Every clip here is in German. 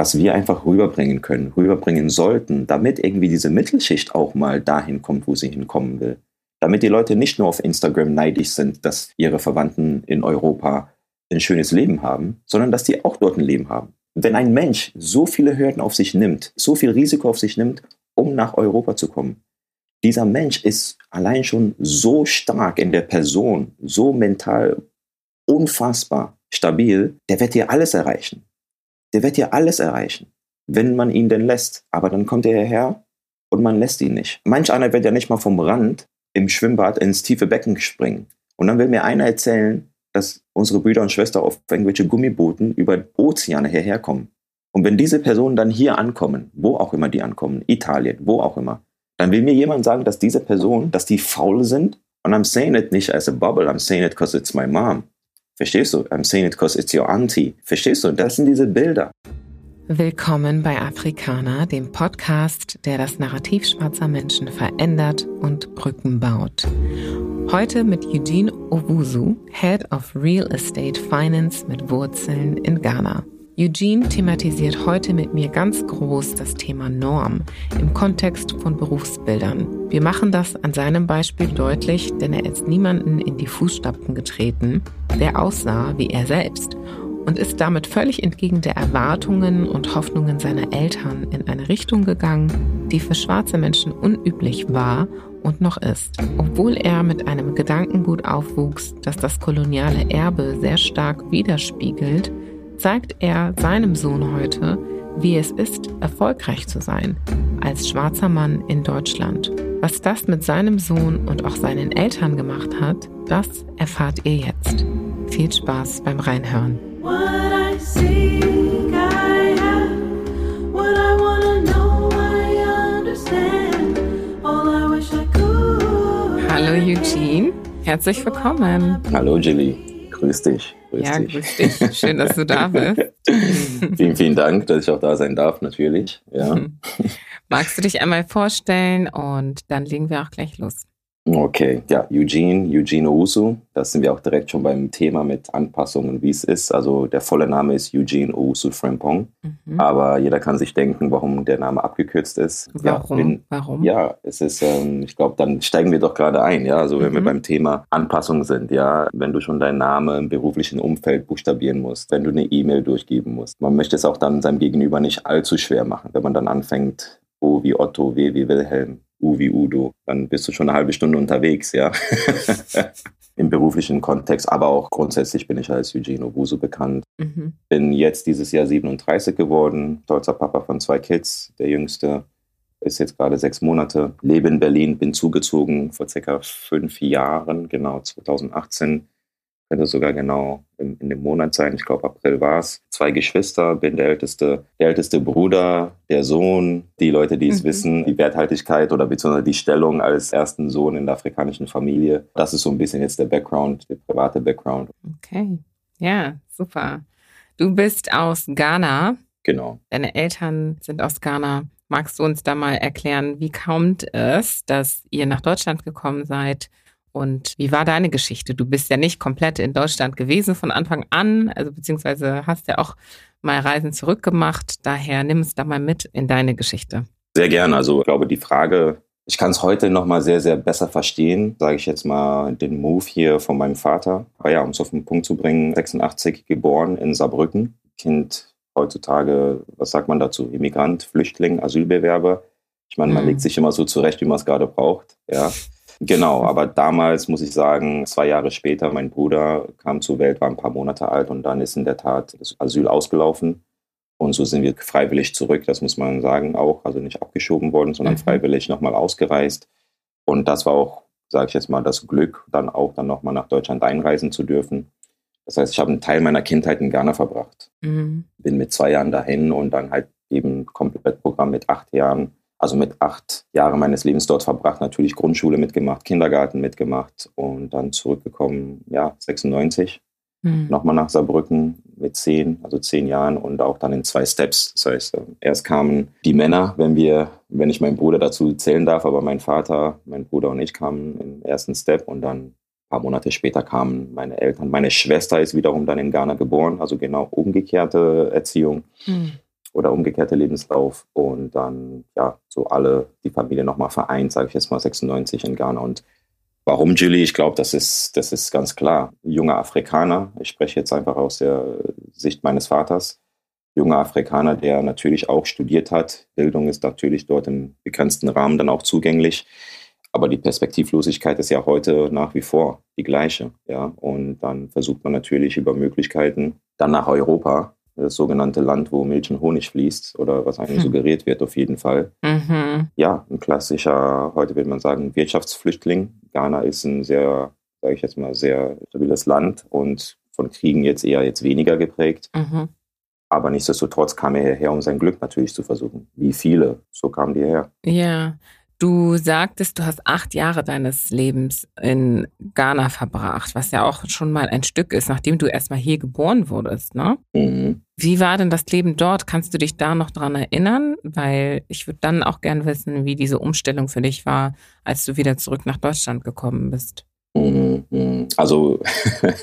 was wir einfach rüberbringen können, rüberbringen sollten, damit irgendwie diese Mittelschicht auch mal dahin kommt, wo sie hinkommen will. Damit die Leute nicht nur auf Instagram neidisch sind, dass ihre Verwandten in Europa ein schönes Leben haben, sondern dass die auch dort ein Leben haben. Wenn ein Mensch so viele Hürden auf sich nimmt, so viel Risiko auf sich nimmt, um nach Europa zu kommen, dieser Mensch ist allein schon so stark in der Person, so mental unfassbar stabil, der wird hier alles erreichen. Der wird hier alles erreichen, wenn man ihn denn lässt. Aber dann kommt er hierher und man lässt ihn nicht. Manch einer wird ja nicht mal vom Rand im Schwimmbad ins tiefe Becken springen. Und dann will mir einer erzählen, dass unsere Brüder und Schwestern auf irgendwelche Gummibooten über Ozeane hierher kommen. Und wenn diese Personen dann hier ankommen, wo auch immer die ankommen, Italien, wo auch immer, dann will mir jemand sagen, dass diese Personen, dass die faul sind. Und I'm saying it nicht as a bubble, I'm saying it because it's my mom. Verstehst du? I'm saying it because it's your auntie. Verstehst du? Das sind diese Bilder. Willkommen bei Afrikaner, dem Podcast, der das Narrativ schwarzer Menschen verändert und Brücken baut. Heute mit Eugene Owusu, Head of Real Estate Finance mit Wurzeln in Ghana. Eugene thematisiert heute mit mir ganz groß das Thema Norm im Kontext von Berufsbildern. Wir machen das an seinem Beispiel deutlich, denn er ist niemanden in die Fußstapfen getreten, der aussah wie er selbst und ist damit völlig entgegen der Erwartungen und Hoffnungen seiner Eltern in eine Richtung gegangen, die für schwarze Menschen unüblich war und noch ist. Obwohl er mit einem Gedankengut aufwuchs, das das koloniale Erbe sehr stark widerspiegelt, zeigt er seinem Sohn heute, wie es ist, erfolgreich zu sein als schwarzer Mann in Deutschland. Was das mit seinem Sohn und auch seinen Eltern gemacht hat, das erfahrt ihr jetzt. Viel Spaß beim Reinhören. Hallo Eugene, herzlich willkommen. Hallo Jilly, grüß dich. Grüß ja, dich. grüß dich. Schön, dass du da bist. vielen, vielen Dank, dass ich auch da sein darf, natürlich. Ja. Magst du dich einmal vorstellen und dann legen wir auch gleich los. Okay, ja, Eugene, Eugene Owusu. Da sind wir auch direkt schon beim Thema mit Anpassungen, wie es ist. Also der volle Name ist Eugene Owusu Frempong. Mhm. Aber jeder kann sich denken, warum der Name abgekürzt ist. Warum? Ja, bin, warum? Ja, es ist, ähm, ich glaube, dann steigen wir doch gerade ein, ja. Also wenn mhm. wir beim Thema Anpassung sind, ja, wenn du schon deinen Namen im beruflichen Umfeld buchstabieren musst, wenn du eine E-Mail durchgeben musst. Man möchte es auch dann seinem Gegenüber nicht allzu schwer machen, wenn man dann anfängt, O wie Otto, W wie Wilhelm, U wie Udo, dann bist du schon eine halbe Stunde unterwegs, ja. Im beruflichen Kontext, aber auch grundsätzlich bin ich als Eugene Obuso bekannt. Mhm. Bin jetzt dieses Jahr 37 geworden, stolzer Papa von zwei Kids. Der jüngste ist jetzt gerade sechs Monate, lebe in Berlin, bin zugezogen vor circa fünf Jahren, genau 2018 könnte sogar genau in, in dem Monat sein, ich glaube April war es. Zwei Geschwister, bin der älteste, der älteste Bruder, der Sohn, die Leute, die es mhm. wissen, die Werthaltigkeit oder beziehungsweise die Stellung als ersten Sohn in der afrikanischen Familie. Das ist so ein bisschen jetzt der Background, der private Background. Okay, ja, super. Du bist aus Ghana. Genau. Deine Eltern sind aus Ghana. Magst du uns da mal erklären, wie kommt es, dass ihr nach Deutschland gekommen seid? Und wie war deine Geschichte? Du bist ja nicht komplett in Deutschland gewesen von Anfang an, also beziehungsweise hast ja auch mal Reisen zurückgemacht. Daher nimm es da mal mit in deine Geschichte. Sehr gern. Also ich glaube, die Frage, ich kann es heute noch mal sehr, sehr besser verstehen, sage ich jetzt mal, den Move hier von meinem Vater. Aber ja, um es auf den Punkt zu bringen, 86 geboren in Saarbrücken, Kind heutzutage, was sagt man dazu, Immigrant, Flüchtling, Asylbewerber. Ich meine, man mhm. legt sich immer so zurecht, wie man es gerade braucht. Ja. Genau, aber damals muss ich sagen, zwei Jahre später, mein Bruder kam zur Welt, war ein paar Monate alt und dann ist in der Tat das Asyl ausgelaufen. Und so sind wir freiwillig zurück, das muss man sagen auch, also nicht abgeschoben worden, sondern mhm. freiwillig nochmal ausgereist. Und das war auch, sage ich jetzt mal, das Glück, dann auch dann nochmal nach Deutschland einreisen zu dürfen. Das heißt, ich habe einen Teil meiner Kindheit in Ghana verbracht. Mhm. Bin mit zwei Jahren dahin und dann halt eben Komplettprogramm mit acht Jahren also mit acht Jahren meines Lebens dort verbracht, natürlich Grundschule mitgemacht, Kindergarten mitgemacht und dann zurückgekommen, ja, 96, mhm. nochmal nach Saarbrücken mit zehn, also zehn Jahren und auch dann in zwei Steps. Das heißt, erst kamen die Männer, wenn wir, wenn ich meinen Bruder dazu zählen darf, aber mein Vater, mein Bruder und ich kamen im ersten Step und dann ein paar Monate später kamen meine Eltern. Meine Schwester ist wiederum dann in Ghana geboren, also genau umgekehrte Erziehung. Mhm. Oder umgekehrter Lebenslauf und dann ja so alle die Familie nochmal vereint, sage ich jetzt mal 96 in Ghana und Warum Julie? Ich glaube, das ist, das ist ganz klar. Junger Afrikaner, ich spreche jetzt einfach aus der Sicht meines Vaters, junger Afrikaner, der natürlich auch studiert hat. Bildung ist natürlich dort im begrenzten Rahmen dann auch zugänglich. Aber die Perspektivlosigkeit ist ja heute nach wie vor die gleiche. Ja? Und dann versucht man natürlich über Möglichkeiten dann nach Europa, das sogenannte Land, wo Milch und Honig fließt oder was einem hm. suggeriert wird, auf jeden Fall. Mhm. Ja, ein klassischer, heute würde man sagen, Wirtschaftsflüchtling. Ghana ist ein sehr, sage ich jetzt mal, sehr stabiles Land und von Kriegen jetzt eher jetzt weniger geprägt. Mhm. Aber nichtsdestotrotz kam er hierher, um sein Glück natürlich zu versuchen. Wie viele, so kamen die her. Ja, Du sagtest, du hast acht Jahre deines Lebens in Ghana verbracht, was ja auch schon mal ein Stück ist, nachdem du erstmal hier geboren wurdest, ne? Mhm. Wie war denn das Leben dort? Kannst du dich da noch dran erinnern? Weil ich würde dann auch gern wissen, wie diese Umstellung für dich war, als du wieder zurück nach Deutschland gekommen bist. Mhm. mhm. Also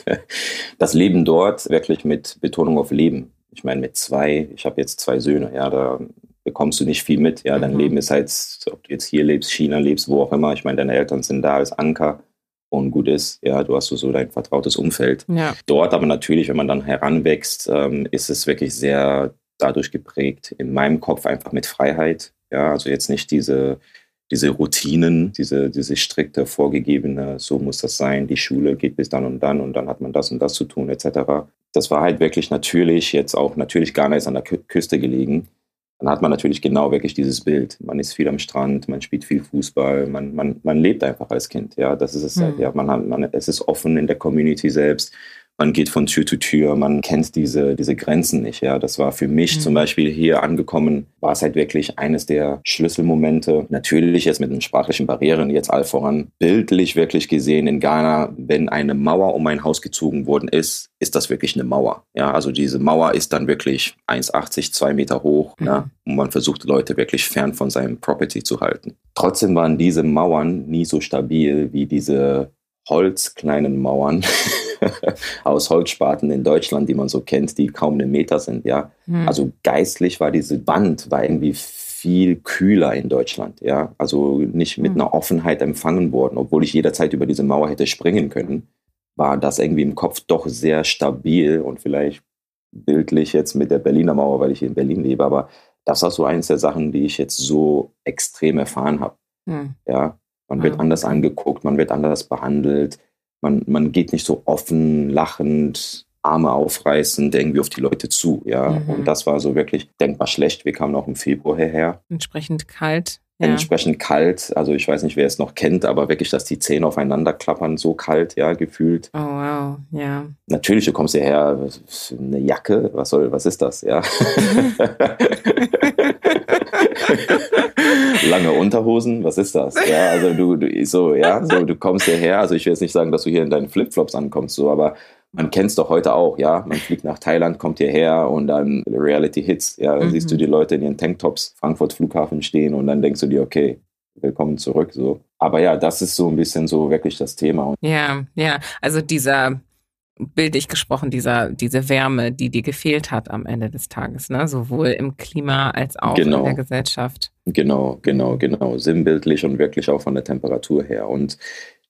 das Leben dort wirklich mit Betonung auf Leben. Ich meine, mit zwei, ich habe jetzt zwei Söhne, ja, da bekommst du nicht viel mit. Ja, dein mhm. Leben ist halt, ob du jetzt hier lebst, China lebst, wo auch immer. Ich meine, deine Eltern sind da als Anker und gut ist. Ja, du hast so dein vertrautes Umfeld. Ja. Dort aber natürlich, wenn man dann heranwächst, ähm, ist es wirklich sehr dadurch geprägt. In meinem Kopf einfach mit Freiheit. Ja, also jetzt nicht diese, diese Routinen, diese, diese strikte vorgegebene, so muss das sein, die Schule geht bis dann und dann und dann hat man das und das zu tun, etc. Das war halt wirklich natürlich, jetzt auch natürlich Ghana ist an der Küste gelegen dann hat man natürlich genau wirklich dieses Bild. Man ist viel am Strand, man spielt viel Fußball, man, man, man lebt einfach als Kind. Ja, das ist es mhm. Ja, man hat, man, es ist offen in der Community selbst man geht von Tür zu Tür, man kennt diese, diese Grenzen nicht. Ja, das war für mich mhm. zum Beispiel hier angekommen, war es halt wirklich eines der Schlüsselmomente. Natürlich jetzt mit den sprachlichen Barrieren, jetzt all voran, bildlich wirklich gesehen in Ghana, wenn eine Mauer um ein Haus gezogen worden ist, ist das wirklich eine Mauer. Ja, also diese Mauer ist dann wirklich 1,80, 2 Meter hoch. Mhm. Ja, und man versucht Leute wirklich fern von seinem Property zu halten. Trotzdem waren diese Mauern nie so stabil wie diese holzkleinen Mauern aus Holzspaten in Deutschland, die man so kennt, die kaum einen Meter sind, ja. Mhm. Also geistlich war diese Wand war irgendwie viel kühler in Deutschland, ja. Also nicht mit mhm. einer Offenheit empfangen worden, obwohl ich jederzeit über diese Mauer hätte springen können, war das irgendwie im Kopf doch sehr stabil und vielleicht bildlich jetzt mit der Berliner Mauer, weil ich hier in Berlin lebe, aber das war so eines der Sachen, die ich jetzt so extrem erfahren habe. Mhm. Ja, man wird anders angeguckt, man wird anders behandelt, man, man geht nicht so offen, lachend, Arme aufreißend irgendwie auf die Leute zu. Ja, mhm. und das war so wirklich denkbar schlecht. Wir kamen auch im Februar hierher. Entsprechend kalt. Ja. Entsprechend kalt. Also ich weiß nicht, wer es noch kennt, aber wirklich, dass die Zähne aufeinander klappern, so kalt, ja, gefühlt. Oh wow, ja. Natürlich, du kommst hierher, eine Jacke, was soll, was ist das, ja? Lange Unterhosen, was ist das? Ja, also du, du so, ja, so, du kommst hierher, also ich will jetzt nicht sagen, dass du hier in deinen Flipflops ankommst, so, aber man kennt es doch heute auch, ja. Man fliegt nach Thailand, kommt hierher und dann Reality Hits, ja. Dann mhm. siehst du die Leute in ihren Tanktops Frankfurt Flughafen stehen und dann denkst du dir, okay, willkommen zurück, so. Aber ja, das ist so ein bisschen so wirklich das Thema. Ja, ja. Also dieser bildlich gesprochen, dieser, diese Wärme, die dir gefehlt hat am Ende des Tages, ne? sowohl im Klima als auch genau. in der Gesellschaft. Genau, genau, genau. Sinnbildlich und wirklich auch von der Temperatur her. Und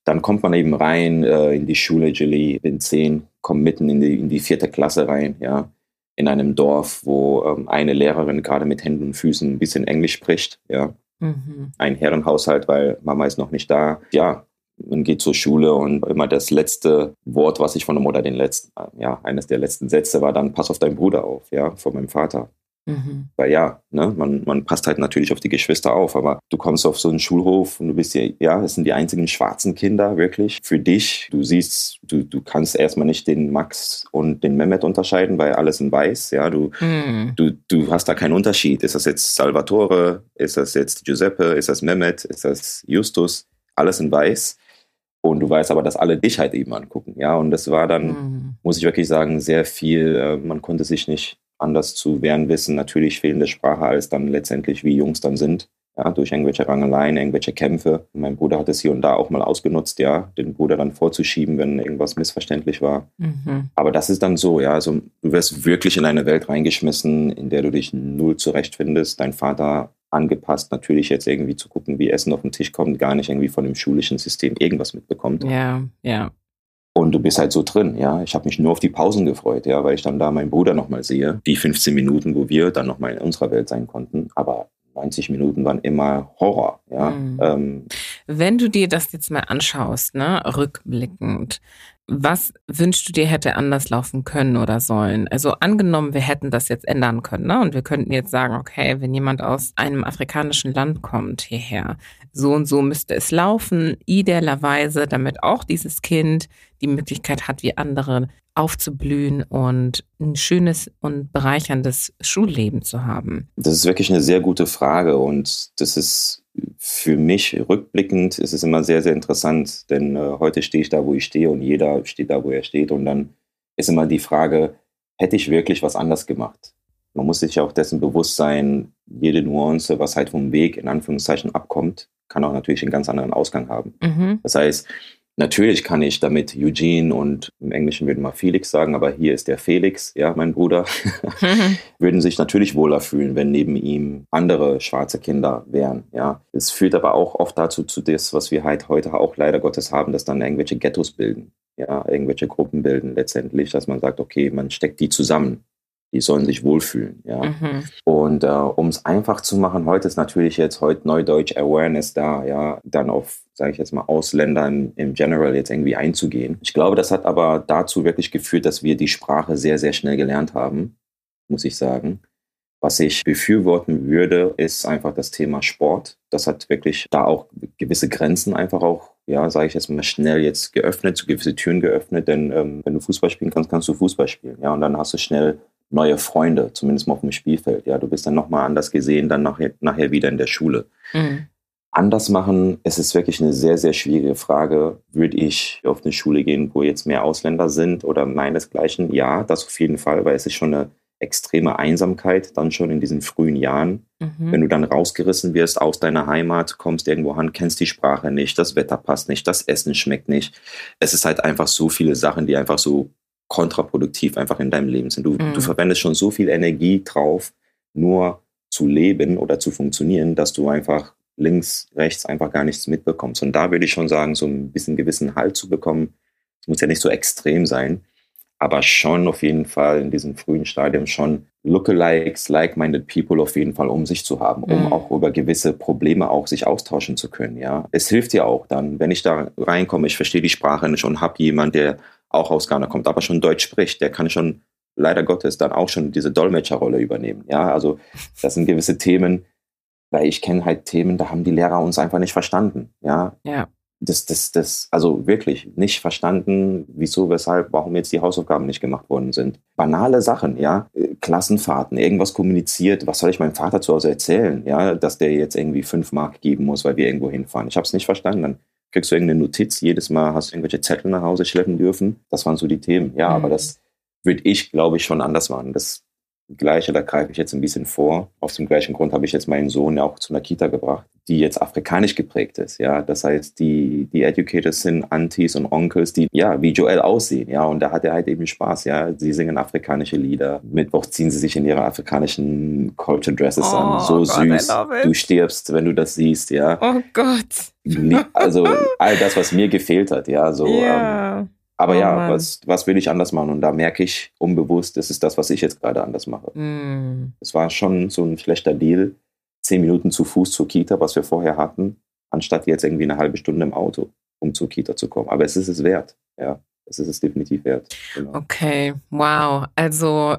dann kommt man eben rein äh, in die Schule, Julie, bin zehn, kommt mitten in die, in die vierte Klasse rein, ja, in einem Dorf, wo ähm, eine Lehrerin gerade mit Händen und Füßen ein bisschen Englisch spricht, ja. Mhm. Ein Herrenhaushalt, weil Mama ist noch nicht da. Ja, man geht zur Schule und immer das letzte Wort, was ich von der Mutter, den letzten, ja, eines der letzten Sätze war dann, pass auf deinen Bruder auf, ja, von meinem Vater. Mhm. Weil ja, ne, man, man passt halt natürlich auf die Geschwister auf, aber du kommst auf so einen Schulhof und du bist ja, ja, es sind die einzigen schwarzen Kinder wirklich. Für dich, du siehst, du, du kannst erstmal nicht den Max und den Mehmet unterscheiden, weil alles in weiß, ja, du, mhm. du, du hast da keinen Unterschied. Ist das jetzt Salvatore? Ist das jetzt Giuseppe? Ist das Mehmet? Ist das Justus? Alles in weiß. Und du weißt aber, dass alle dich halt eben angucken, ja. Und das war dann, mhm. muss ich wirklich sagen, sehr viel, äh, man konnte sich nicht anders zu wehren wissen. Natürlich fehlende Sprache als dann letztendlich, wie Jungs dann sind. ja, durch irgendwelche Rangeleien, irgendwelche Kämpfe. Mein Bruder hat es hier und da auch mal ausgenutzt, ja, den Bruder dann vorzuschieben, wenn irgendwas missverständlich war. Mhm. Aber das ist dann so, ja, also du wirst wirklich in eine Welt reingeschmissen, in der du dich null zurechtfindest. Dein Vater angepasst, natürlich jetzt irgendwie zu gucken, wie Essen auf den Tisch kommt, gar nicht irgendwie von dem schulischen System irgendwas mitbekommt. Ja, ja. Und du bist halt so drin, ja. Ich habe mich nur auf die Pausen gefreut, ja, weil ich dann da meinen Bruder nochmal sehe. Die 15 Minuten, wo wir dann nochmal in unserer Welt sein konnten. Aber 90 Minuten waren immer Horror. Ja? Mhm. Ähm, Wenn du dir das jetzt mal anschaust, ne, rückblickend, was wünschst du dir hätte anders laufen können oder sollen? Also angenommen, wir hätten das jetzt ändern können, ne? Und wir könnten jetzt sagen, okay, wenn jemand aus einem afrikanischen Land kommt hierher, so und so müsste es laufen, idealerweise, damit auch dieses Kind die Möglichkeit hat, wie andere aufzublühen und ein schönes und bereicherndes Schulleben zu haben? Das ist wirklich eine sehr gute Frage und das ist für mich rückblickend ist es immer sehr, sehr interessant, denn äh, heute stehe ich da, wo ich stehe und jeder steht da, wo er steht und dann ist immer die Frage, hätte ich wirklich was anders gemacht? Man muss sich auch dessen bewusst sein, jede Nuance, was halt vom Weg in Anführungszeichen abkommt, kann auch natürlich einen ganz anderen Ausgang haben. Mhm. Das heißt, Natürlich kann ich damit Eugene und im Englischen würde man Felix sagen, aber hier ist der Felix, ja, mein Bruder, mhm. würden sich natürlich wohler fühlen, wenn neben ihm andere schwarze Kinder wären, ja. Es führt aber auch oft dazu, zu das, was wir halt heute auch leider Gottes haben, dass dann irgendwelche Ghettos bilden, ja, irgendwelche Gruppen bilden letztendlich, dass man sagt, okay, man steckt die zusammen die sollen sich wohlfühlen. Ja. Mhm. Und äh, um es einfach zu machen, heute ist natürlich jetzt heute Neudeutsch Awareness da, ja, dann auf, sage ich jetzt mal, Ausländer im, General jetzt irgendwie einzugehen. Ich glaube, das hat aber dazu wirklich geführt, dass wir die Sprache sehr, sehr schnell gelernt haben, muss ich sagen. Was ich befürworten würde, ist einfach das Thema Sport. Das hat wirklich da auch gewisse Grenzen einfach auch, ja, sage ich jetzt mal schnell jetzt geöffnet, so gewisse Türen geöffnet. Denn ähm, wenn du Fußball spielen kannst, kannst du Fußball spielen. Ja, und dann hast du schnell neue Freunde, zumindest mal auf dem Spielfeld. Ja, du bist dann nochmal anders gesehen, dann nachher, nachher wieder in der Schule. Mhm. Anders machen, es ist wirklich eine sehr, sehr schwierige Frage. Würde ich auf eine Schule gehen, wo jetzt mehr Ausländer sind oder meinesgleichen? Ja, das auf jeden Fall, weil es ist schon eine extreme Einsamkeit dann schon in diesen frühen Jahren. Mhm. Wenn du dann rausgerissen wirst aus deiner Heimat, kommst irgendwo an, kennst die Sprache nicht, das Wetter passt nicht, das Essen schmeckt nicht. Es ist halt einfach so viele Sachen, die einfach so kontraproduktiv einfach in deinem Leben sind. Du, mhm. du verwendest schon so viel Energie drauf, nur zu leben oder zu funktionieren, dass du einfach links, rechts einfach gar nichts mitbekommst. Und da würde ich schon sagen, so ein bisschen gewissen Halt zu bekommen, es muss ja nicht so extrem sein, aber schon auf jeden Fall in diesem frühen Stadium schon Lookalikes, like-minded people auf jeden Fall um sich zu haben, um mhm. auch über gewisse Probleme auch sich austauschen zu können. Ja, es hilft ja auch dann, wenn ich da reinkomme, ich verstehe die Sprache nicht und habe jemand, der auch aus Ghana kommt, aber schon Deutsch spricht, der kann schon leider Gottes dann auch schon diese Dolmetscherrolle übernehmen. Ja, also das sind gewisse Themen, weil ich kenne halt Themen, da haben die Lehrer uns einfach nicht verstanden. Ja. Ja. Das, das, das, also wirklich nicht verstanden, wieso, weshalb, warum jetzt die Hausaufgaben nicht gemacht worden sind. Banale Sachen, ja. Klassenfahrten, irgendwas kommuniziert, was soll ich meinem Vater zu Hause erzählen, ja, dass der jetzt irgendwie fünf Mark geben muss, weil wir irgendwo hinfahren. Ich habe es nicht verstanden. Dann kriegst du irgendeine Notiz, jedes Mal hast du irgendwelche Zettel nach Hause schleppen dürfen. Das waren so die Themen. Ja, mhm. aber das würde ich, glaube ich, schon anders machen. Das Gleiche, da greife ich jetzt ein bisschen vor. Aus dem gleichen Grund habe ich jetzt meinen Sohn ja auch zu einer Kita gebracht, die jetzt afrikanisch geprägt ist. Ja, das heißt, die, die Educators sind Aunties und Onkels, die ja wie Joel aussehen. Ja, und da hat er halt eben Spaß. Ja, sie singen afrikanische Lieder. Mittwoch ziehen sie sich in ihre afrikanischen Culture Dresses oh, an. So God, süß. Du stirbst, wenn du das siehst. Ja. Oh Gott. Also all das, was mir gefehlt hat. Ja, so. Yeah. Ähm, aber oh, ja, was, was will ich anders machen? Und da merke ich unbewusst, das ist das, was ich jetzt gerade anders mache. Mm. Es war schon so ein schlechter Deal, zehn Minuten zu Fuß zur Kita, was wir vorher hatten, anstatt jetzt irgendwie eine halbe Stunde im Auto, um zur Kita zu kommen. Aber es ist es wert, ja. Es ist es definitiv wert. Genau. Okay, wow. Also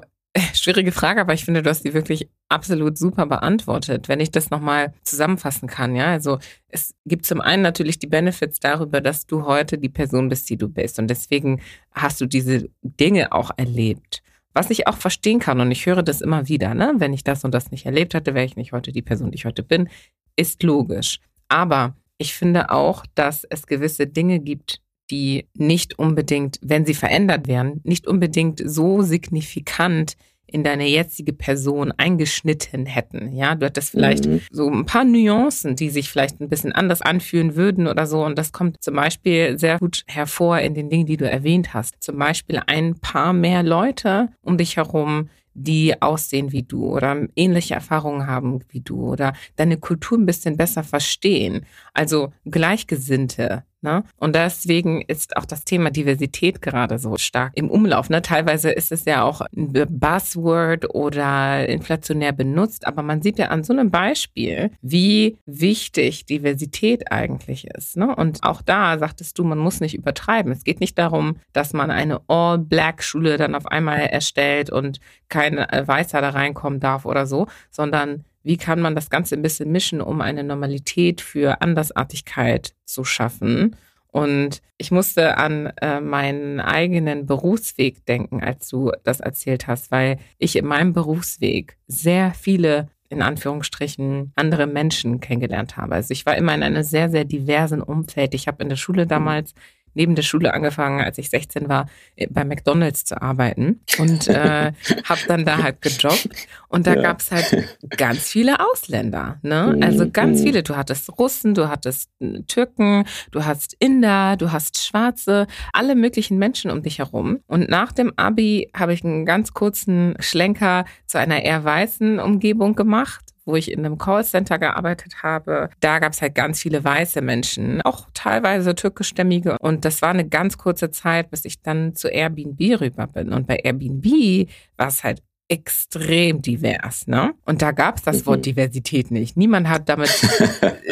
Schwierige Frage, aber ich finde, du hast die wirklich absolut super beantwortet. Wenn ich das nochmal zusammenfassen kann, ja, also es gibt zum einen natürlich die Benefits darüber, dass du heute die Person bist, die du bist. Und deswegen hast du diese Dinge auch erlebt. Was ich auch verstehen kann, und ich höre das immer wieder, ne? wenn ich das und das nicht erlebt hatte, wäre ich nicht heute die Person, die ich heute bin, ist logisch. Aber ich finde auch, dass es gewisse Dinge gibt, die nicht unbedingt, wenn sie verändert werden, nicht unbedingt so signifikant in deine jetzige Person eingeschnitten hätten. Ja, du hättest vielleicht mhm. so ein paar Nuancen, die sich vielleicht ein bisschen anders anfühlen würden oder so. Und das kommt zum Beispiel sehr gut hervor in den Dingen, die du erwähnt hast. Zum Beispiel ein paar mehr Leute um dich herum, die aussehen wie du oder ähnliche Erfahrungen haben wie du oder deine Kultur ein bisschen besser verstehen. Also Gleichgesinnte, Ne? Und deswegen ist auch das Thema Diversität gerade so stark im Umlauf. Ne? Teilweise ist es ja auch ein Buzzword oder inflationär benutzt, aber man sieht ja an so einem Beispiel, wie wichtig Diversität eigentlich ist. Ne? Und auch da sagtest du, man muss nicht übertreiben. Es geht nicht darum, dass man eine All-Black-Schule dann auf einmal erstellt und kein Weißer da reinkommen darf oder so, sondern wie kann man das Ganze ein bisschen mischen, um eine Normalität für Andersartigkeit zu schaffen. Und ich musste an äh, meinen eigenen Berufsweg denken, als du das erzählt hast, weil ich in meinem Berufsweg sehr viele in Anführungsstrichen andere Menschen kennengelernt habe. Also ich war immer in einem sehr, sehr diversen Umfeld. Ich habe in der Schule damals neben der Schule angefangen, als ich 16 war, äh, bei McDonalds zu arbeiten und äh, habe dann da halt gejobbt. Und da ja. gab es halt ganz viele Ausländer. Ne? Also ganz mhm. viele. Du hattest Russen, du hattest äh, Türken, du hast Inder, du hast Schwarze, alle möglichen Menschen um dich herum. Und nach dem Abi habe ich einen ganz kurzen Schlenker zu einer eher weißen Umgebung gemacht wo ich in einem Callcenter gearbeitet habe, da gab es halt ganz viele weiße Menschen, auch teilweise türkischstämmige. Und das war eine ganz kurze Zeit, bis ich dann zu Airbnb rüber bin. Und bei Airbnb war es halt extrem divers, ne? Und da gab es das Wort mhm. Diversität nicht. Niemand hat damit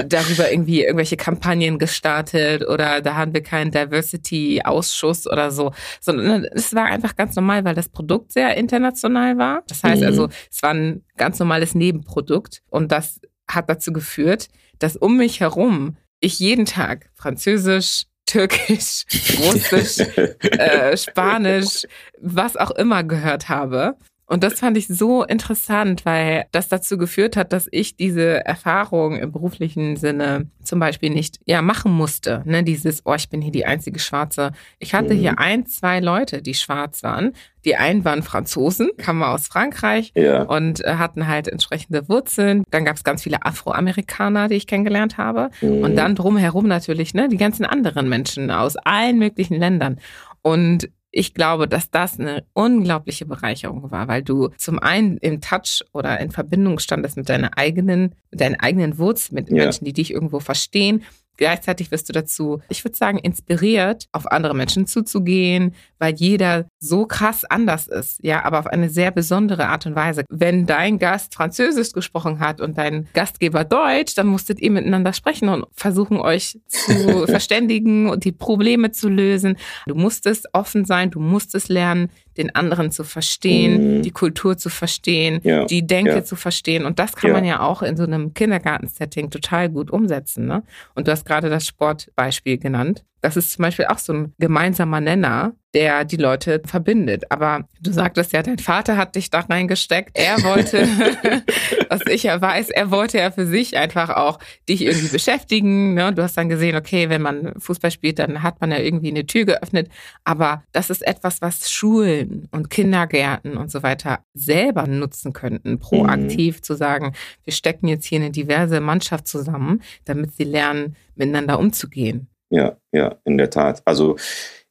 darüber irgendwie irgendwelche Kampagnen gestartet oder da haben wir keinen Diversity-Ausschuss oder so, sondern es war einfach ganz normal, weil das Produkt sehr international war. Das heißt also, mhm. es war ein ganz normales Nebenprodukt und das hat dazu geführt, dass um mich herum ich jeden Tag Französisch, Türkisch, Russisch, äh, Spanisch, was auch immer gehört habe. Und das fand ich so interessant, weil das dazu geführt hat, dass ich diese Erfahrung im beruflichen Sinne zum Beispiel nicht ja machen musste. Ne? Dieses, oh, ich bin hier die einzige Schwarze. Ich hatte mhm. hier ein, zwei Leute, die schwarz waren. Die einen waren Franzosen, kamen aus Frankreich ja. und äh, hatten halt entsprechende Wurzeln. Dann gab es ganz viele Afroamerikaner, die ich kennengelernt habe. Mhm. Und dann drumherum natürlich ne, die ganzen anderen Menschen aus allen möglichen Ländern. Und ich glaube, dass das eine unglaubliche Bereicherung war, weil du zum einen im Touch oder in Verbindung standest mit deiner eigenen, mit deinen eigenen Wurzeln, mit ja. Menschen, die dich irgendwo verstehen Gleichzeitig wirst du dazu, ich würde sagen, inspiriert, auf andere Menschen zuzugehen, weil jeder so krass anders ist, ja, aber auf eine sehr besondere Art und Weise. Wenn dein Gast Französisch gesprochen hat und dein Gastgeber Deutsch, dann musstet ihr miteinander sprechen und versuchen, euch zu verständigen und die Probleme zu lösen. Du musstest offen sein, du musstest lernen, den anderen zu verstehen, mhm. die Kultur zu verstehen, ja. die Denke ja. zu verstehen. Und das kann ja. man ja auch in so einem Kindergartensetting total gut umsetzen. Ne? Und du hast gerade das Sportbeispiel genannt. Das ist zum Beispiel auch so ein gemeinsamer Nenner, der die Leute verbindet. Aber du sagtest ja, dein Vater hat dich da reingesteckt. Er wollte, was ich ja weiß, er wollte ja für sich einfach auch dich irgendwie beschäftigen. Ne? Du hast dann gesehen, okay, wenn man Fußball spielt, dann hat man ja irgendwie eine Tür geöffnet. Aber das ist etwas, was Schulen und Kindergärten und so weiter selber nutzen könnten, proaktiv mhm. zu sagen, wir stecken jetzt hier eine diverse Mannschaft zusammen, damit sie lernen, miteinander umzugehen. Ja, ja, in der Tat. Also,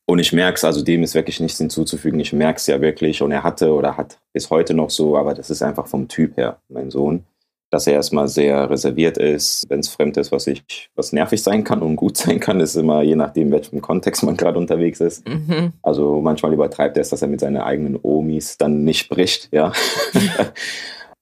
und ich merke es, also dem ist wirklich nichts hinzuzufügen. Ich merke es ja wirklich. Und er hatte oder hat bis heute noch so, aber das ist einfach vom Typ her, mein Sohn, dass er erstmal sehr reserviert ist, wenn es fremd ist, was ich, was nervig sein kann und gut sein kann, ist immer je nachdem, welchem Kontext man gerade unterwegs ist. Mhm. Also manchmal übertreibt er es, dass er mit seinen eigenen Omis dann nicht spricht, ja.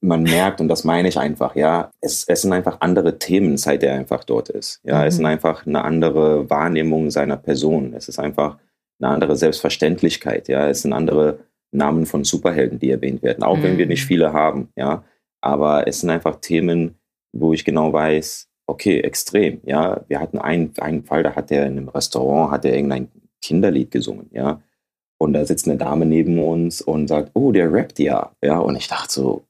man merkt, und das meine ich einfach, ja, es, es sind einfach andere Themen, seit er einfach dort ist. Ja, mhm. es sind einfach eine andere Wahrnehmung seiner Person. Es ist einfach eine andere Selbstverständlichkeit. Ja, es sind andere Namen von Superhelden, die erwähnt werden, auch mhm. wenn wir nicht mhm. viele haben. Ja, aber es sind einfach Themen, wo ich genau weiß, okay, extrem. Ja, wir hatten einen, einen Fall, da hat er in einem Restaurant, hat er irgendein Kinderlied gesungen. Ja, und da sitzt eine Dame neben uns und sagt, oh, der rappt ja. Ja, und ich dachte so,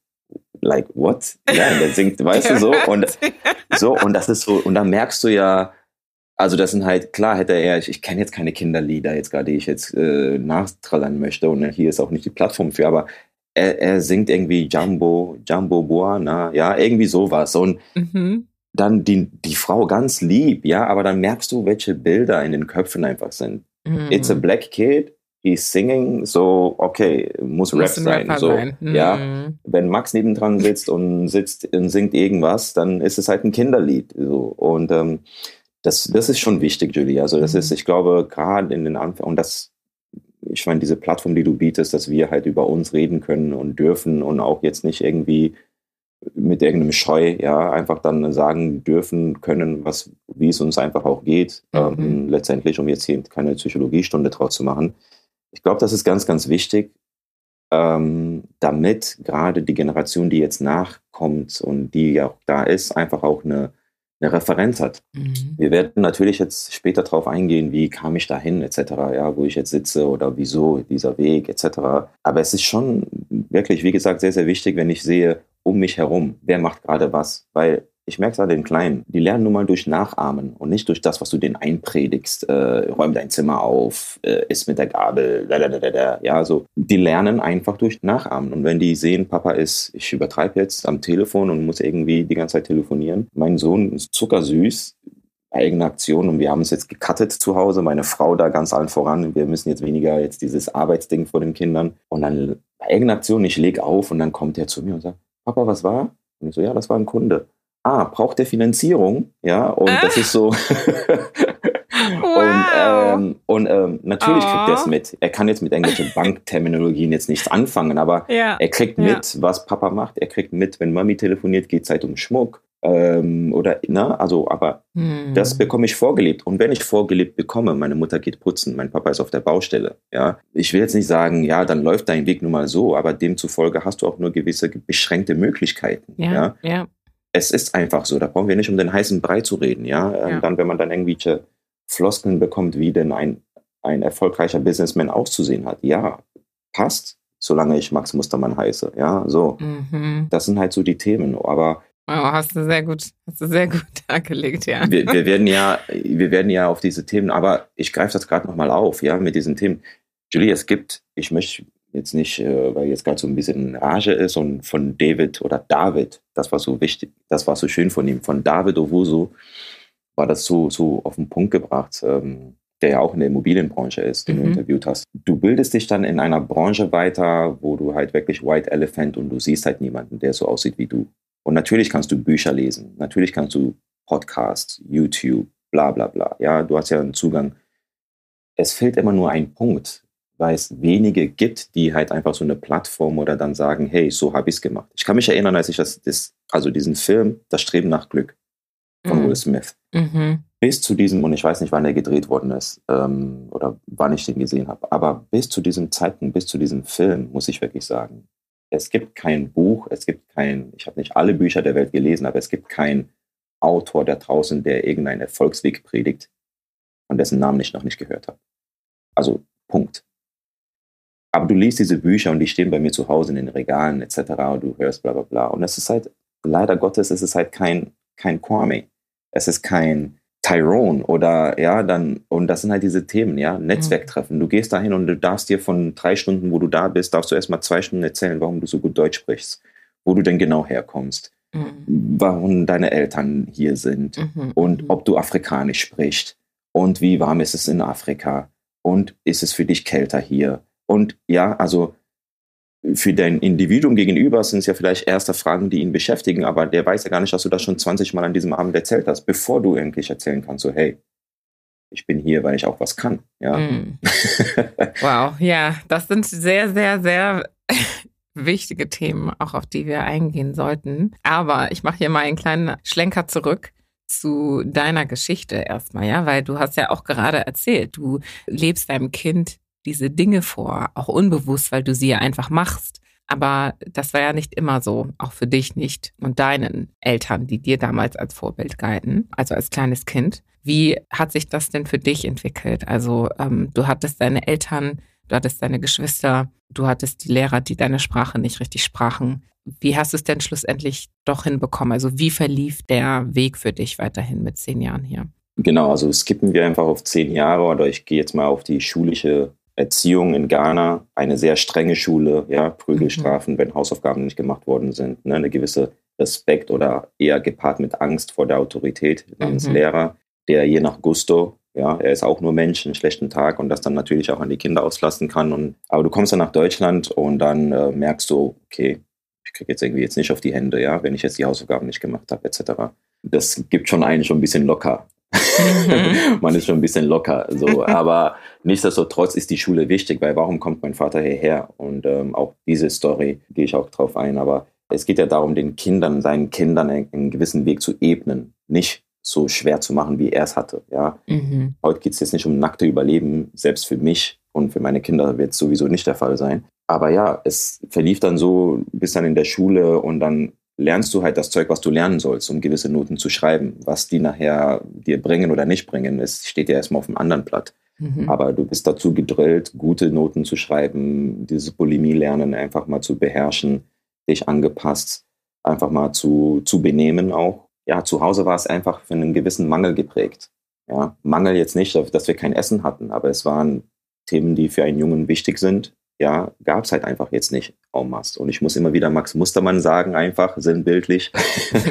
like, what? Ja, der singt, weißt du, so. Und, so, und das ist so, und dann merkst du ja, also das sind halt, klar hätte er, ich, ich kenne jetzt keine Kinderlieder jetzt gerade, die ich jetzt äh, nachtrallern möchte und hier ist auch nicht die Plattform für, aber er, er singt irgendwie Jumbo, Jumbo Buana, ja, irgendwie sowas. Und mhm. dann die, die Frau ganz lieb, ja, aber dann merkst du, welche Bilder in den Köpfen einfach sind. Mhm. It's a black kid, he's singing, so, okay, muss, muss Rap sein. So, sein. Mhm. Ja, wenn Max nebendran sitzt und sitzt und singt irgendwas, dann ist es halt ein Kinderlied. So. Und ähm, das, das ist schon wichtig, Julie. Also das ist, mhm. ich glaube, gerade in den Anfängen, und das ich meine, diese Plattform, die du bietest, dass wir halt über uns reden können und dürfen und auch jetzt nicht irgendwie mit irgendeinem Scheu, ja, einfach dann sagen dürfen können, was, wie es uns einfach auch geht, mhm. ähm, letztendlich, um jetzt hier keine Psychologiestunde draus zu machen. Ich glaube, das ist ganz, ganz wichtig, ähm, damit gerade die Generation, die jetzt nachkommt und die auch da ist, einfach auch eine eine Referenz hat. Mhm. Wir werden natürlich jetzt später darauf eingehen, wie kam ich dahin etc., ja, wo ich jetzt sitze oder wieso dieser Weg etc. Aber es ist schon wirklich, wie gesagt, sehr, sehr wichtig, wenn ich sehe um mich herum, wer macht gerade was, weil ich merke es an den Kleinen, die lernen nun mal durch Nachahmen und nicht durch das, was du denen einpredigst. Äh, räum dein Zimmer auf, äh, isst mit der Gabel, da, ja, so. Die lernen einfach durch Nachahmen. Und wenn die sehen, Papa ist, ich übertreibe jetzt, am Telefon und muss irgendwie die ganze Zeit telefonieren. Mein Sohn ist zuckersüß, eigene Aktion und wir haben es jetzt gecuttet zu Hause. Meine Frau da ganz allen voran. Wir müssen jetzt weniger jetzt dieses Arbeitsding vor den Kindern. Und dann eigene Aktion, ich lege auf und dann kommt er zu mir und sagt, Papa, was war? Und ich so, ja, das war ein Kunde ah, braucht der Finanzierung, ja, und ah. das ist so. wow. Und, ähm, und ähm, natürlich oh. kriegt er es mit. Er kann jetzt mit irgendwelchen Bankterminologien jetzt nichts anfangen, aber ja. er kriegt mit, ja. was Papa macht. Er kriegt mit, wenn Mami telefoniert, geht es halt um Schmuck. Ähm, oder, na, also, aber hm. das bekomme ich vorgelebt. Und wenn ich vorgelebt bekomme, meine Mutter geht putzen, mein Papa ist auf der Baustelle, ja. Ich will jetzt nicht sagen, ja, dann läuft dein Weg nun mal so, aber demzufolge hast du auch nur gewisse beschränkte Möglichkeiten, ja. ja? ja es ist einfach so, da brauchen wir nicht um den heißen Brei zu reden, ja. Ähm, ja. Dann, wenn man dann irgendwelche Floskeln bekommt, wie denn ein, ein erfolgreicher Businessman auszusehen hat, ja, passt, solange ich Max Mustermann heiße, ja, so. Mhm. Das sind halt so die Themen, aber Oh, hast du sehr gut, hast du sehr gut dargelegt, ja. Wir, wir, werden ja, wir werden ja auf diese Themen, aber ich greife das gerade nochmal auf, ja, mit diesen Themen. Julie, es gibt, ich möchte jetzt nicht, äh, weil jetzt gerade so ein bisschen Rage ist und von David oder David, das war so wichtig, das war so schön von ihm, von David Owusu war das so, so auf den Punkt gebracht, ähm, der ja auch in der Immobilienbranche ist, den mhm. du interviewt hast. Du bildest dich dann in einer Branche weiter, wo du halt wirklich White Elephant und du siehst halt niemanden, der so aussieht wie du. Und natürlich kannst du Bücher lesen, natürlich kannst du Podcasts, YouTube, bla bla bla. Ja, du hast ja einen Zugang. Es fehlt immer nur ein Punkt weil es wenige gibt, die halt einfach so eine Plattform oder dann sagen, hey, so habe ich es gemacht. Ich kann mich erinnern, als ich das, das, also diesen Film, Das Streben nach Glück von mhm. Will Smith, mhm. bis zu diesem, und ich weiß nicht, wann er gedreht worden ist ähm, oder wann ich den gesehen habe, aber bis zu diesem Zeitpunkt, bis zu diesem Film, muss ich wirklich sagen, es gibt kein Buch, es gibt kein, ich habe nicht alle Bücher der Welt gelesen, aber es gibt keinen Autor da draußen, der irgendeinen Erfolgsweg predigt, von dessen Namen ich noch nicht gehört habe. Also Punkt. Aber du liest diese Bücher und die stehen bei mir zu Hause in den Regalen etc. und du hörst bla bla bla. Und es ist halt, leider Gottes, es ist halt kein, kein Kwame. Es ist kein Tyrone oder ja, dann, und das sind halt diese Themen, ja, Netzwerktreffen. Du gehst dahin und du darfst dir von drei Stunden, wo du da bist, darfst du erstmal zwei Stunden erzählen, warum du so gut Deutsch sprichst, wo du denn genau herkommst, mhm. warum deine Eltern hier sind mhm. und mhm. ob du Afrikanisch sprichst und wie warm ist es in Afrika und ist es für dich kälter hier und ja, also für dein Individuum gegenüber sind es ja vielleicht erste Fragen, die ihn beschäftigen, aber der weiß ja gar nicht, dass du das schon 20 Mal an diesem Abend erzählt hast, bevor du endlich erzählen kannst, so hey, ich bin hier, weil ich auch was kann. Ja. Mm. wow, ja, das sind sehr, sehr, sehr wichtige Themen, auch auf die wir eingehen sollten. Aber ich mache hier mal einen kleinen Schlenker zurück zu deiner Geschichte erstmal, ja, weil du hast ja auch gerade erzählt, du lebst deinem Kind diese Dinge vor, auch unbewusst, weil du sie ja einfach machst. Aber das war ja nicht immer so, auch für dich nicht und deinen Eltern, die dir damals als Vorbild galten, also als kleines Kind. Wie hat sich das denn für dich entwickelt? Also ähm, du hattest deine Eltern, du hattest deine Geschwister, du hattest die Lehrer, die deine Sprache nicht richtig sprachen. Wie hast du es denn schlussendlich doch hinbekommen? Also wie verlief der Weg für dich weiterhin mit zehn Jahren hier? Genau, also skippen wir einfach auf zehn Jahre oder ich gehe jetzt mal auf die schulische Erziehung in Ghana, eine sehr strenge Schule, ja, Prügelstrafen, mhm. wenn Hausaufgaben nicht gemacht worden sind, ne, eine gewisse Respekt oder eher gepaart mit Angst vor der Autorität namens mhm. Lehrer, der je nach Gusto, ja, er ist auch nur Mensch, einen schlechten Tag und das dann natürlich auch an die Kinder auslassen kann. Und, aber du kommst dann nach Deutschland und dann äh, merkst du, okay, ich kriege jetzt irgendwie jetzt nicht auf die Hände, ja, wenn ich jetzt die Hausaufgaben nicht gemacht habe, etc. Das gibt schon einen schon ein bisschen locker. Mhm. Man ist schon ein bisschen locker. So. Aber nichtsdestotrotz ist die Schule wichtig, weil warum kommt mein Vater hierher? Und ähm, auch diese Story gehe ich auch drauf ein. Aber es geht ja darum, den Kindern, seinen Kindern einen, gewissen Weg zu ebnen, nicht so schwer zu machen, wie er es hatte. Ja? Mhm. Heute geht es jetzt nicht um nackte Überleben, selbst für mich und für meine Kinder wird es sowieso nicht der Fall sein. Aber ja, es verlief dann so, bis dann in der Schule und dann lernst du halt das Zeug, was du lernen sollst, um gewisse Noten zu schreiben. Was die nachher dir bringen oder nicht bringen, es steht ja erstmal auf einem anderen Blatt. Mhm. Aber du bist dazu gedrillt, gute Noten zu schreiben, dieses Bulimie-Lernen einfach mal zu beherrschen, dich angepasst, einfach mal zu, zu benehmen auch. Ja, zu Hause war es einfach für einen gewissen Mangel geprägt. Ja, Mangel jetzt nicht, dass wir kein Essen hatten, aber es waren Themen, die für einen Jungen wichtig sind ja, gab es halt einfach jetzt nicht en masse. Und ich muss immer wieder Max Mustermann sagen, einfach sinnbildlich.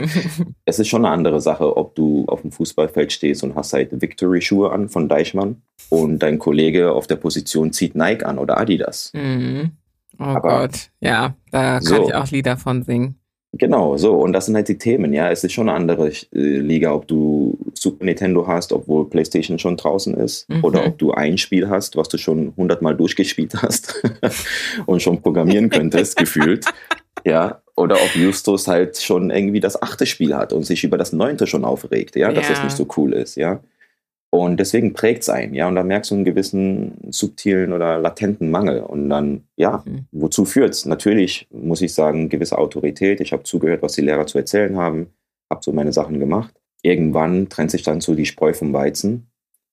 es ist schon eine andere Sache, ob du auf dem Fußballfeld stehst und hast halt Victory-Schuhe an von Deichmann und dein Kollege auf der Position zieht Nike an oder Adidas. Mhm. Oh Aber Gott, ja, da kann so. ich auch Lieder von singen. Genau, so. Und das sind halt die Themen, ja. Es ist schon eine andere äh, Liga, ob du Super Nintendo hast, obwohl PlayStation schon draußen ist, mhm. oder ob du ein Spiel hast, was du schon hundertmal durchgespielt hast und schon programmieren könntest, gefühlt. Ja, oder ob Justus halt schon irgendwie das achte Spiel hat und sich über das neunte schon aufregt, ja, dass ja. es nicht so cool ist, ja. Und deswegen prägt es einen, ja. Und dann merkst du einen gewissen subtilen oder latenten Mangel. Und dann, ja, mhm. wozu führt es? Natürlich muss ich sagen, gewisse Autorität. Ich habe zugehört, was die Lehrer zu erzählen haben, habe so meine Sachen gemacht. Irgendwann trennt sich dann so die Spreu vom Weizen.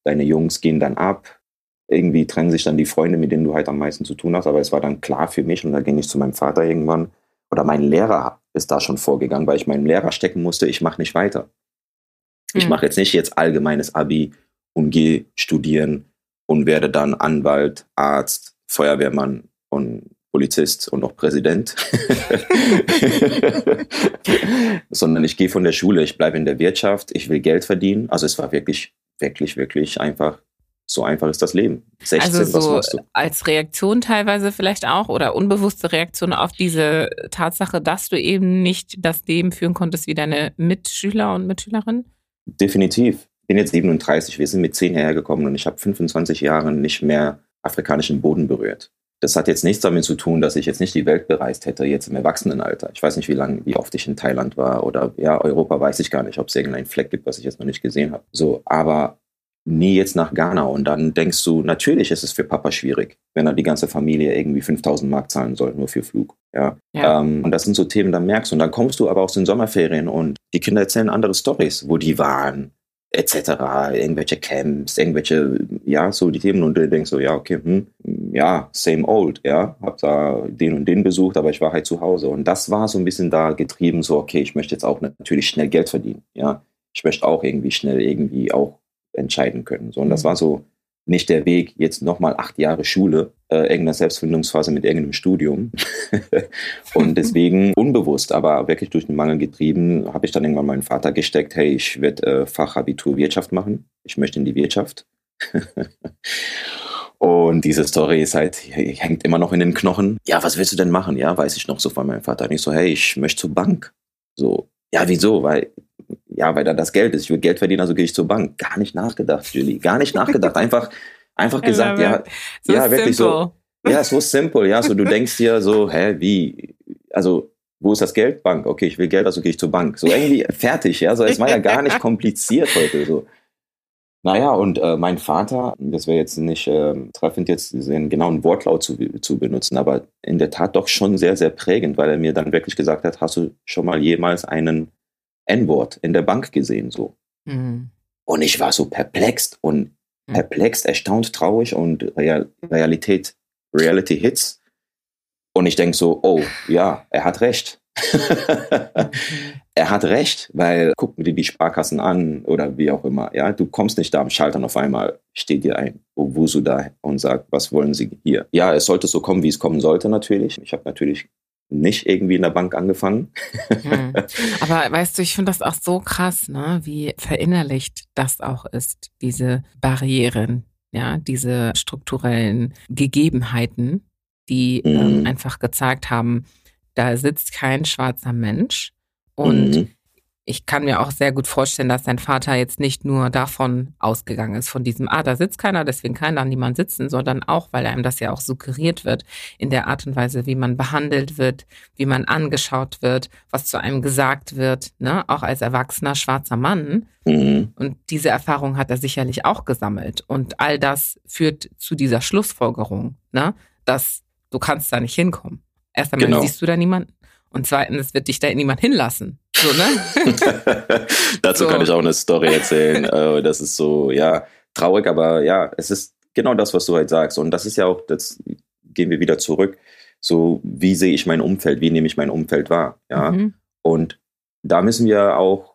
Deine Jungs gehen dann ab. Irgendwie trennen sich dann die Freunde, mit denen du halt am meisten zu tun hast. Aber es war dann klar für mich und da ging ich zu meinem Vater irgendwann. Oder mein Lehrer ist da schon vorgegangen, weil ich meinem Lehrer stecken musste, ich mache nicht weiter. Ich mhm. mache jetzt nicht jetzt allgemeines Abi und gehe studieren und werde dann Anwalt, Arzt, Feuerwehrmann und Polizist und auch Präsident, sondern ich gehe von der Schule, ich bleibe in der Wirtschaft, ich will Geld verdienen. Also es war wirklich, wirklich, wirklich einfach. So einfach ist das Leben. 16, also so als Reaktion teilweise vielleicht auch oder unbewusste Reaktion auf diese Tatsache, dass du eben nicht das Leben führen konntest wie deine Mitschüler und Mitschülerinnen? Definitiv bin jetzt 37, wir sind mit 10 hergekommen und ich habe 25 Jahre nicht mehr afrikanischen Boden berührt. Das hat jetzt nichts damit zu tun, dass ich jetzt nicht die Welt bereist hätte, jetzt im Erwachsenenalter. Ich weiß nicht, wie lange, wie oft ich in Thailand war oder ja, Europa weiß ich gar nicht, ob es irgendeinen Fleck gibt, was ich jetzt noch nicht gesehen habe. So, aber nie jetzt nach Ghana und dann denkst du, natürlich ist es für Papa schwierig, wenn er die ganze Familie irgendwie 5000 Mark zahlen soll, nur für Flug. Ja. ja. Ähm, und das sind so Themen, da merkst du. Und dann kommst du aber aus den Sommerferien und die Kinder erzählen andere Stories, wo die waren, etc., irgendwelche Camps, irgendwelche, ja, so die Themen und du denkst so, ja, okay, hm, ja, same old, ja, hab da den und den besucht, aber ich war halt zu Hause und das war so ein bisschen da getrieben, so, okay, ich möchte jetzt auch natürlich schnell Geld verdienen, ja, ich möchte auch irgendwie schnell irgendwie auch entscheiden können, so und das mhm. war so nicht der Weg, jetzt nochmal acht Jahre Schule, äh, irgendeine Selbstfindungsphase mit irgendeinem Studium. und deswegen unbewusst, aber wirklich durch den Mangel getrieben, habe ich dann irgendwann meinen Vater gesteckt, hey, ich werde äh, Fachabitur Wirtschaft machen. Ich möchte in die Wirtschaft. Und diese Story ist halt, hängt immer noch in den Knochen. Ja, was willst du denn machen? Ja, weiß ich noch so von meinem Vater. Und ich so, hey, ich möchte zur Bank. So, ja, wieso? Weil, ja, weil da das Geld ist. Ich will Geld verdienen, also gehe ich zur Bank. Gar nicht nachgedacht, Julie. Gar nicht nachgedacht. Einfach, einfach gesagt, ja, so ja, wirklich simple. so. Ja, so simple. Ja, so du denkst dir so, hä, wie? Also, wo ist das Geld? Bank. Okay, ich will Geld, also gehe ich zur Bank. So irgendwie fertig, ja. So, es war ja gar nicht kompliziert heute. So. Naja, und äh, mein Vater, das wäre jetzt nicht äh, treffend, jetzt den genauen Wortlaut zu, zu benutzen, aber in der Tat doch schon sehr, sehr prägend, weil er mir dann wirklich gesagt hat, hast du schon mal jemals einen N-Wort in der Bank gesehen? So. Mhm. Und ich war so perplext und mhm. perplext, erstaunt, traurig und Real Realität, Reality Hits. Und ich denke so, oh ja, er hat recht. er hat recht, weil guck dir die Sparkassen an oder wie auch immer. Ja, du kommst nicht da am Schalter und auf einmal steht dir ein Owusu da und sagt, was wollen Sie hier? Ja, es sollte so kommen, wie es kommen sollte natürlich. Ich habe natürlich nicht irgendwie in der Bank angefangen. Hm. Aber weißt du, ich finde das auch so krass, ne? wie verinnerlicht das auch ist, diese Barrieren, ja, diese strukturellen Gegebenheiten, die ähm, mhm. einfach gezeigt haben, da sitzt kein schwarzer Mensch. Und mhm. Ich kann mir auch sehr gut vorstellen, dass sein Vater jetzt nicht nur davon ausgegangen ist, von diesem, ah, da sitzt keiner, deswegen kann da niemand sitzen, sondern auch, weil einem das ja auch suggeriert wird, in der Art und Weise, wie man behandelt wird, wie man angeschaut wird, was zu einem gesagt wird, ne? auch als erwachsener schwarzer Mann. Mhm. Und diese Erfahrung hat er sicherlich auch gesammelt. Und all das führt zu dieser Schlussfolgerung, ne? dass du kannst da nicht hinkommen. Erst einmal genau. siehst du da niemanden und zweitens wird dich da niemand hinlassen. So, ne? Dazu so. kann ich auch eine Story erzählen. Äh, das ist so, ja, traurig, aber ja, es ist genau das, was du halt sagst. Und das ist ja auch, das gehen wir wieder zurück. So, wie sehe ich mein Umfeld? Wie nehme ich mein Umfeld wahr? Ja. Mhm. Und da müssen wir auch,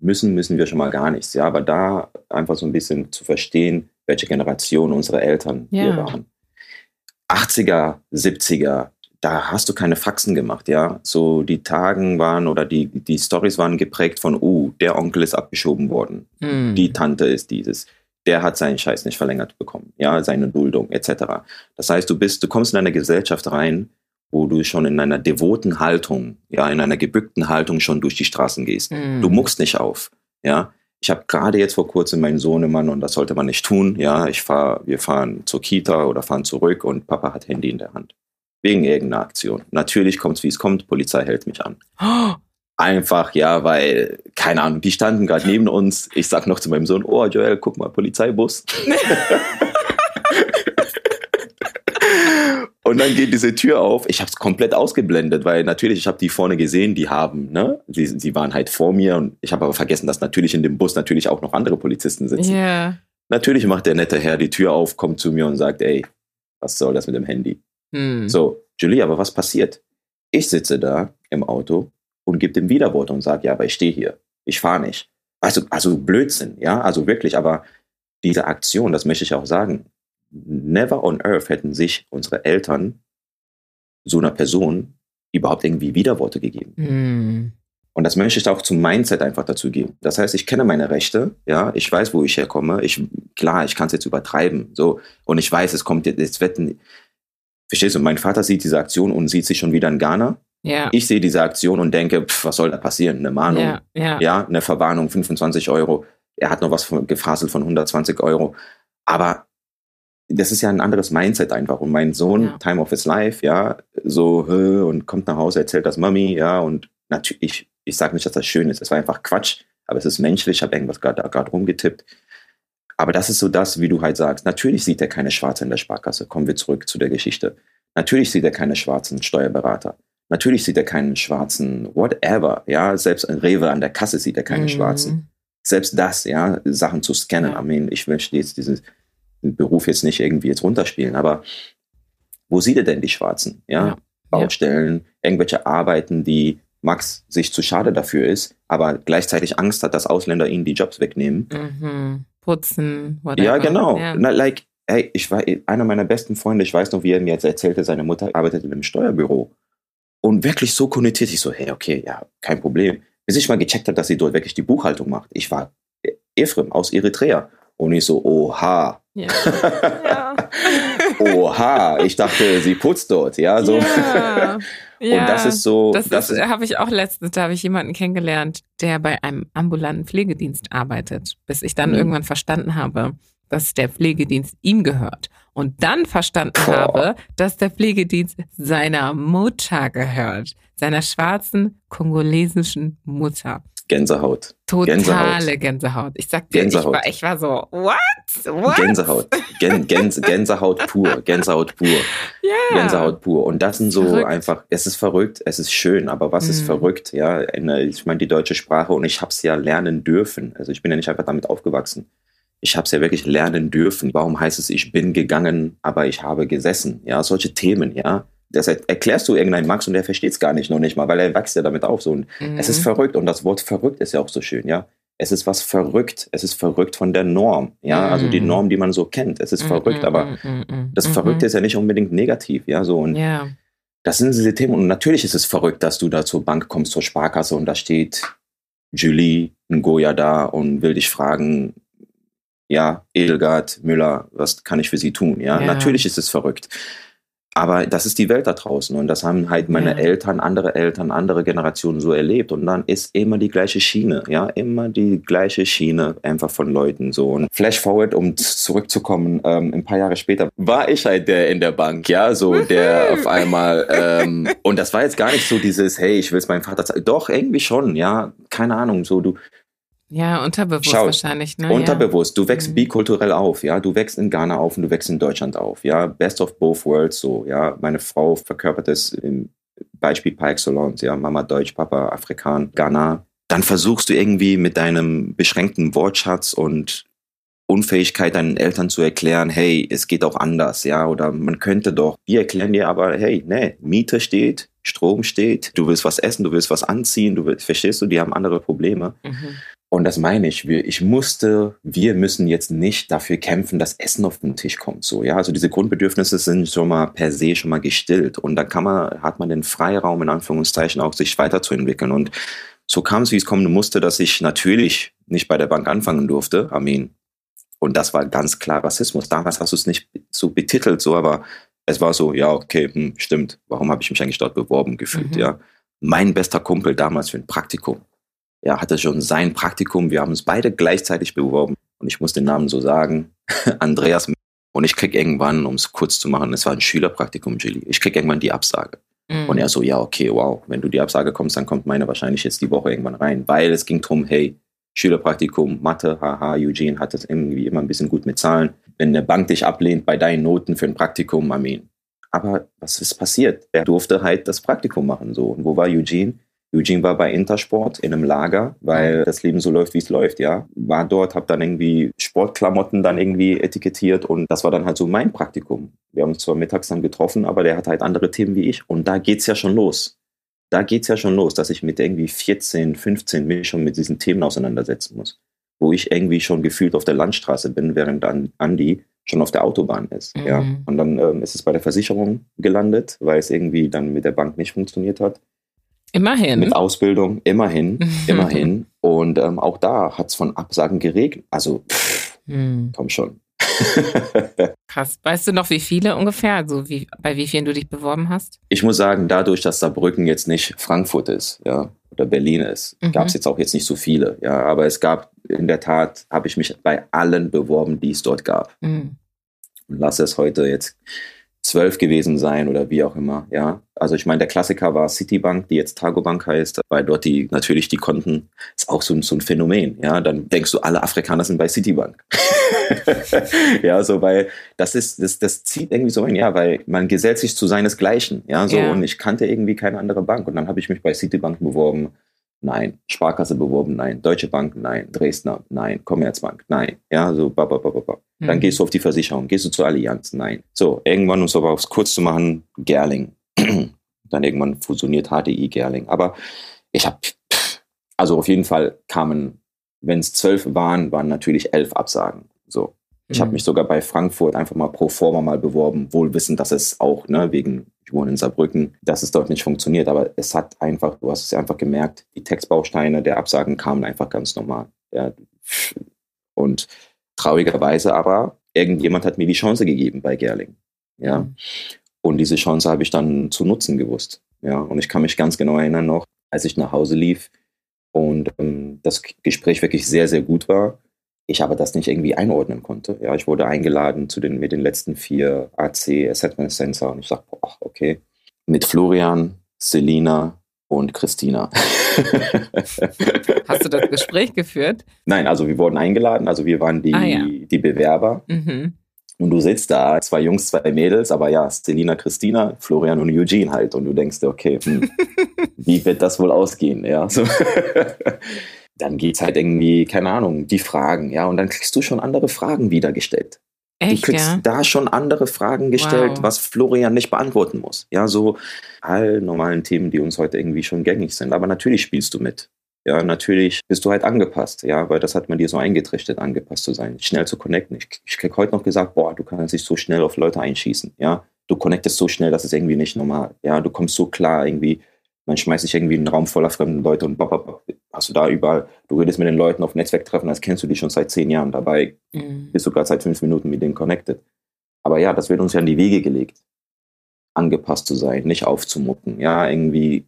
müssen, müssen wir schon mal gar nichts. Ja, aber da einfach so ein bisschen zu verstehen, welche Generation unsere Eltern ja. wir waren. 80er, 70er, da hast du keine Faxen gemacht, ja. So die Tagen waren oder die, die Stories waren geprägt von, oh, der Onkel ist abgeschoben worden, mm. die Tante ist dieses, der hat seinen Scheiß nicht verlängert bekommen, ja, seine Duldung etc. Das heißt, du bist, du kommst in eine Gesellschaft rein, wo du schon in einer devoten Haltung, ja, in einer gebückten Haltung schon durch die Straßen gehst. Mm. Du muckst nicht auf, ja. Ich habe gerade jetzt vor kurzem meinen Sohnemann und das sollte man nicht tun. Ja, ich fahre, wir fahren zur Kita oder fahren zurück und Papa hat Handy in der Hand. Wegen irgendeiner Aktion. Natürlich kommt es, wie es kommt, Polizei hält mich an. Oh. Einfach, ja, weil, keine Ahnung, die standen gerade neben uns. Ich sag noch zu meinem Sohn, oh Joel, guck mal, Polizeibus. Und dann geht diese Tür auf. Ich habe es komplett ausgeblendet, weil natürlich, ich habe die vorne gesehen, die haben, ne, sie, sie waren halt vor mir und ich habe aber vergessen, dass natürlich in dem Bus natürlich auch noch andere Polizisten sitzen. Yeah. Natürlich macht der nette Herr die Tür auf, kommt zu mir und sagt, ey, was soll das mit dem Handy? Hm. So, Julie, aber was passiert? Ich sitze da im Auto und gebe dem Widerwort und sage, ja, aber ich stehe hier, ich fahre nicht. Also, also Blödsinn, ja, also wirklich, aber diese Aktion, das möchte ich auch sagen, never on earth hätten sich unsere Eltern so einer Person überhaupt irgendwie Widerworte gegeben. Mm. Und das möchte ich auch zum Mindset einfach dazu geben. Das heißt, ich kenne meine Rechte, ja, ich weiß, wo ich herkomme. Ich, klar, ich kann es jetzt übertreiben, so. Und ich weiß, es kommt jetzt, es wird, verstehst du, mein Vater sieht diese Aktion und sieht sich schon wieder in Ghana. Ja. Ich sehe diese Aktion und denke, pff, was soll da passieren? Eine Mahnung, ja, ja. ja, eine Verwarnung, 25 Euro. Er hat noch was gefaselt von 120 Euro. Aber das ist ja ein anderes Mindset einfach. Und mein Sohn, ja. Time of his life, ja, so, und kommt nach Hause, erzählt das Mami, ja, und natürlich, ich, ich sage nicht, dass das schön ist. Es war einfach Quatsch, aber es ist menschlich, ich habe irgendwas gerade rumgetippt. Aber das ist so das, wie du halt sagst. Natürlich sieht er keine Schwarze in der Sparkasse. Kommen wir zurück zu der Geschichte. Natürlich sieht er keine schwarzen Steuerberater. Natürlich sieht er keinen schwarzen whatever. Ja, selbst ein Rewe an der Kasse sieht er keine mhm. schwarzen. Selbst das, ja, Sachen zu scannen. Ja. I mean, ich möchte jetzt dieses, Beruf jetzt nicht irgendwie jetzt runterspielen, aber wo sieht er denn die Schwarzen? Ja, ja. Baustellen, irgendwelche Arbeiten, die Max sich zu schade dafür ist, aber gleichzeitig Angst hat, dass Ausländer ihnen die Jobs wegnehmen. Mhm. Putzen, whatever. Ja, genau. Ja. Na, like, hey, ich war einer meiner besten Freunde, ich weiß noch, wie er mir jetzt erzählte, seine Mutter arbeitet in einem Steuerbüro. Und wirklich so konnotiert, ich so, hey, okay, ja, kein Problem. Bis ich mal gecheckt habe, dass sie dort wirklich die Buchhaltung macht. Ich war Ephraim aus Eritrea. Und ich so, oha. Ja. ja. oha, ich dachte, sie putzt dort, ja, so. Ja. Ja, und das ist so. Das, das habe ich auch letztens, da habe ich jemanden kennengelernt, der bei einem ambulanten Pflegedienst arbeitet, bis ich dann mhm. irgendwann verstanden habe, dass der Pflegedienst ihm gehört. Und dann verstanden Boah. habe, dass der Pflegedienst seiner Mutter gehört, seiner schwarzen kongolesischen Mutter. Gänsehaut. Totale Gänsehaut. Gänsehaut. Ich sag dir, Gänsehaut. Ich, war, ich war so, what? what? Gänsehaut. Gän, Gänse, Gänsehaut pur. Gänsehaut pur. Yeah. Gänsehaut pur. Und das sind so verrückt. einfach, es ist verrückt, es ist schön, aber was mm. ist verrückt? Ja, ich meine, die deutsche Sprache und ich habe es ja lernen dürfen. Also ich bin ja nicht einfach damit aufgewachsen. Ich habe es ja wirklich lernen dürfen. Warum heißt es, ich bin gegangen, aber ich habe gesessen? Ja, solche Themen, ja. Das erklärst du irgendeinem Max und der versteht es gar nicht, noch nicht mal, weil er wächst ja damit auf. So. Und mhm. es ist verrückt und das Wort verrückt ist ja auch so schön, ja. Es ist was verrückt. Es ist verrückt von der Norm, ja. Mhm. Also die mhm. Norm, die man so kennt. Es ist mhm. verrückt, aber mhm. das Verrückte ist ja nicht unbedingt negativ, ja. So und ja. das sind diese Themen. Und natürlich ist es verrückt, dass du da zur Bank kommst, zur Sparkasse und da steht Julie Ngoya da und will dich fragen, ja, Edelgard, Müller, was kann ich für sie tun? Ja, ja. natürlich ist es verrückt. Aber das ist die Welt da draußen. Und das haben halt meine ja. Eltern, andere Eltern, andere Generationen so erlebt. Und dann ist immer die gleiche Schiene, ja, immer die gleiche Schiene einfach von Leuten so. Und Flash forward, um zurückzukommen, ähm, ein paar Jahre später war ich halt der in der Bank, ja, so der auf einmal ähm, und das war jetzt gar nicht so dieses, hey, ich will es meinem Vater zeigen, doch irgendwie schon, ja, keine Ahnung, so du ja, unterbewusst Schau, wahrscheinlich. Ne? Unterbewusst. Du wächst mhm. bikulturell auf, ja. Du wächst in Ghana auf und du wächst in Deutschland auf, ja. Best of both worlds, so, ja. Meine Frau verkörpert es im Beispiel par excellence, ja. Mama Deutsch, Papa Afrikan, Ghana. Dann versuchst du irgendwie mit deinem beschränkten Wortschatz und Unfähigkeit deinen Eltern zu erklären, hey, es geht auch anders, ja, oder man könnte doch. Wir erklären dir aber, hey, nee, Miete steht, Strom steht, du willst was essen, du willst was anziehen, du willst, verstehst du, die haben andere Probleme. Mhm. Und das meine ich. Ich musste, wir müssen jetzt nicht dafür kämpfen, dass Essen auf den Tisch kommt. So, ja, also diese Grundbedürfnisse sind schon mal per se schon mal gestillt. Und da kann man, hat man den Freiraum, in Anführungszeichen, auch sich weiterzuentwickeln. Und so kam es, wie es kommen musste, dass ich natürlich nicht bei der Bank anfangen durfte. Armin. Und das war ganz klar Rassismus. Damals hast du es nicht so betitelt, so, aber es war so, ja, okay, hm, stimmt. Warum habe ich mich eigentlich dort beworben gefühlt, mhm. ja? Mein bester Kumpel damals für ein Praktikum ja, hatte schon sein Praktikum. Wir haben uns beide gleichzeitig beworben. Und ich muss den Namen so sagen, Andreas. Und ich krieg irgendwann, um es kurz zu machen, es war ein Schülerpraktikum, Julie. Ich krieg irgendwann die Absage. Mhm. Und er so, ja, okay, wow. Wenn du die Absage kommst, dann kommt meine wahrscheinlich jetzt die Woche irgendwann rein. Weil es ging drum, hey, Schülerpraktikum, Mathe, haha, Eugene hat das irgendwie immer ein bisschen gut mit Zahlen. Wenn eine Bank dich ablehnt bei deinen Noten für ein Praktikum, I mean. Aber was ist passiert? Er durfte halt das Praktikum machen, so. Und wo war Eugene? Eugene war bei Intersport in einem Lager, weil das Leben so läuft, wie es läuft, ja. War dort, habe dann irgendwie Sportklamotten dann irgendwie etikettiert und das war dann halt so mein Praktikum. Wir haben uns zwar mittags dann getroffen, aber der hat halt andere Themen wie ich und da geht's ja schon los. Da geht's ja schon los, dass ich mit irgendwie 14, 15 mich schon mit diesen Themen auseinandersetzen muss. Wo ich irgendwie schon gefühlt auf der Landstraße bin, während dann Andi schon auf der Autobahn ist. Mhm. Ja. Und dann ähm, ist es bei der Versicherung gelandet, weil es irgendwie dann mit der Bank nicht funktioniert hat. Immerhin. Mit Ausbildung, immerhin, immerhin. Und ähm, auch da hat es von Absagen geregnet. Also, pff, hm. komm schon. Krass. Weißt du noch, wie viele ungefähr? Also wie, bei wie vielen du dich beworben hast? Ich muss sagen, dadurch, dass Saarbrücken jetzt nicht Frankfurt ist, ja, oder Berlin ist, mhm. gab es jetzt auch jetzt nicht so viele, ja. Aber es gab in der Tat, habe ich mich bei allen beworben, die es dort gab. Mhm. Und lasse es heute jetzt zwölf gewesen sein oder wie auch immer, ja. Also ich meine, der Klassiker war Citibank, die jetzt Targobank heißt, weil dort die natürlich die Konten, ist auch so, ein, so ein Phänomen, ja. Dann denkst du, alle Afrikaner sind bei Citibank. ja, so, weil das ist, das, das zieht irgendwie so ein, ja, weil man gesellt sich zu seinesgleichen, ja, so. Ja. Und ich kannte irgendwie keine andere Bank und dann habe ich mich bei Citibank beworben Nein. Sparkasse beworben? Nein. Deutsche Bank? Nein. Dresdner? Nein. Commerzbank? Nein. Ja, so, ba, ba, ba, ba. Dann mhm. gehst du auf die Versicherung. Gehst du zur Allianz? Nein. So, irgendwann, um es aber aufs kurz zu machen, Gerling. Dann irgendwann fusioniert HDI Gerling. Aber ich habe, also auf jeden Fall kamen, wenn es zwölf waren, waren natürlich elf Absagen. So. Ich mhm. habe mich sogar bei Frankfurt einfach mal pro forma mal beworben, wohl wissend, dass es auch, ne, wegen ich wohne in Saarbrücken, dass es dort nicht funktioniert. Aber es hat einfach, du hast es einfach gemerkt, die Textbausteine der Absagen kamen einfach ganz normal. Ja. Und traurigerweise aber, irgendjemand hat mir die Chance gegeben bei Gerling. Ja. Mhm. Und diese Chance habe ich dann zu nutzen gewusst. Ja. Und ich kann mich ganz genau erinnern noch, als ich nach Hause lief und ähm, das Gespräch wirklich sehr, sehr gut war ich aber das nicht irgendwie einordnen konnte. Ja, ich wurde eingeladen zu den, mit den letzten vier AC Assessment Center und ich sagte, ach, okay. Mit Florian, Selina und Christina. Hast du das Gespräch geführt? Nein, also wir wurden eingeladen, also wir waren die, ah, ja. die Bewerber. Mhm. Und du sitzt da, zwei Jungs, zwei Mädels, aber ja, Selina, Christina, Florian und Eugene halt. Und du denkst, okay, hm, wie wird das wohl ausgehen? Ja, so dann geht's halt irgendwie, keine Ahnung, die Fragen, ja, und dann kriegst du schon andere Fragen wieder gestellt. Echt, du kriegst ja? da schon andere Fragen gestellt, Wow. was Florian nicht beantworten muss. Ja, so all normalen Themen, die uns heute irgendwie schon gängig sind. Aber natürlich spielst du mit. Ja, natürlich bist du halt angepasst, ja, weil das hat man dir so eingetrichtert, angepasst zu sein, schnell zu connecten. Ich, ich krieg heute noch gesagt, boah, du kannst dich so schnell auf Leute einschießen, ja. Du connectest so schnell, das ist irgendwie nicht normal. Ja, du kommst so klar irgendwie, man schmeißt dich irgendwie in einen Raum voller fremden Leute und bop, bop, bop, hast du da überall, du redest mit den Leuten auf Netzwerktreffen, als kennst du die schon seit zehn Jahren. Dabei Mhm. bist du gerade seit fünf Minuten mit denen connected. Aber ja, das wird uns ja in die Wege gelegt, angepasst zu sein, nicht aufzumucken, ja, irgendwie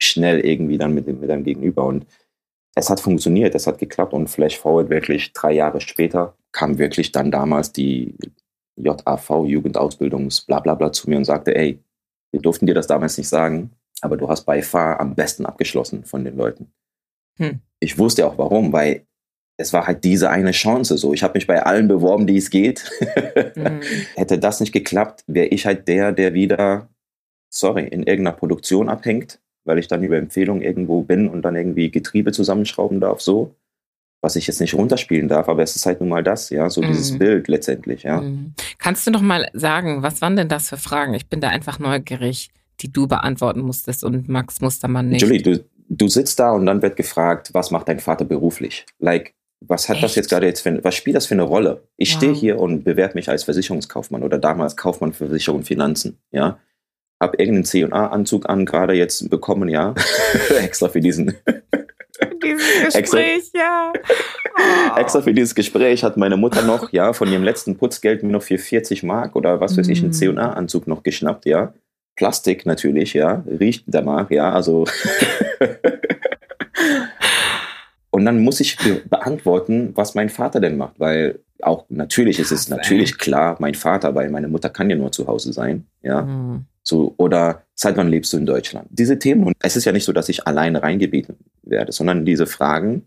schnell irgendwie dann mit, dem, mit deinem Gegenüber. Und es hat funktioniert, es hat geklappt und Flash Forward wirklich drei Jahre später kam wirklich dann damals die JAV, Jugendausbildungs, bla bla bla, zu mir und sagte, ey, wir durften dir das damals nicht sagen, aber du hast bei FAR am besten abgeschlossen von den Leuten. Hm. Ich wusste auch warum, weil es war halt diese eine Chance so. Ich habe mich bei allen beworben, die es geht. Mhm. Hätte das nicht geklappt, wäre ich halt der, der wieder, sorry, in irgendeiner Produktion abhängt, weil ich dann über Empfehlung irgendwo bin und dann irgendwie Getriebe zusammenschrauben darf, so. Was ich jetzt nicht runterspielen darf, aber es ist halt nun mal das, ja, so dieses Mhm. Bild letztendlich, ja. Mhm. Kannst du noch mal sagen, was waren denn das für Fragen? Ich bin da einfach neugierig, die du beantworten musstest und Max Mustermann nicht. Julie, du, du sitzt da und dann wird gefragt, was macht dein Vater beruflich? Like, was hat das Echt? jetzt gerade jetzt für, was spielt das für eine Rolle? Ich Wow. stehe hier und bewerbe mich als Versicherungskaufmann oder damals Kaufmann für Versicherung und Finanzen, ja. Hab irgendeinen C&A-Anzug an, gerade jetzt bekommen, ja. Extra für diesen, Dieses Gespräch, ja. Oh. extra für dieses Gespräch hat meine Mutter noch, ja, von ihrem letzten Putzgeld mir noch für 40 Mark oder was weiß ich, einen Mm. C&A-Anzug noch geschnappt, ja. Plastik natürlich, ja, riecht danach, ja, also. Und dann muss ich be beantworten, was mein Vater denn macht, weil auch natürlich ist es natürlich klar, mein Vater, weil meine Mutter kann ja nur zu Hause sein, ja. Mhm. So, oder seit wann lebst du in Deutschland? Diese Themen, und es ist ja nicht so, dass ich alleine reingebeten werde, sondern diese Fragen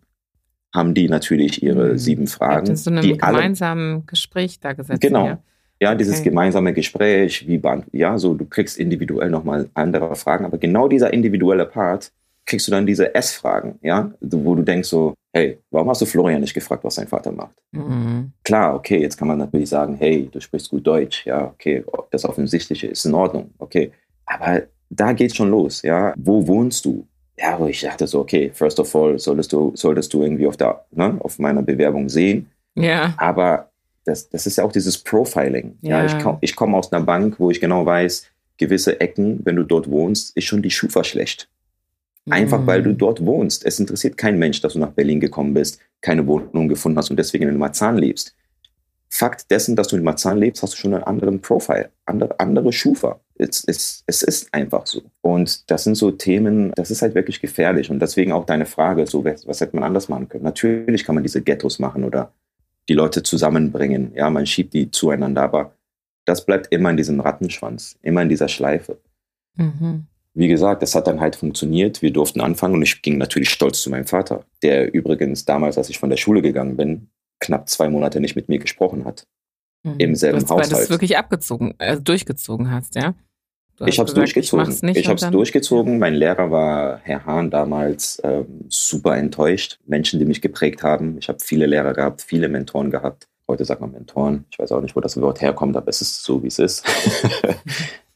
haben die natürlich ihre Mhm. sieben Fragen, in so einem die alle gemeinsamen Gespräch da gesetzt. Genau. Ja. Ja, dieses Okay. gemeinsame Gespräch, wie ja, so du kriegst individuell nochmal andere Fragen, aber genau dieser individuelle Part kriegst du dann diese S-Fragen, ja, wo du denkst so, hey, warum hast du Florian nicht gefragt, was sein Vater macht? Mhm. Klar, okay, jetzt kann man natürlich sagen, hey, du sprichst gut Deutsch, ja, okay, das Offensichtliche ist in Ordnung, okay, aber da geht's schon los, ja, wo wohnst du? Ja, wo ich dachte so, okay, first of all, solltest du, solltest du irgendwie auf der, ne, auf meiner Bewerbung sehen, Ja. aber das, das ist ja auch dieses Profiling. Ja, Ja. ich komme ich komm aus einer Bank, wo ich genau weiß, gewisse Ecken, wenn du dort wohnst, ist schon die Schufa schlecht. Einfach Mhm. weil du dort wohnst. Es interessiert kein Mensch, dass du nach Berlin gekommen bist, keine Wohnung gefunden hast und deswegen in Marzahn lebst. Fakt dessen, dass du in Marzahn lebst, hast du schon einen anderen Profile, andere, andere Schufa. Es, es, es ist einfach so. Und das sind so Themen, das ist halt wirklich gefährlich. Und deswegen auch deine Frage, so, was, was hätte man anders machen können? Natürlich kann man diese Ghettos machen oder die Leute zusammenbringen. Ja, man schiebt die zueinander, aber das bleibt immer in diesem Rattenschwanz, immer in dieser Schleife. Mhm. Wie gesagt, das hat dann halt funktioniert. Wir durften anfangen und ich ging natürlich stolz zu meinem Vater, der übrigens damals, als ich von der Schule gegangen bin, knapp zwei Monate nicht mit mir gesprochen hat. Mhm. Im selben du hast, Weil du es Haushalt. wirklich abgezogen, also durchgezogen hast, ja? Du Ich habe es durchgezogen. Ich, nicht ich habe es durchgezogen. Mein Lehrer war Herr Hahn damals ähm, super enttäuscht. Menschen, die mich geprägt haben. Ich habe viele Lehrer gehabt, viele Mentoren gehabt. Heute sagt man Mentoren. Ich weiß auch nicht, wo das Wort herkommt, aber es ist so, wie es ist.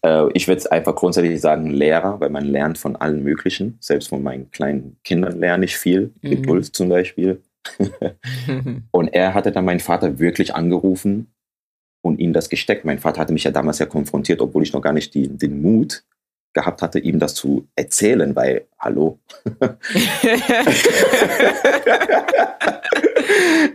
Äh, ich würde einfach grundsätzlich sagen Lehrer, weil man lernt von allen möglichen. Selbst von meinen kleinen Kindern lerne ich viel. Mhm. Geduld zum Beispiel. Und er hatte dann meinen Vater wirklich angerufen und ihm das gesteckt. Mein Vater hatte mich ja damals ja konfrontiert, obwohl ich noch gar nicht die, den Mut gehabt hatte, ihm das zu erzählen, weil, hallo.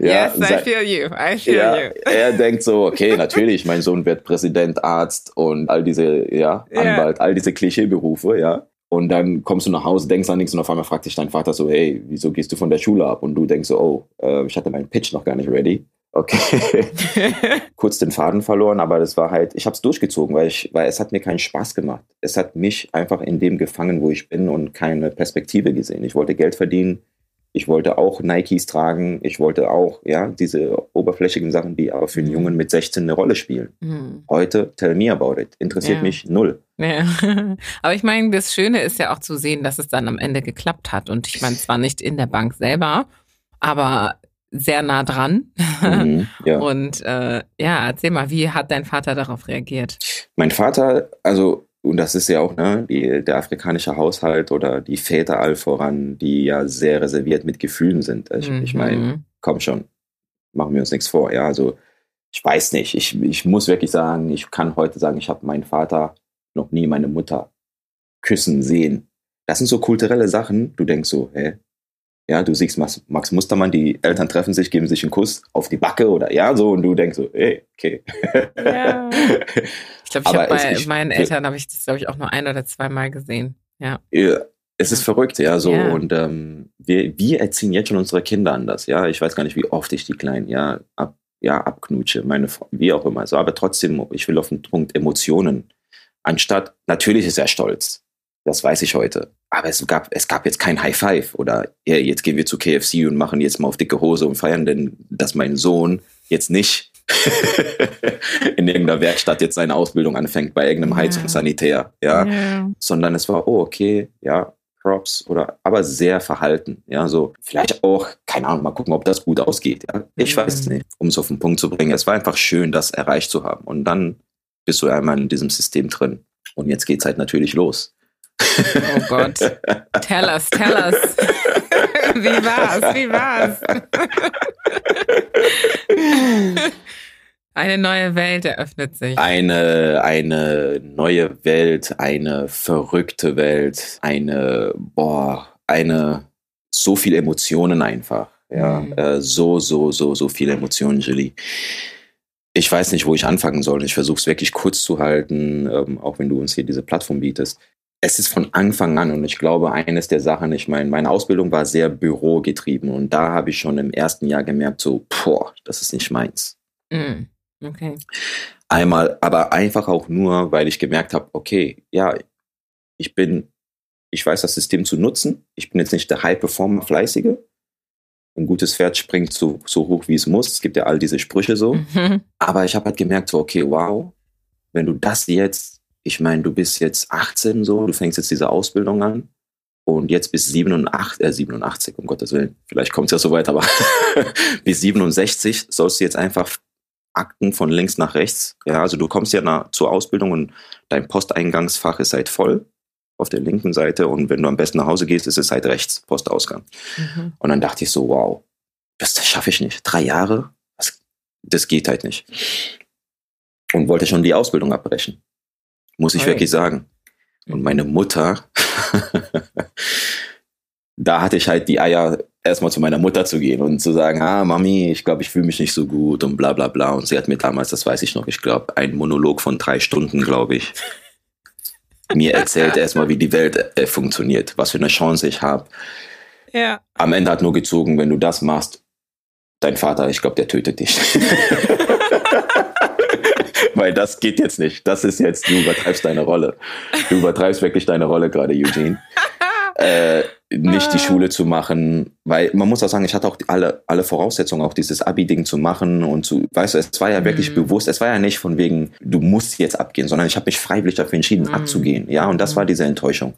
yes, I feel you. I feel ja, you. er denkt so, okay, natürlich, mein Sohn wird Präsident, Arzt und all diese, ja, Ja. Anwalt, all diese Klischeeberufe, ja. Und dann kommst du nach Hause, denkst an nichts und auf einmal fragt dich dein Vater so, hey, wieso gehst du von der Schule ab? Und du denkst so, oh, äh, ich hatte meinen Pitch noch gar nicht ready. Okay. Kurz den Faden verloren, aber das war halt, ich habe es durchgezogen, weil, ich, weil es hat mir keinen Spaß gemacht. Es hat mich einfach in dem gefangen, wo ich bin und keine Perspektive gesehen. Ich wollte Geld verdienen, ich wollte auch Nikes tragen, ich wollte auch, ja, diese oberflächigen Sachen, die aber für einen Mhm. Jungen mit 16 eine Rolle spielen. Hm. Heute, tell me about it. Interessiert Ja. mich null. Ja. Aber ich meine, das Schöne ist ja auch zu sehen, dass es dann am Ende geklappt hat. Und ich meine, zwar nicht in der Bank selber, aber sehr nah dran. Mhm, ja. Und äh, ja, erzähl mal, wie hat dein Vater darauf reagiert? Mein Vater, also und das ist ja auch ne, die, der afrikanische Haushalt oder die Väter all voran, die ja sehr reserviert mit Gefühlen sind. Ich, mhm. ich meine, komm schon, machen wir uns nichts vor. Ja, also ich weiß nicht. Ich, ich muss wirklich sagen, ich kann heute sagen, ich habe meinen Vater noch nie meine Mutter küssen sehen. Das sind so kulturelle Sachen. Du denkst so, hä? Ja, du siehst Max, Max Mustermann, die Eltern treffen sich, geben sich einen Kuss auf die Backe oder ja, so und du denkst so, hey, okay. Ja. Ich glaube, ich habe bei ich, meinen Eltern habe ich das, glaube ich, auch nur ein oder zweimal gesehen. Ja. ja es ist verrückt, ja, so. Ja. Und ähm, wir, wir erziehen jetzt schon unsere Kinder anders, ja. Ich weiß gar nicht, wie oft ich die Kleinen, ja, ab, ja, abknutsche, meine, wie auch immer. So, aber trotzdem, ich will auf den Punkt Emotionen. Anstatt, natürlich ist er stolz. Das weiß ich heute. Aber es gab, es gab jetzt kein High Five oder ja, jetzt gehen wir zu KFC und machen jetzt mal auf dicke Hose und feiern, denn dass mein Sohn jetzt nicht in irgendeiner Werkstatt jetzt seine Ausbildung anfängt bei irgendeinem Heizungssanitär, ja, ja. sondern es war, oh, okay, ja, Props oder aber sehr verhalten. Ja, so vielleicht auch, keine Ahnung, mal gucken, ob das gut ausgeht. Ja? Ich mhm. weiß nicht, um es auf den Punkt zu bringen. Es war einfach schön, das erreicht zu haben. Und dann bist du einmal in diesem System drin. Und jetzt geht es halt natürlich los. Oh Gott. Tell us, tell us. Wie war's? Wie war's? Eine neue Welt eröffnet sich. Eine, eine neue Welt, eine verrückte Welt, eine, boah, eine, so viele Emotionen einfach. Ja, mhm. äh, so, so, so, so viele Emotionen, Julie. Ich weiß nicht, wo ich anfangen soll. Ich versuche es wirklich kurz zu halten, ähm, auch wenn du uns hier diese Plattform bietest. Es ist von Anfang an und ich glaube, eines der Sachen, ich meine, meine Ausbildung war sehr bürogetrieben und da habe ich schon im ersten Jahr gemerkt, so, boah, das ist nicht meins. Mhm. Okay. Einmal, aber einfach auch nur, weil ich gemerkt habe, okay, ja, ich bin, ich weiß das System zu nutzen. Ich bin jetzt nicht der High-Performer, Fleißige. Ein gutes Pferd springt so, so hoch, wie es muss. Es gibt ja all diese Sprüche so. Mhm. Aber ich habe halt gemerkt, so, okay, wow, wenn du das jetzt, ich meine, du bist jetzt 18 so, du fängst jetzt diese Ausbildung an und jetzt bis 87, äh, 87, um Gottes Willen, vielleicht kommt es ja so weit, aber bis 67 sollst du jetzt einfach Akten von links nach rechts. Ja, also du kommst ja nach, zur Ausbildung und dein Posteingangsfach ist halt voll auf der linken Seite und wenn du am besten nach Hause gehst, ist es halt rechts, Postausgang. Mhm. Und dann dachte ich so, wow, das, das schaffe ich nicht. Drei Jahre? Das, das geht halt nicht. Und wollte schon die Ausbildung abbrechen. Muss ich okay. wirklich sagen. Und mhm. meine Mutter, da hatte ich halt die Eier, erstmal zu meiner Mutter zu gehen und zu sagen, ah, Mami, ich glaube, ich fühle mich nicht so gut und bla bla bla. Und sie hat mir damals, das weiß ich noch, ich glaube, einen Monolog von drei Stunden, glaube ich, mir erzählt erstmal, wie die Welt äh, funktioniert, was für eine Chance ich habe. Ja. Am Ende hat nur gezogen, wenn du das machst, dein Vater, ich glaube, der tötet dich. Weil das geht jetzt nicht. Das ist jetzt, du übertreibst deine Rolle. Du übertreibst wirklich deine Rolle gerade, Eugene. Äh, nicht die. Schule zu machen, weil man muss auch sagen, ich hatte auch alle, alle Voraussetzungen, auch dieses Abi-Ding zu machen und zu, weißt du, es war ja wirklich mhm. bewusst, es war ja nicht von wegen, du musst jetzt abgehen, sondern ich habe mich freiwillig dafür entschieden, mhm. abzugehen, ja, und das mhm. war diese Enttäuschung.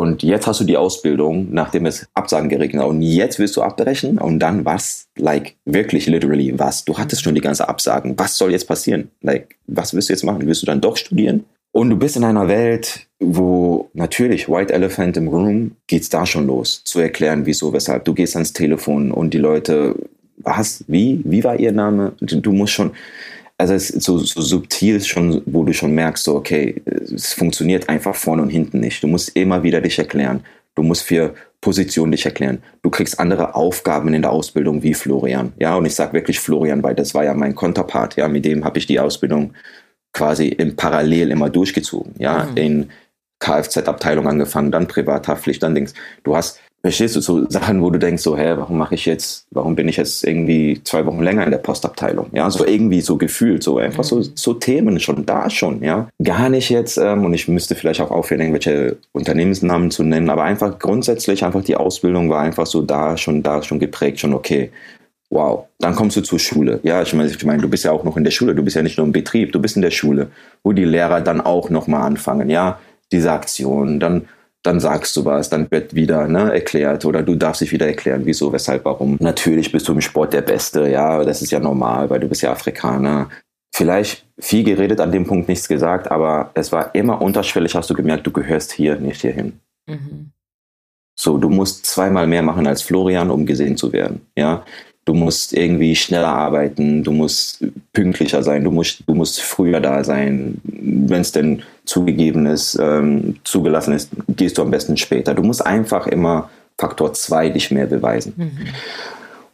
Und jetzt hast du die Ausbildung, nachdem es Absagen geregnet hat. Und jetzt willst du abbrechen und dann was? Like, wirklich literally was? Du hattest schon die ganze Absagen. Was soll jetzt passieren? Like, was willst du jetzt machen? Willst du dann doch studieren? Und du bist in einer Welt, wo natürlich White Elephant im Room geht's da schon los, zu erklären, wieso, weshalb. Du gehst ans Telefon und die Leute, was, wie, wie war ihr Name? Du musst schon, also es ist so, so subtil schon, wo du schon merkst, so, okay, es funktioniert einfach vorne und hinten nicht. Du musst immer wieder dich erklären. Du musst für Position dich erklären. Du kriegst andere Aufgaben in der Ausbildung wie Florian. Ja, und ich sage wirklich Florian, weil das war ja mein Konterpart. Ja, mit dem habe ich die Ausbildung quasi im Parallel immer durchgezogen. Ja, mhm. in Kfz-Abteilung angefangen, dann Privathaftpflicht, dann Dings. Du hast, verstehst du, so Sachen, wo du denkst, so, hä, warum mache ich jetzt, warum bin ich jetzt irgendwie zwei Wochen länger in der Postabteilung? Ja, so irgendwie so gefühlt, so einfach mhm. so, so Themen schon da schon, ja. Gar nicht jetzt, ähm, und ich müsste vielleicht auch aufhören, irgendwelche Unternehmensnamen zu nennen, aber einfach grundsätzlich einfach die Ausbildung war einfach so da, schon da, schon geprägt, schon okay. Wow, dann kommst du zur Schule. Ja, ich meine, ich meine, du bist ja auch noch in der Schule, du bist ja nicht nur im Betrieb, du bist in der Schule, wo die Lehrer dann auch nochmal anfangen, ja, diese Aktion, dann dann sagst du was, dann wird wieder ne, erklärt oder du darfst dich wieder erklären, wieso, weshalb, warum. Natürlich bist du im Sport der Beste, ja, das ist ja normal, weil du bist ja Afrikaner. Vielleicht viel geredet, an dem Punkt nichts gesagt, aber es war immer unterschwellig, hast du gemerkt, du gehörst hier nicht hierhin. Mhm. So, du musst zweimal mehr machen als Florian, um gesehen zu werden, ja. Du musst irgendwie schneller arbeiten, du musst pünktlicher sein, du musst, du musst früher da sein. Wenn es denn zugegeben ist, ähm, zugelassen ist, gehst du am besten später. Du musst einfach immer Faktor 2 dich mehr beweisen. Mhm.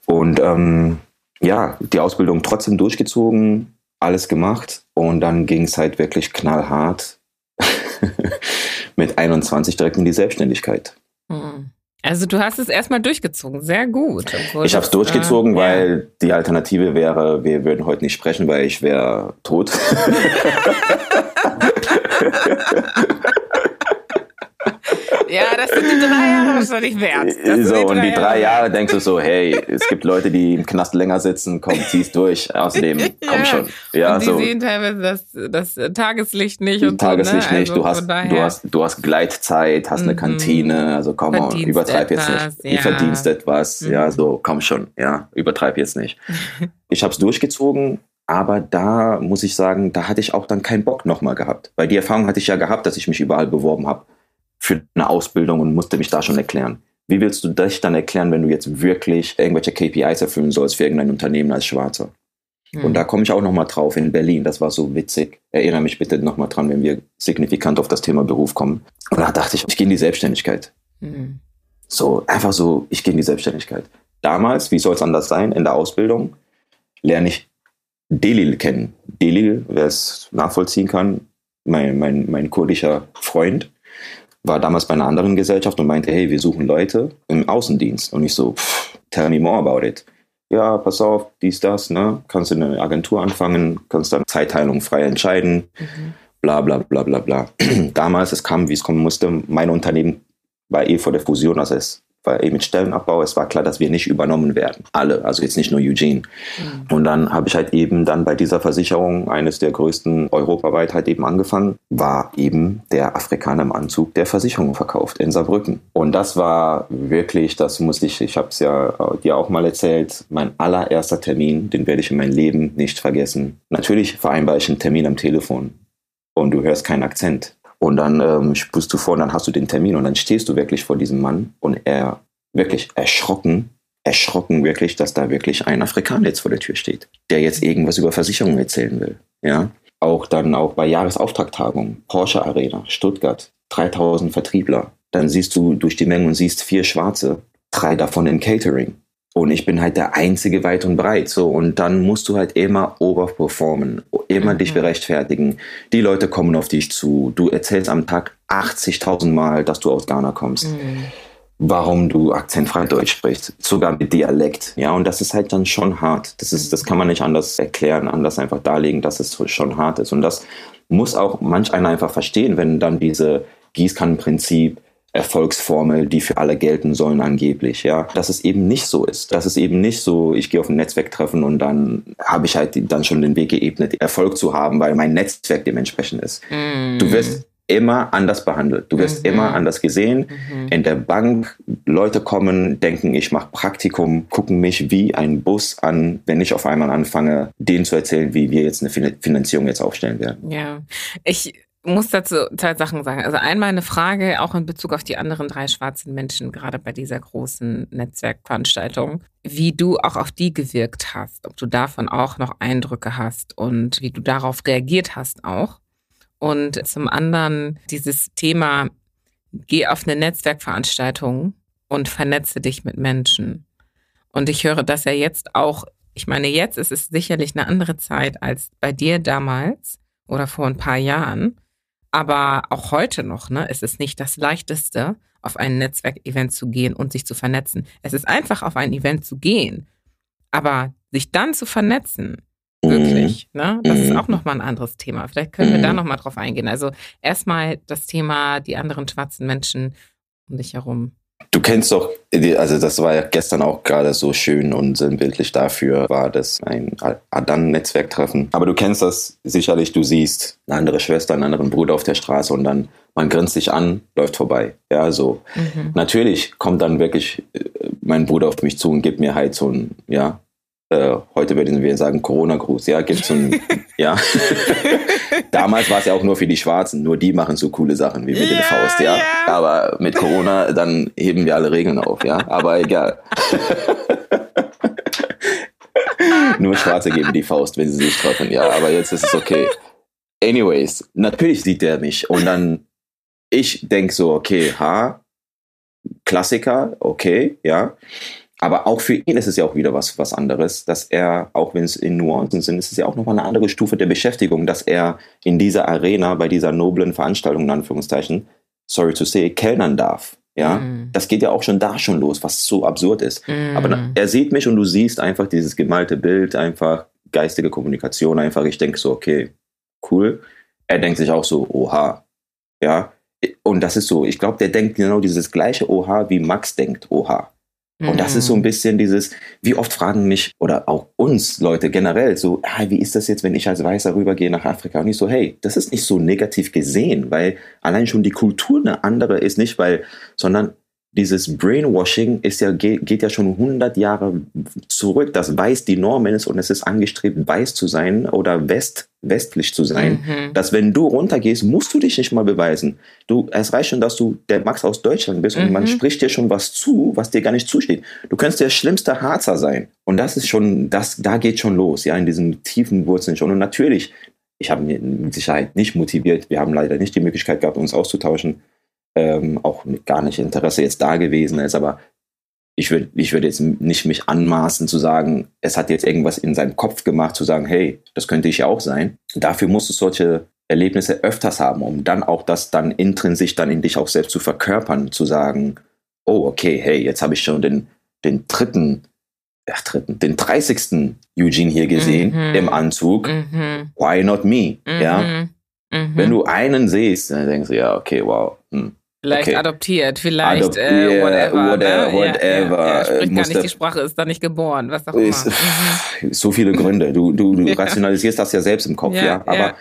Und ähm, ja, die Ausbildung trotzdem durchgezogen, alles gemacht und dann ging es halt wirklich knallhart mit 21 direkt in die Selbstständigkeit. Mhm. Also du hast es erstmal durchgezogen, sehr gut. Ich habe es durchgezogen, äh, weil ja. die Alternative wäre, wir würden heute nicht sprechen, weil ich wäre tot. Ja, das sind die drei Jahre wahrscheinlich wert. so, die und die drei Jahre. Jahre denkst du so, hey, es gibt Leute, die im Knast länger sitzen, komm, zieh's durch. Außerdem, komm ja. schon. Ja, und die so. sehen teilweise das, das Tageslicht nicht und Tageslicht so, ne? nicht. Also du, hast, du, hast, du hast Gleitzeit, hast mhm. eine Kantine, also komm mal, übertreib etwas, jetzt nicht. Ja. Du verdienst etwas, mhm. ja, so, komm schon, ja, übertreib jetzt nicht. ich habe es durchgezogen, aber da muss ich sagen, da hatte ich auch dann keinen Bock nochmal gehabt. Weil die Erfahrung hatte ich ja gehabt, dass ich mich überall beworben habe für eine Ausbildung und musste mich da schon erklären. Wie willst du dich dann erklären, wenn du jetzt wirklich irgendwelche KPIs erfüllen sollst für irgendein Unternehmen als Schwarzer? Mhm. Und da komme ich auch nochmal drauf in Berlin. Das war so witzig. Erinnere mich bitte nochmal dran, wenn wir signifikant auf das Thema Beruf kommen. Und da dachte ich, ich gehe in die Selbstständigkeit. Mhm. So, einfach so, ich gehe in die Selbstständigkeit. Damals, wie soll es anders sein, in der Ausbildung, lerne ich Delil kennen. Delil, wer es nachvollziehen kann, mein, mein, mein kurdischer Freund, war damals bei einer anderen Gesellschaft und meinte, hey, wir suchen Leute im Außendienst. Und ich so, pff, tell me more about it. Ja, pass auf, dies, das, ne? Kannst du eine Agentur anfangen, kannst dann Zeitteilung frei entscheiden, mhm. bla bla bla bla bla. damals, es kam, wie es kommen musste, mein Unternehmen war eh vor der Fusion, also es eben mit Stellenabbau. Es war klar, dass wir nicht übernommen werden. Alle, also jetzt nicht nur Eugene. Mhm. Und dann habe ich halt eben dann bei dieser Versicherung, eines der größten europaweit, halt eben angefangen, war eben der Afrikaner im Anzug, der Versicherungen verkauft in Saarbrücken. Und das war wirklich, das musste ich, ich habe es ja dir auch mal erzählt, mein allererster Termin, den werde ich in meinem Leben nicht vergessen. Natürlich vereinbare ich einen Termin am Telefon und du hörst keinen Akzent. Und dann ähm, spürst du vor und dann hast du den Termin und dann stehst du wirklich vor diesem Mann und er wirklich erschrocken, erschrocken wirklich, dass da wirklich ein Afrikaner jetzt vor der Tür steht, der jetzt irgendwas über Versicherungen erzählen will. Ja, auch dann auch bei Jahresauftragtagungen, Porsche Arena, Stuttgart, 3000 Vertriebler. Dann siehst du durch die Menge und siehst vier Schwarze, drei davon im Catering. Und ich bin halt der Einzige weit und breit. So. Und dann musst du halt immer overperformen, immer mhm. dich berechtfertigen. Die Leute kommen auf dich zu. Du erzählst am Tag 80.000 Mal, dass du aus Ghana kommst. Mhm. Warum du akzentfrei Deutsch sprichst, sogar mit Dialekt. Ja, und das ist halt dann schon hart. Das ist, das kann man nicht anders erklären, anders einfach darlegen, dass es schon hart ist. Und das muss auch manch einer einfach verstehen, wenn dann diese Gießkannenprinzip, Erfolgsformel, die für alle gelten sollen angeblich, ja, dass es eben nicht so ist. Dass es eben nicht so, ich gehe auf ein Netzwerktreffen und dann habe ich halt dann schon den Weg geebnet, Erfolg zu haben, weil mein Netzwerk dementsprechend ist. Mm. Du wirst immer anders behandelt. Du wirst mhm. immer anders gesehen. Mhm. In der Bank, Leute kommen, denken, ich mache Praktikum, gucken mich wie ein Bus an, wenn ich auf einmal anfange, denen zu erzählen, wie wir jetzt eine Finanzierung jetzt aufstellen werden. Ja, ich muss dazu zwei Sachen sagen. Also einmal eine Frage auch in Bezug auf die anderen drei schwarzen Menschen, gerade bei dieser großen Netzwerkveranstaltung, wie du auch auf die gewirkt hast, ob du davon auch noch Eindrücke hast und wie du darauf reagiert hast auch. Und zum anderen dieses Thema, geh auf eine Netzwerkveranstaltung und vernetze dich mit Menschen. Und ich höre das ja jetzt auch, ich meine, jetzt ist es sicherlich eine andere Zeit als bei dir damals oder vor ein paar Jahren. Aber auch heute noch, ne, es ist nicht das Leichteste, auf ein Netzwerkevent zu gehen und sich zu vernetzen. Es ist einfach, auf ein Event zu gehen. Aber sich dann zu vernetzen, wirklich, mhm. ne, das ist mhm. auch nochmal ein anderes Thema. Vielleicht können wir da mhm. nochmal drauf eingehen. Also erstmal das Thema, die anderen schwarzen Menschen um dich herum Du kennst doch, also das war ja gestern auch gerade so schön und sinnbildlich dafür, war das ein Adan-Netzwerktreffen. Aber du kennst das sicherlich, du siehst eine andere Schwester, einen anderen Bruder auf der Straße und dann man grinst sich an, läuft vorbei. Ja, so. Mhm. Natürlich kommt dann wirklich äh, mein Bruder auf mich zu und gibt mir halt so ein, ja, äh, heute würden wir sagen Corona-Gruß, ja, gibt so ein, ja. Damals war es ja auch nur für die Schwarzen, nur die machen so coole Sachen wie mit ja, der Faust, ja? ja. Aber mit Corona, dann heben wir alle Regeln auf, ja. Aber egal. nur Schwarze geben die Faust, wenn sie sich treffen, ja. Aber jetzt ist es okay. Anyways, natürlich sieht der mich und dann ich denke so, okay, ha, Klassiker, okay, ja. Aber auch für ihn ist es ja auch wieder was, was anderes, dass er, auch wenn es in Nuancen sind, ist es ja auch nochmal eine andere Stufe der Beschäftigung, dass er in dieser Arena, bei dieser noblen Veranstaltung, in Anführungszeichen, sorry to say, kellnern darf. Ja, mm. das geht ja auch schon da schon los, was so absurd ist. Mm. Aber er sieht mich und du siehst einfach dieses gemalte Bild, einfach geistige Kommunikation, einfach, ich denke so, okay, cool. Er denkt sich auch so, oha, ja. Und das ist so, ich glaube, der denkt genau dieses gleiche Oha, wie Max denkt, Oha. Und das ist so ein mhm. bisschen dieses, wie oft fragen mich oder auch uns Leute generell so, ah, wie ist das jetzt, wenn ich als Weißer rübergehe nach Afrika? Und ich so, hey, das ist nicht so negativ gesehen, weil allein schon die Kultur eine andere ist nicht, weil, sondern dieses Brainwashing ist ja, geht, ja schon 100 Jahre zurück, dass weiß die Norm ist und es ist angestrebt, weiß zu sein oder west, westlich zu sein, mhm. dass wenn du runtergehst, musst du dich nicht mal beweisen. Du, es reicht schon, dass du der Max aus Deutschland bist mhm. und man mhm. spricht dir schon was zu, was dir gar nicht zusteht. Du könntest der schlimmste Harzer sein. Und das ist schon, das, da geht schon los, ja, in diesen tiefen Wurzeln schon. Und natürlich, ich habe mir mit Sicherheit nicht motiviert. Wir haben leider nicht die Möglichkeit gehabt, uns auszutauschen ähm, auch gar nicht Interesse jetzt da gewesen ist, aber ich würde ich würd jetzt nicht mich anmaßen zu sagen, es hat jetzt irgendwas in seinem Kopf gemacht, zu sagen, hey, das könnte ich ja auch sein. Dafür musst du solche Erlebnisse öfters haben, um dann auch das dann intrinsisch dann in dich auch selbst zu verkörpern, zu sagen, oh, okay, hey, jetzt habe ich schon den, den dritten, ach, dritten, den 30. Eugene hier gesehen mhm. im Anzug. Mhm. Why not me? Mhm. Ja. Mhm. Wenn du einen siehst, dann denkst du, ja, okay, wow. Hm. Vielleicht okay. adoptiert, vielleicht Adop äh, whatever. Whatever. Ne? whatever. Ja, ja. spricht gar nicht die Sprache, ist da nicht geboren, was auch immer. Ist, mhm. so viele Gründe. Du, du, du ja. rationalisierst das ja selbst im Kopf, ja. Aber,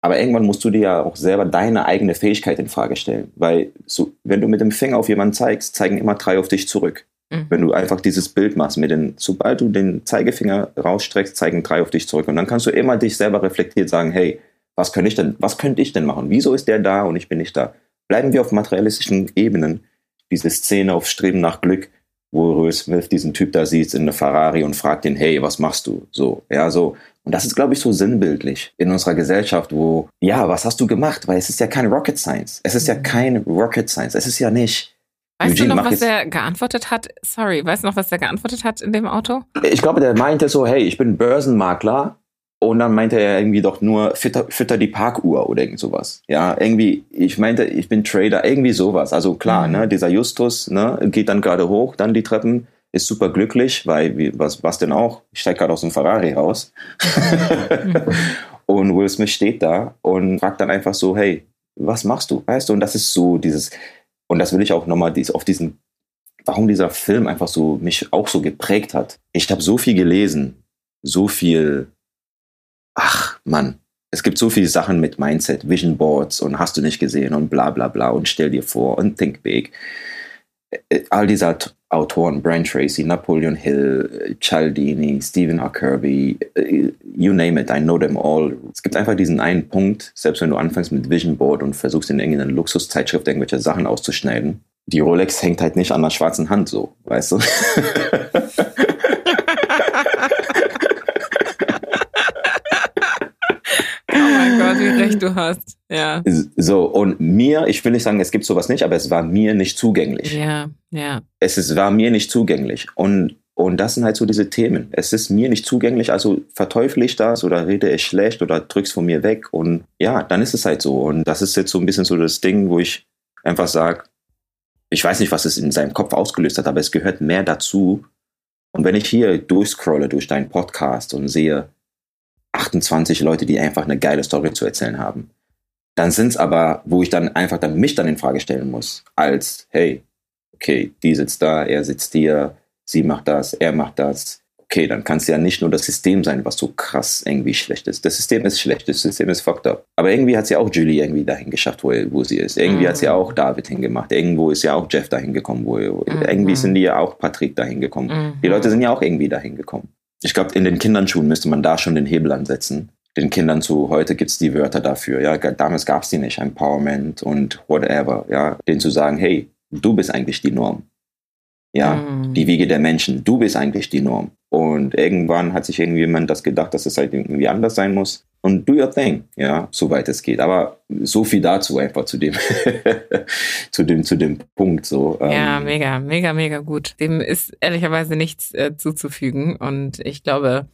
aber irgendwann musst du dir ja auch selber deine eigene Fähigkeit in Frage stellen. Weil so, wenn du mit dem Finger auf jemanden zeigst, zeigen immer drei auf dich zurück. Mhm. Wenn du einfach dieses Bild machst, mit den, sobald du den Zeigefinger rausstreckst, zeigen drei auf dich zurück. Und dann kannst du immer dich selber reflektiert sagen, hey, was könnte ich denn, was könnte ich denn machen? Wieso ist der da und ich bin nicht da? Bleiben wir auf materialistischen Ebenen. Diese Szene auf Streben nach Glück, wo Will Smith diesen Typ da sieht in einer Ferrari und fragt ihn, hey, was machst du? So, ja, so. Und das ist, glaube ich, so sinnbildlich in unserer Gesellschaft, wo, ja, was hast du gemacht? Weil es ist ja kein Rocket Science. Es ist ja mhm. kein Rocket Science. Es ist ja nicht. Weißt Eugene, du noch, was er geantwortet hat? Sorry, weißt du noch, was er geantwortet hat in dem Auto? Ich glaube, der meinte so, hey, ich bin Börsenmakler und dann meinte er irgendwie doch nur, fütter, fütter die Parkuhr oder irgend sowas. Ja, irgendwie, ich meinte, ich bin Trader, irgendwie sowas. Also klar, mhm. ne, dieser Justus ne, geht dann gerade hoch, dann die Treppen, ist super glücklich, weil, wie, was, was denn auch? Ich steige gerade aus dem Ferrari raus. Mhm. und Will Smith steht da und fragt dann einfach so, hey, was machst du? Weißt du, und das ist so dieses, und das will ich auch nochmal dies, auf diesen, warum dieser Film einfach so mich auch so geprägt hat. Ich habe so viel gelesen, so viel ach Mann, es gibt so viele Sachen mit Mindset, Vision Boards und hast du nicht gesehen und bla bla bla und stell dir vor und think big. Äh, all diese Autoren, Brian Tracy, Napoleon Hill, Cialdini, Stephen R. Kirby, äh, you name it, I know them all. Es gibt einfach diesen einen Punkt, selbst wenn du anfängst mit Vision Board und versuchst in irgendeiner Luxuszeitschrift irgendwelche Sachen auszuschneiden, die Rolex hängt halt nicht an der schwarzen Hand so, weißt du? wie recht du hast. Ja. So, und mir, ich will nicht sagen, es gibt sowas nicht, aber es war mir nicht zugänglich. Ja, ja. Es ist, war mir nicht zugänglich. Und, und das sind halt so diese Themen. Es ist mir nicht zugänglich, also verteufle ich das oder rede es schlecht oder drück's von mir weg. Und ja, dann ist es halt so. Und das ist jetzt so ein bisschen so das Ding, wo ich einfach sage, ich weiß nicht, was es in seinem Kopf ausgelöst hat, aber es gehört mehr dazu. Und wenn ich hier durchscrolle durch deinen Podcast und sehe, 28 Leute, die einfach eine geile Story zu erzählen haben. Dann sind es aber, wo ich dann einfach dann mich dann in Frage stellen muss, als, hey, okay, die sitzt da, er sitzt hier, sie macht das, er macht das. Okay, dann kann es ja nicht nur das System sein, was so krass irgendwie schlecht ist. Das System ist schlecht, das System ist fucked up. Aber irgendwie hat sie auch Julie irgendwie dahin geschafft, wo, wo sie ist. Irgendwie mhm. hat sie auch David hingemacht. Irgendwo ist ja auch Jeff dahin gekommen. Wo, mhm. Irgendwie sind die ja auch Patrick dahin gekommen. Mhm. Die Leute sind ja auch irgendwie dahin gekommen. Ich glaube, in den Kinderschuhen müsste man da schon den Hebel ansetzen den Kindern zu, heute gibt es die Wörter dafür, ja, damals gab es die nicht, Empowerment und whatever, ja, denen zu sagen, hey, du bist eigentlich die Norm. Ja, mm. die Wiege der Menschen, du bist eigentlich die Norm. Und irgendwann hat sich irgendjemand das gedacht, dass es halt irgendwie anders sein muss. Und do your thing, ja, soweit es geht. Aber so viel dazu einfach zu dem, zu dem, zu dem Punkt so. Ja, ähm. mega, mega, mega gut. Dem ist ehrlicherweise nichts äh, zuzufügen. Und ich glaube,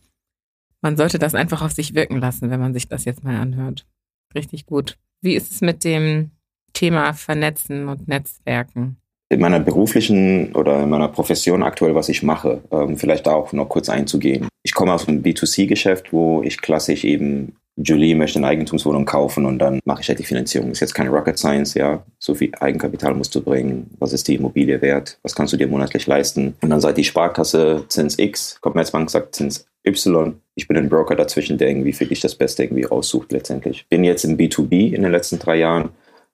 man sollte das einfach auf sich wirken lassen, wenn man sich das jetzt mal anhört. Richtig gut. Wie ist es mit dem Thema Vernetzen und Netzwerken? In meiner beruflichen oder in meiner Profession aktuell, was ich mache, ähm, vielleicht da auch noch kurz einzugehen. Ich komme aus einem B2C-Geschäft, wo ich klassisch eben Julie möchte eine Eigentumswohnung kaufen und dann mache ich halt die Finanzierung. Ist jetzt keine Rocket Science, ja. So viel Eigenkapital musst du bringen. Was ist die Immobilie wert? Was kannst du dir monatlich leisten? Und dann sagt die Sparkasse Zins X, Commerzbank sagt Zins Y. Ich bin ein Broker dazwischen, der irgendwie für dich das Beste irgendwie raussucht letztendlich. Bin jetzt im B2B in den letzten drei Jahren.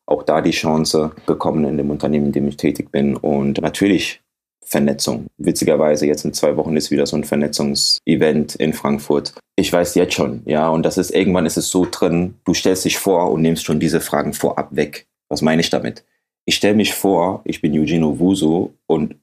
Auch da die Chance bekommen in dem Unternehmen, in dem ich tätig bin. Und natürlich Vernetzung. Witzigerweise, jetzt in zwei Wochen ist wieder so ein Vernetzungsevent in Frankfurt. Ich weiß jetzt schon, ja, und das ist irgendwann ist es so drin, du stellst dich vor und nimmst schon diese Fragen vorab weg. Was meine ich damit? Ich stelle mich vor, ich bin Eugene Wuso und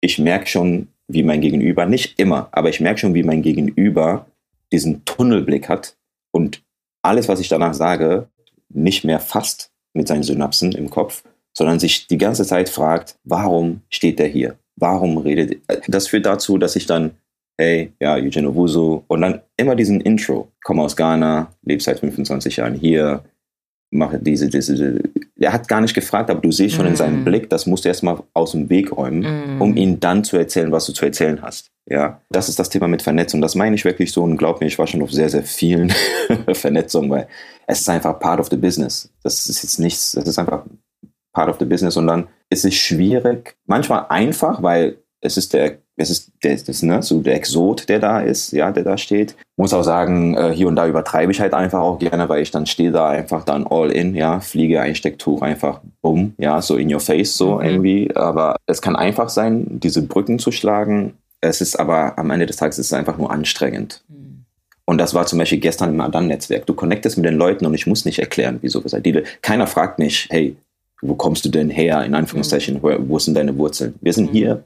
ich merke schon, wie mein Gegenüber, nicht immer, aber ich merke schon, wie mein Gegenüber diesen Tunnelblick hat und alles, was ich danach sage, nicht mehr fasst mit seinen Synapsen im Kopf, sondern sich die ganze Zeit fragt, warum steht der hier? Warum redet Das führt dazu, dass ich dann, hey, ja, Eugene Owusu und dann immer diesen Intro, komme aus Ghana, lebe seit 25 Jahren hier, mache diese, diese, er hat gar nicht gefragt, aber du siehst schon mm. in seinem mm. Blick, das musst du erstmal aus dem Weg räumen, mm. um ihn dann zu erzählen, was du zu erzählen hast. Ja, das ist das Thema mit Vernetzung. Das meine ich wirklich so und glaub mir, ich war schon auf sehr, sehr vielen Vernetzungen, weil es ist einfach part of the business. Das ist jetzt nichts, das ist einfach part of the business und dann ist es schwierig, manchmal einfach, weil es ist der es ist der, das, ne, so der Exot, der da ist, ja, der da steht. Muss auch sagen, äh, hier und da übertreibe ich halt einfach auch gerne, weil ich dann stehe da einfach dann all in, ja, Fliege, Einstecktuch, einfach bumm, ja, so in your face, so mhm. irgendwie. Aber es kann einfach sein, diese Brücken zu schlagen. Es ist aber am Ende des Tages ist es einfach nur anstrengend. Mhm. Und das war zum Beispiel gestern im Adan-Netzwerk. Du connectest mit den Leuten und ich muss nicht erklären, wieso. Keiner fragt mich, hey, wo kommst du denn her, in Anführungszeichen, mhm. wo, wo sind deine Wurzeln? Wir sind mhm. hier,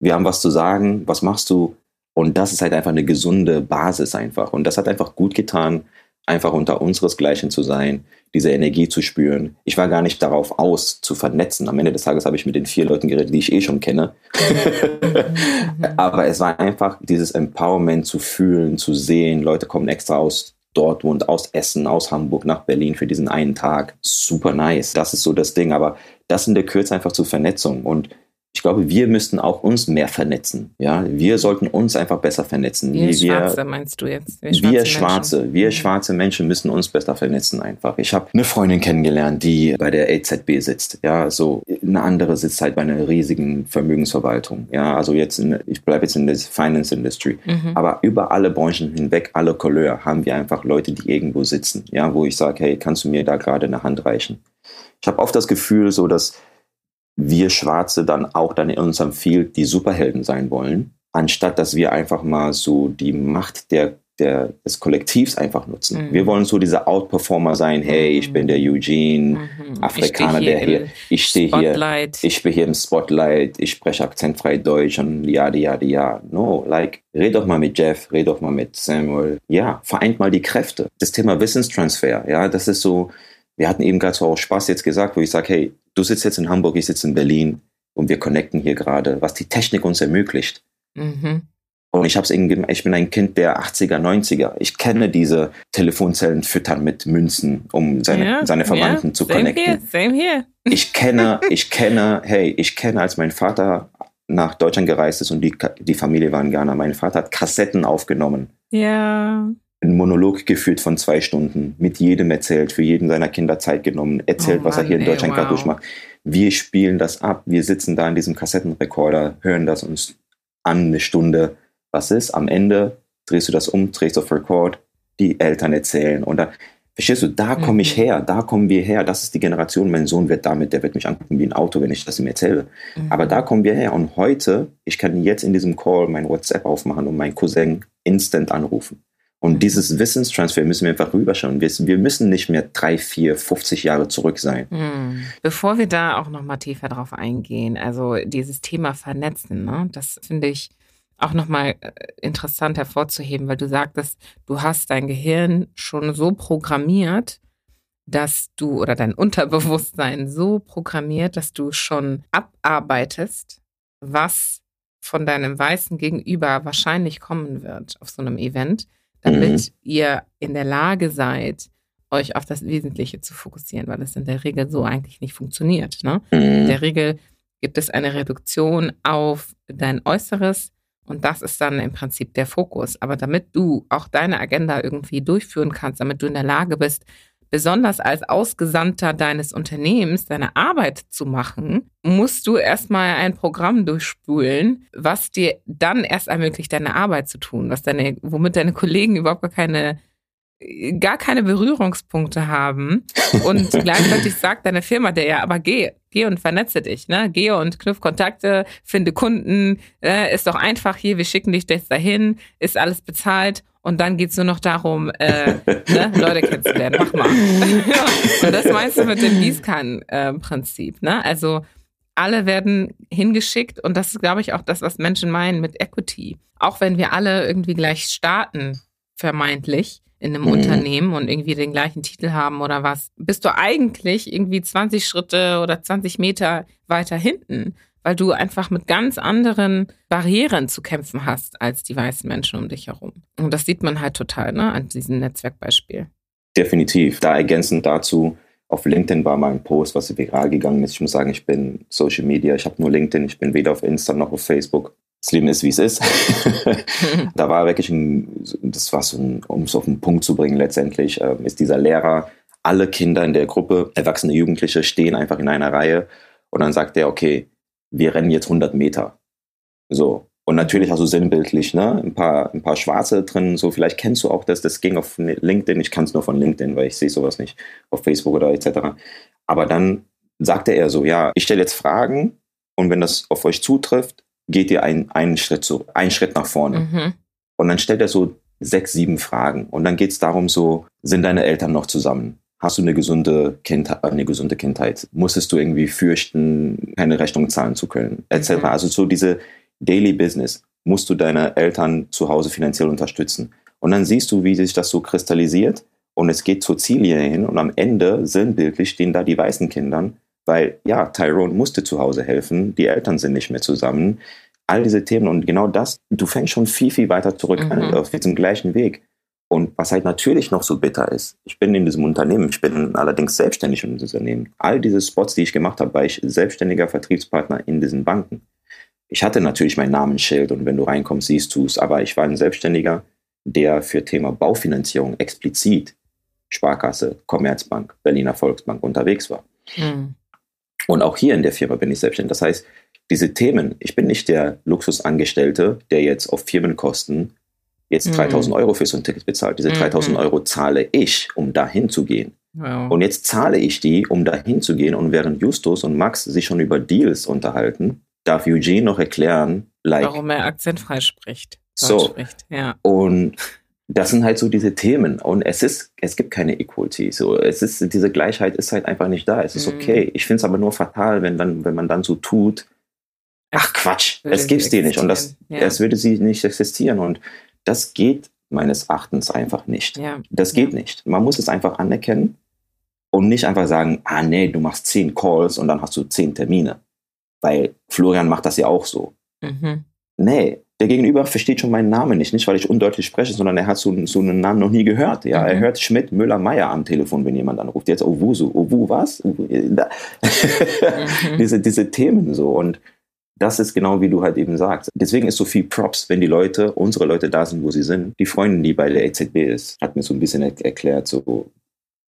wir haben was zu sagen, was machst du? Und das ist halt einfach eine gesunde Basis einfach. Und das hat einfach gut getan, einfach unter unseresgleichen zu sein, diese Energie zu spüren. Ich war gar nicht darauf aus, zu vernetzen. Am Ende des Tages habe ich mit den vier Leuten geredet, die ich eh schon kenne. Aber es war einfach dieses Empowerment zu fühlen, zu sehen. Leute kommen extra aus Dortmund, aus Essen, aus Hamburg nach Berlin für diesen einen Tag. Super nice. Das ist so das Ding. Aber das in der Kürze einfach zur Vernetzung. Und ich glaube, wir müssten auch uns mehr vernetzen. Ja, wir sollten uns einfach besser vernetzen. Wir, wir Schwarze meinst du jetzt? Wir, schwarze, wir schwarze, Menschen. wir mhm. schwarze Menschen müssen uns besser vernetzen einfach. Ich habe eine Freundin kennengelernt, die bei der EZB sitzt. Ja, so eine andere sitzt halt bei einer riesigen Vermögensverwaltung. Ja, also jetzt, in, ich bleibe jetzt in der Finance Industry. Mhm. Aber über alle Branchen hinweg, alle Couleur, haben wir einfach Leute, die irgendwo sitzen. Ja, wo ich sage, hey, kannst du mir da gerade eine Hand reichen? Ich habe oft das Gefühl, so dass wir Schwarze dann auch dann in unserem Field die Superhelden sein wollen, anstatt dass wir einfach mal so die Macht der, der, des Kollektivs einfach nutzen. Mhm. Wir wollen so diese Outperformer sein, hey, ich bin der mhm. Eugene, mhm. Afrikaner, der hier, ich stehe hier, ich bin hier im Spotlight, ich spreche akzentfrei Deutsch und ja, ja, ja. No, like, red doch mal mit Jeff, red doch mal mit Samuel. Ja, vereint mal die Kräfte. Das Thema Wissenstransfer, ja, das ist so, wir hatten eben gerade so auch Spaß jetzt gesagt, wo ich sage, hey, du sitzt jetzt in Hamburg, ich sitze in Berlin und wir connecten hier gerade, was die Technik uns ermöglicht. Mhm. Und ich hab's irgendwie, ich bin ein Kind der 80er, 90er. Ich kenne diese Telefonzellen füttern mit Münzen, um seine, ja, seine Verwandten ja, zu same connecten. Here, same here. ich kenne, ich kenne, hey, ich kenne, als mein Vater nach Deutschland gereist ist und die, die Familie war in Ghana. Mein Vater hat Kassetten aufgenommen. Ja einen Monolog geführt von zwei Stunden, mit jedem erzählt, für jeden seiner Kinder Zeit genommen, erzählt, oh Mann, was er hier in Deutschland ey, wow. gerade durchmacht. wir spielen das ab, wir sitzen da in diesem Kassettenrekorder, hören das uns an eine Stunde. Was ist? Am Ende drehst du das um, drehst auf Record, die Eltern erzählen und dann, verstehst du, da komme ich mhm. her, da kommen wir her, das ist die Generation, mein Sohn wird damit, der wird mich angucken wie ein Auto, wenn ich das ihm erzähle. Mhm. Aber da kommen wir her und heute, ich kann jetzt in diesem Call mein WhatsApp aufmachen und meinen Cousin instant anrufen. Und dieses Wissenstransfer müssen wir einfach rüberschauen. Wir, wir müssen nicht mehr drei, vier, 50 Jahre zurück sein. Mhm. Bevor wir da auch noch mal tiefer drauf eingehen, also dieses Thema Vernetzen, ne, das finde ich auch nochmal äh, interessant hervorzuheben, weil du sagtest, du hast dein Gehirn schon so programmiert, dass du oder dein Unterbewusstsein so programmiert, dass du schon abarbeitest, was von deinem weißen Gegenüber wahrscheinlich kommen wird auf so einem Event damit mhm. ihr in der Lage seid, euch auf das Wesentliche zu fokussieren, weil es in der Regel so eigentlich nicht funktioniert. Ne? Mhm. In der Regel gibt es eine Reduktion auf dein Äußeres und das ist dann im Prinzip der Fokus. Aber damit du auch deine Agenda irgendwie durchführen kannst, damit du in der Lage bist, besonders als Ausgesandter deines Unternehmens deine Arbeit zu machen, musst du erstmal ein Programm durchspulen, was dir dann erst ermöglicht, deine Arbeit zu tun, was deine, womit deine Kollegen überhaupt gar keine gar keine Berührungspunkte haben. Und gleichzeitig sagt deine Firma dir ja, aber geh, geh und vernetze dich, ne? Geh und knüpf Kontakte, finde Kunden, äh, ist doch einfach hier, wir schicken dich jetzt dahin, ist alles bezahlt und dann geht es nur noch darum, äh, ne, Leute kennenzulernen. Mach mal. ja, das meinst du mit dem Gießkannen-Prinzip. ne? Also alle werden hingeschickt und das ist, glaube ich, auch das, was Menschen meinen mit Equity. Auch wenn wir alle irgendwie gleich starten, vermeintlich, in einem mhm. Unternehmen und irgendwie den gleichen Titel haben oder was, bist du eigentlich irgendwie 20 Schritte oder 20 Meter weiter hinten weil du einfach mit ganz anderen Barrieren zu kämpfen hast als die weißen Menschen um dich herum. Und das sieht man halt total ne, an diesem Netzwerkbeispiel. Definitiv. Da ergänzend dazu, auf LinkedIn war mal ein Post, was viral gegangen ist. Ich muss sagen, ich bin Social Media, ich habe nur LinkedIn, ich bin weder auf Insta noch auf Facebook. Das Leben ist, wie es ist. da war wirklich ein, das war so ein, um es auf den Punkt zu bringen, letztendlich äh, ist dieser Lehrer, alle Kinder in der Gruppe, erwachsene Jugendliche, stehen einfach in einer Reihe und dann sagt er, okay, wir rennen jetzt 100 Meter. So. Und natürlich hast du sinnbildlich, ne? Ein paar, ein paar Schwarze drin, so vielleicht kennst du auch das, das ging auf LinkedIn, ich kann es nur von LinkedIn, weil ich sehe sowas nicht auf Facebook oder etc. Aber dann sagte er so, ja, ich stelle jetzt Fragen und wenn das auf euch zutrifft, geht ihr ein, einen Schritt zu, einen Schritt nach vorne. Mhm. Und dann stellt er so sechs, sieben Fragen. Und dann geht es darum, so, sind deine Eltern noch zusammen? Hast du eine gesunde Kindheit, eine gesunde Kindheit? Musstest du irgendwie fürchten, keine Rechnung zahlen zu können, etc. Mhm. Also so diese Daily Business. Musst du deine Eltern zu Hause finanziell unterstützen? Und dann siehst du, wie sich das so kristallisiert und es geht zur Ziellinie hin und am Ende sinnbildlich stehen da die weißen Kindern, weil ja, Tyrone musste zu Hause helfen, die Eltern sind nicht mehr zusammen. All diese Themen und genau das, du fängst schon viel, viel weiter zurück mhm. an, auf diesem gleichen Weg. Und was halt natürlich noch so bitter ist, ich bin in diesem Unternehmen, ich bin allerdings selbstständig in diesem Unternehmen. All diese Spots, die ich gemacht habe, war ich selbstständiger Vertriebspartner in diesen Banken. Ich hatte natürlich mein Namensschild und wenn du reinkommst, siehst du es, aber ich war ein Selbstständiger, der für Thema Baufinanzierung explizit Sparkasse, Commerzbank, Berliner Volksbank unterwegs war. Mhm. Und auch hier in der Firma bin ich selbstständig. Das heißt, diese Themen, ich bin nicht der Luxusangestellte, der jetzt auf Firmenkosten jetzt 3000 mhm. Euro für so ein Ticket bezahlt. Diese 3000 mhm. Euro zahle ich, um dahin zu gehen. Wow. Und jetzt zahle ich die, um dahin zu gehen. Und während Justus und Max sich schon über Deals unterhalten, darf Eugene noch erklären, like, warum er akzentfrei spricht. So. Spricht. Ja. Und das sind halt so diese Themen. Und es ist, es gibt keine Equality. So, es ist, diese Gleichheit ist halt einfach nicht da. Es ist mhm. okay. Ich finde es aber nur fatal, wenn dann, wenn man dann so tut, ach Quatsch, es gibt's die nicht. Und das, ja. es würde sie nicht existieren. Und das geht meines Erachtens einfach nicht. Ja. Das geht nicht. Man muss es einfach anerkennen und nicht einfach sagen, ah nee, du machst zehn Calls und dann hast du zehn Termine. Weil Florian macht das ja auch so. Mhm. Nee, der Gegenüber versteht schon meinen Namen nicht. Nicht, weil ich undeutlich spreche, sondern er hat so, so einen Namen noch nie gehört. Ja, mhm. er hört Schmidt, Müller, Meier am Telefon, wenn jemand anruft. Jetzt Owusu. Owu was? Owu, mhm. diese, diese Themen so. Und das ist genau wie du halt eben sagst. Deswegen ist so viel Props, wenn die Leute, unsere Leute da sind, wo sie sind. Die Freundin, die bei der EZB ist, hat mir so ein bisschen erklärt, so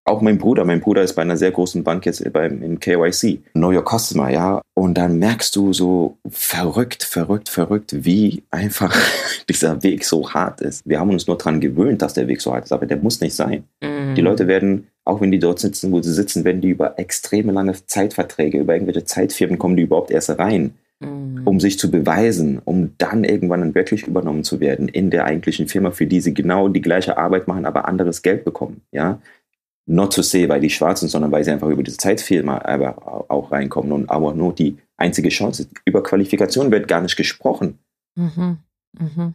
auch mein Bruder, mein Bruder ist bei einer sehr großen Bank jetzt beim, im KYC, Know Your Customer, ja. Und dann merkst du so verrückt, verrückt, verrückt, wie einfach dieser Weg so hart ist. Wir haben uns nur daran gewöhnt, dass der Weg so hart ist, aber der muss nicht sein. Mhm. Die Leute werden, auch wenn die dort sitzen, wo sie sitzen, werden die über extreme lange Zeitverträge, über irgendwelche Zeitfirmen kommen die überhaupt erst rein. Um sich zu beweisen, um dann irgendwann dann wirklich übernommen zu werden in der eigentlichen Firma, für die sie genau die gleiche Arbeit machen, aber anderes Geld bekommen, ja not to say, weil die Schwarzen, sondern weil sie einfach über diese Zeitfilme aber auch reinkommen und aber nur die einzige Chance. Über Qualifikation wird gar nicht gesprochen. Mhm. Mhm.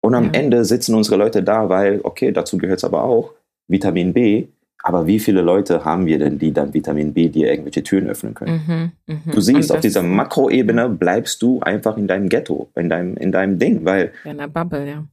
Und am ja. Ende sitzen unsere Leute da, weil, okay, dazu gehört es aber auch, Vitamin B. Aber wie viele Leute haben wir denn, die dann Vitamin B dir irgendwelche Türen öffnen können? Mhm, mh. Du siehst, auf dieser Makroebene bleibst du einfach in deinem Ghetto, in deinem, in deinem Ding, weil. In der Bubble, ja.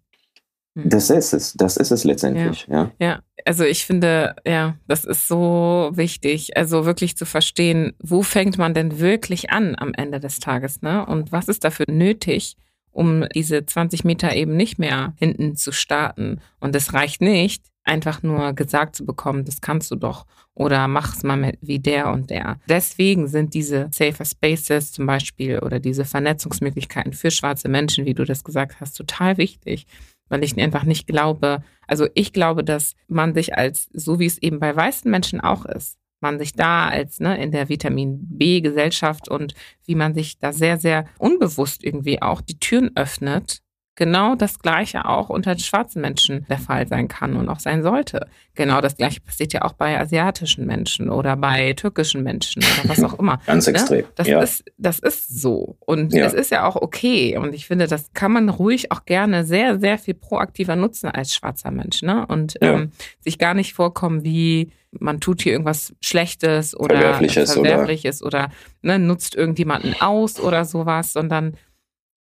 Mhm. Das ist es, das ist es letztendlich, ja. ja. ja. also ich finde, ja, das ist so wichtig, also wirklich zu verstehen, wo fängt man denn wirklich an am Ende des Tages, ne? Und was ist dafür nötig, um diese 20 Meter eben nicht mehr hinten zu starten? Und es reicht nicht, einfach nur gesagt zu bekommen, das kannst du doch oder mach's mal mit wie der und der. Deswegen sind diese Safer Spaces zum Beispiel oder diese Vernetzungsmöglichkeiten für schwarze Menschen, wie du das gesagt hast, total wichtig weil ich einfach nicht glaube, also ich glaube, dass man sich als, so wie es eben bei weißen Menschen auch ist, man sich da als ne, in der Vitamin B-Gesellschaft und wie man sich da sehr, sehr unbewusst irgendwie auch die Türen öffnet genau das Gleiche auch unter schwarzen Menschen der Fall sein kann und auch sein sollte. Genau das Gleiche passiert ja auch bei asiatischen Menschen oder bei türkischen Menschen oder was auch immer. Ganz ne? extrem. Das, ja. ist, das ist so. Und ja. es ist ja auch okay. Und ich finde, das kann man ruhig auch gerne sehr, sehr viel proaktiver nutzen als schwarzer Mensch. Ne? Und ja. ähm, sich gar nicht vorkommen wie man tut hier irgendwas Schlechtes oder Verwerfliches, Verwerfliches oder, oder ne, nutzt irgendjemanden aus oder sowas, sondern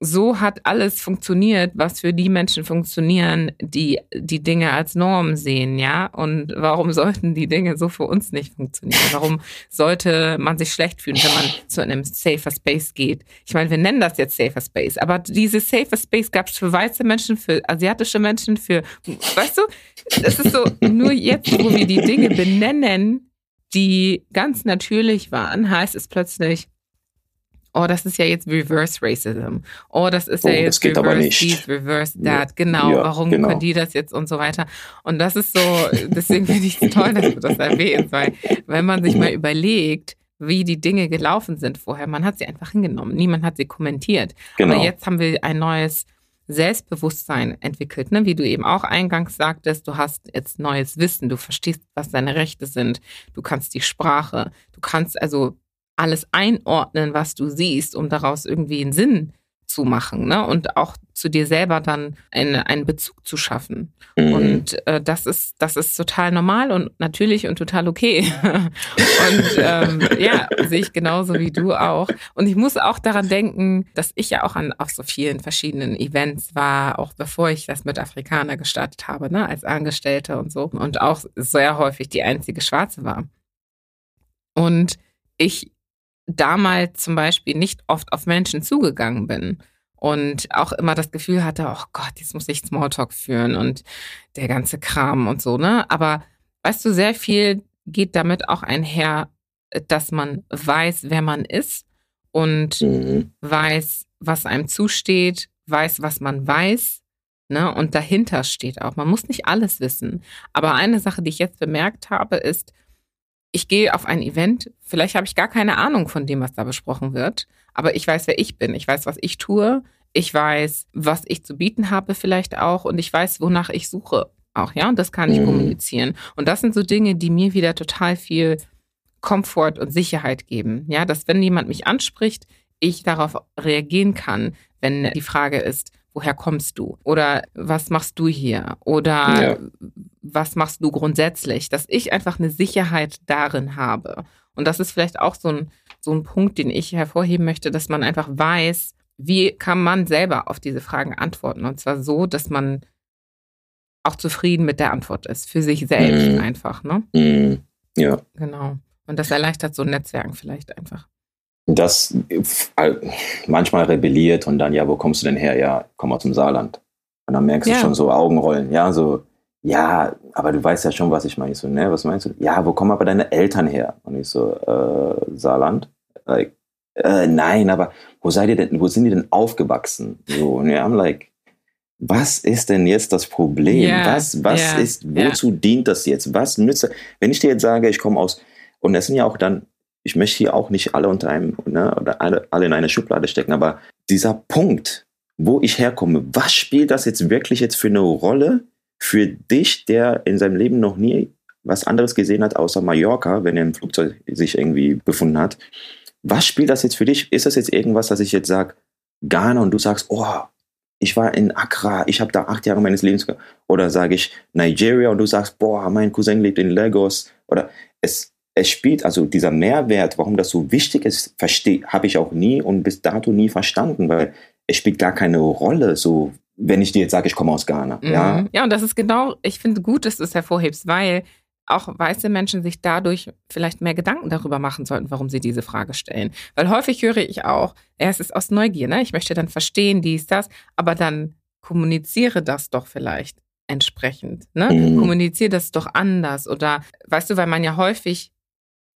so hat alles funktioniert, was für die Menschen funktionieren, die die Dinge als Norm sehen, ja? Und warum sollten die Dinge so für uns nicht funktionieren? Warum sollte man sich schlecht fühlen, wenn man zu einem Safer Space geht? Ich meine, wir nennen das jetzt Safer Space, aber diese Safer Space gab es für weiße Menschen, für asiatische Menschen, für, weißt du, es ist so, nur jetzt, wo wir die Dinge benennen, die ganz natürlich waren, heißt es plötzlich, oh, das ist ja jetzt Reverse Racism. Oh, das ist oh, ja jetzt Reverse dies, Reverse that. Genau, ja, warum genau. können die das jetzt und so weiter. Und das ist so, deswegen finde ich es toll, dass du das erwähnst, weil wenn man sich mal überlegt, wie die Dinge gelaufen sind vorher, man hat sie einfach hingenommen, niemand hat sie kommentiert. Genau. Aber jetzt haben wir ein neues Selbstbewusstsein entwickelt, ne? wie du eben auch eingangs sagtest, du hast jetzt neues Wissen, du verstehst, was deine Rechte sind, du kannst die Sprache, du kannst also alles einordnen, was du siehst, um daraus irgendwie einen Sinn zu machen ne? und auch zu dir selber dann eine, einen Bezug zu schaffen. Mhm. Und äh, das ist das ist total normal und natürlich und total okay. und ähm, ja, sehe ich genauso wie du auch. Und ich muss auch daran denken, dass ich ja auch an auf so vielen verschiedenen Events war, auch bevor ich das mit Afrikaner gestartet habe, ne, als Angestellte und so. Und auch sehr häufig die einzige Schwarze war. Und ich damals zum Beispiel nicht oft auf Menschen zugegangen bin und auch immer das Gefühl hatte, oh Gott, jetzt muss ich Smalltalk führen und der ganze Kram und so, ne? Aber weißt du, sehr viel geht damit auch einher, dass man weiß, wer man ist und mhm. weiß, was einem zusteht, weiß, was man weiß, ne? Und dahinter steht auch. Man muss nicht alles wissen. Aber eine Sache, die ich jetzt bemerkt habe, ist, ich gehe auf ein Event, vielleicht habe ich gar keine Ahnung von dem, was da besprochen wird, aber ich weiß, wer ich bin. Ich weiß, was ich tue. Ich weiß, was ich zu bieten habe vielleicht auch und ich weiß, wonach ich suche auch, ja, und das kann ich mhm. kommunizieren. Und das sind so Dinge, die mir wieder total viel Komfort und Sicherheit geben. Ja, dass wenn jemand mich anspricht, ich darauf reagieren kann, wenn die Frage ist, woher kommst du? Oder was machst du hier? Oder ja. was machst du grundsätzlich? Dass ich einfach eine Sicherheit darin habe. Und das ist vielleicht auch so ein, so ein Punkt, den ich hervorheben möchte, dass man einfach weiß, wie kann man selber auf diese Fragen antworten. Und zwar so, dass man auch zufrieden mit der Antwort ist, für sich selbst mm. einfach. Ne? Mm. Ja. Genau. Und das erleichtert so Netzwerken vielleicht einfach das äh, manchmal rebelliert und dann, ja, wo kommst du denn her? Ja, komm mal zum Saarland. Und dann merkst ja. du schon so Augenrollen, ja, so, ja, aber du weißt ja schon, was ich meine. Ich so, ne, was meinst du? Ja, wo kommen aber deine Eltern her? Und ich so, äh, Saarland? Like, äh, nein, aber wo seid ihr denn, wo sind die denn aufgewachsen? So, und ja, I'm like, was ist denn jetzt das Problem? Yeah, was was yeah, ist, wozu yeah. dient das jetzt? Was nützt, wenn ich dir jetzt sage, ich komme aus, und das sind ja auch dann, ich möchte hier auch nicht alle unter einem, ne, oder alle, alle in eine Schublade stecken, aber dieser Punkt, wo ich herkomme, was spielt das jetzt wirklich jetzt für eine Rolle für dich, der in seinem Leben noch nie was anderes gesehen hat außer Mallorca, wenn er im Flugzeug sich irgendwie befunden hat? Was spielt das jetzt für dich? Ist das jetzt irgendwas, dass ich jetzt sage, Ghana und du sagst, oh, ich war in Accra, ich habe da acht Jahre meines Lebens oder sage ich Nigeria und du sagst, boah, mein Cousin lebt in Lagos oder es, es spielt also dieser Mehrwert, warum das so wichtig ist, habe ich auch nie und bis dato nie verstanden, weil es spielt gar keine Rolle, so wenn ich dir jetzt sage, ich komme aus Ghana. Mhm. Ja? ja, und das ist genau, ich finde gut, dass du es hervorhebst, weil auch weiße Menschen sich dadurch vielleicht mehr Gedanken darüber machen sollten, warum sie diese Frage stellen. Weil häufig höre ich auch, ja, es ist aus Neugier, ne? Ich möchte dann verstehen, dies, das, aber dann kommuniziere das doch vielleicht entsprechend, ne? Mhm. Kommuniziere das doch anders oder, weißt du, weil man ja häufig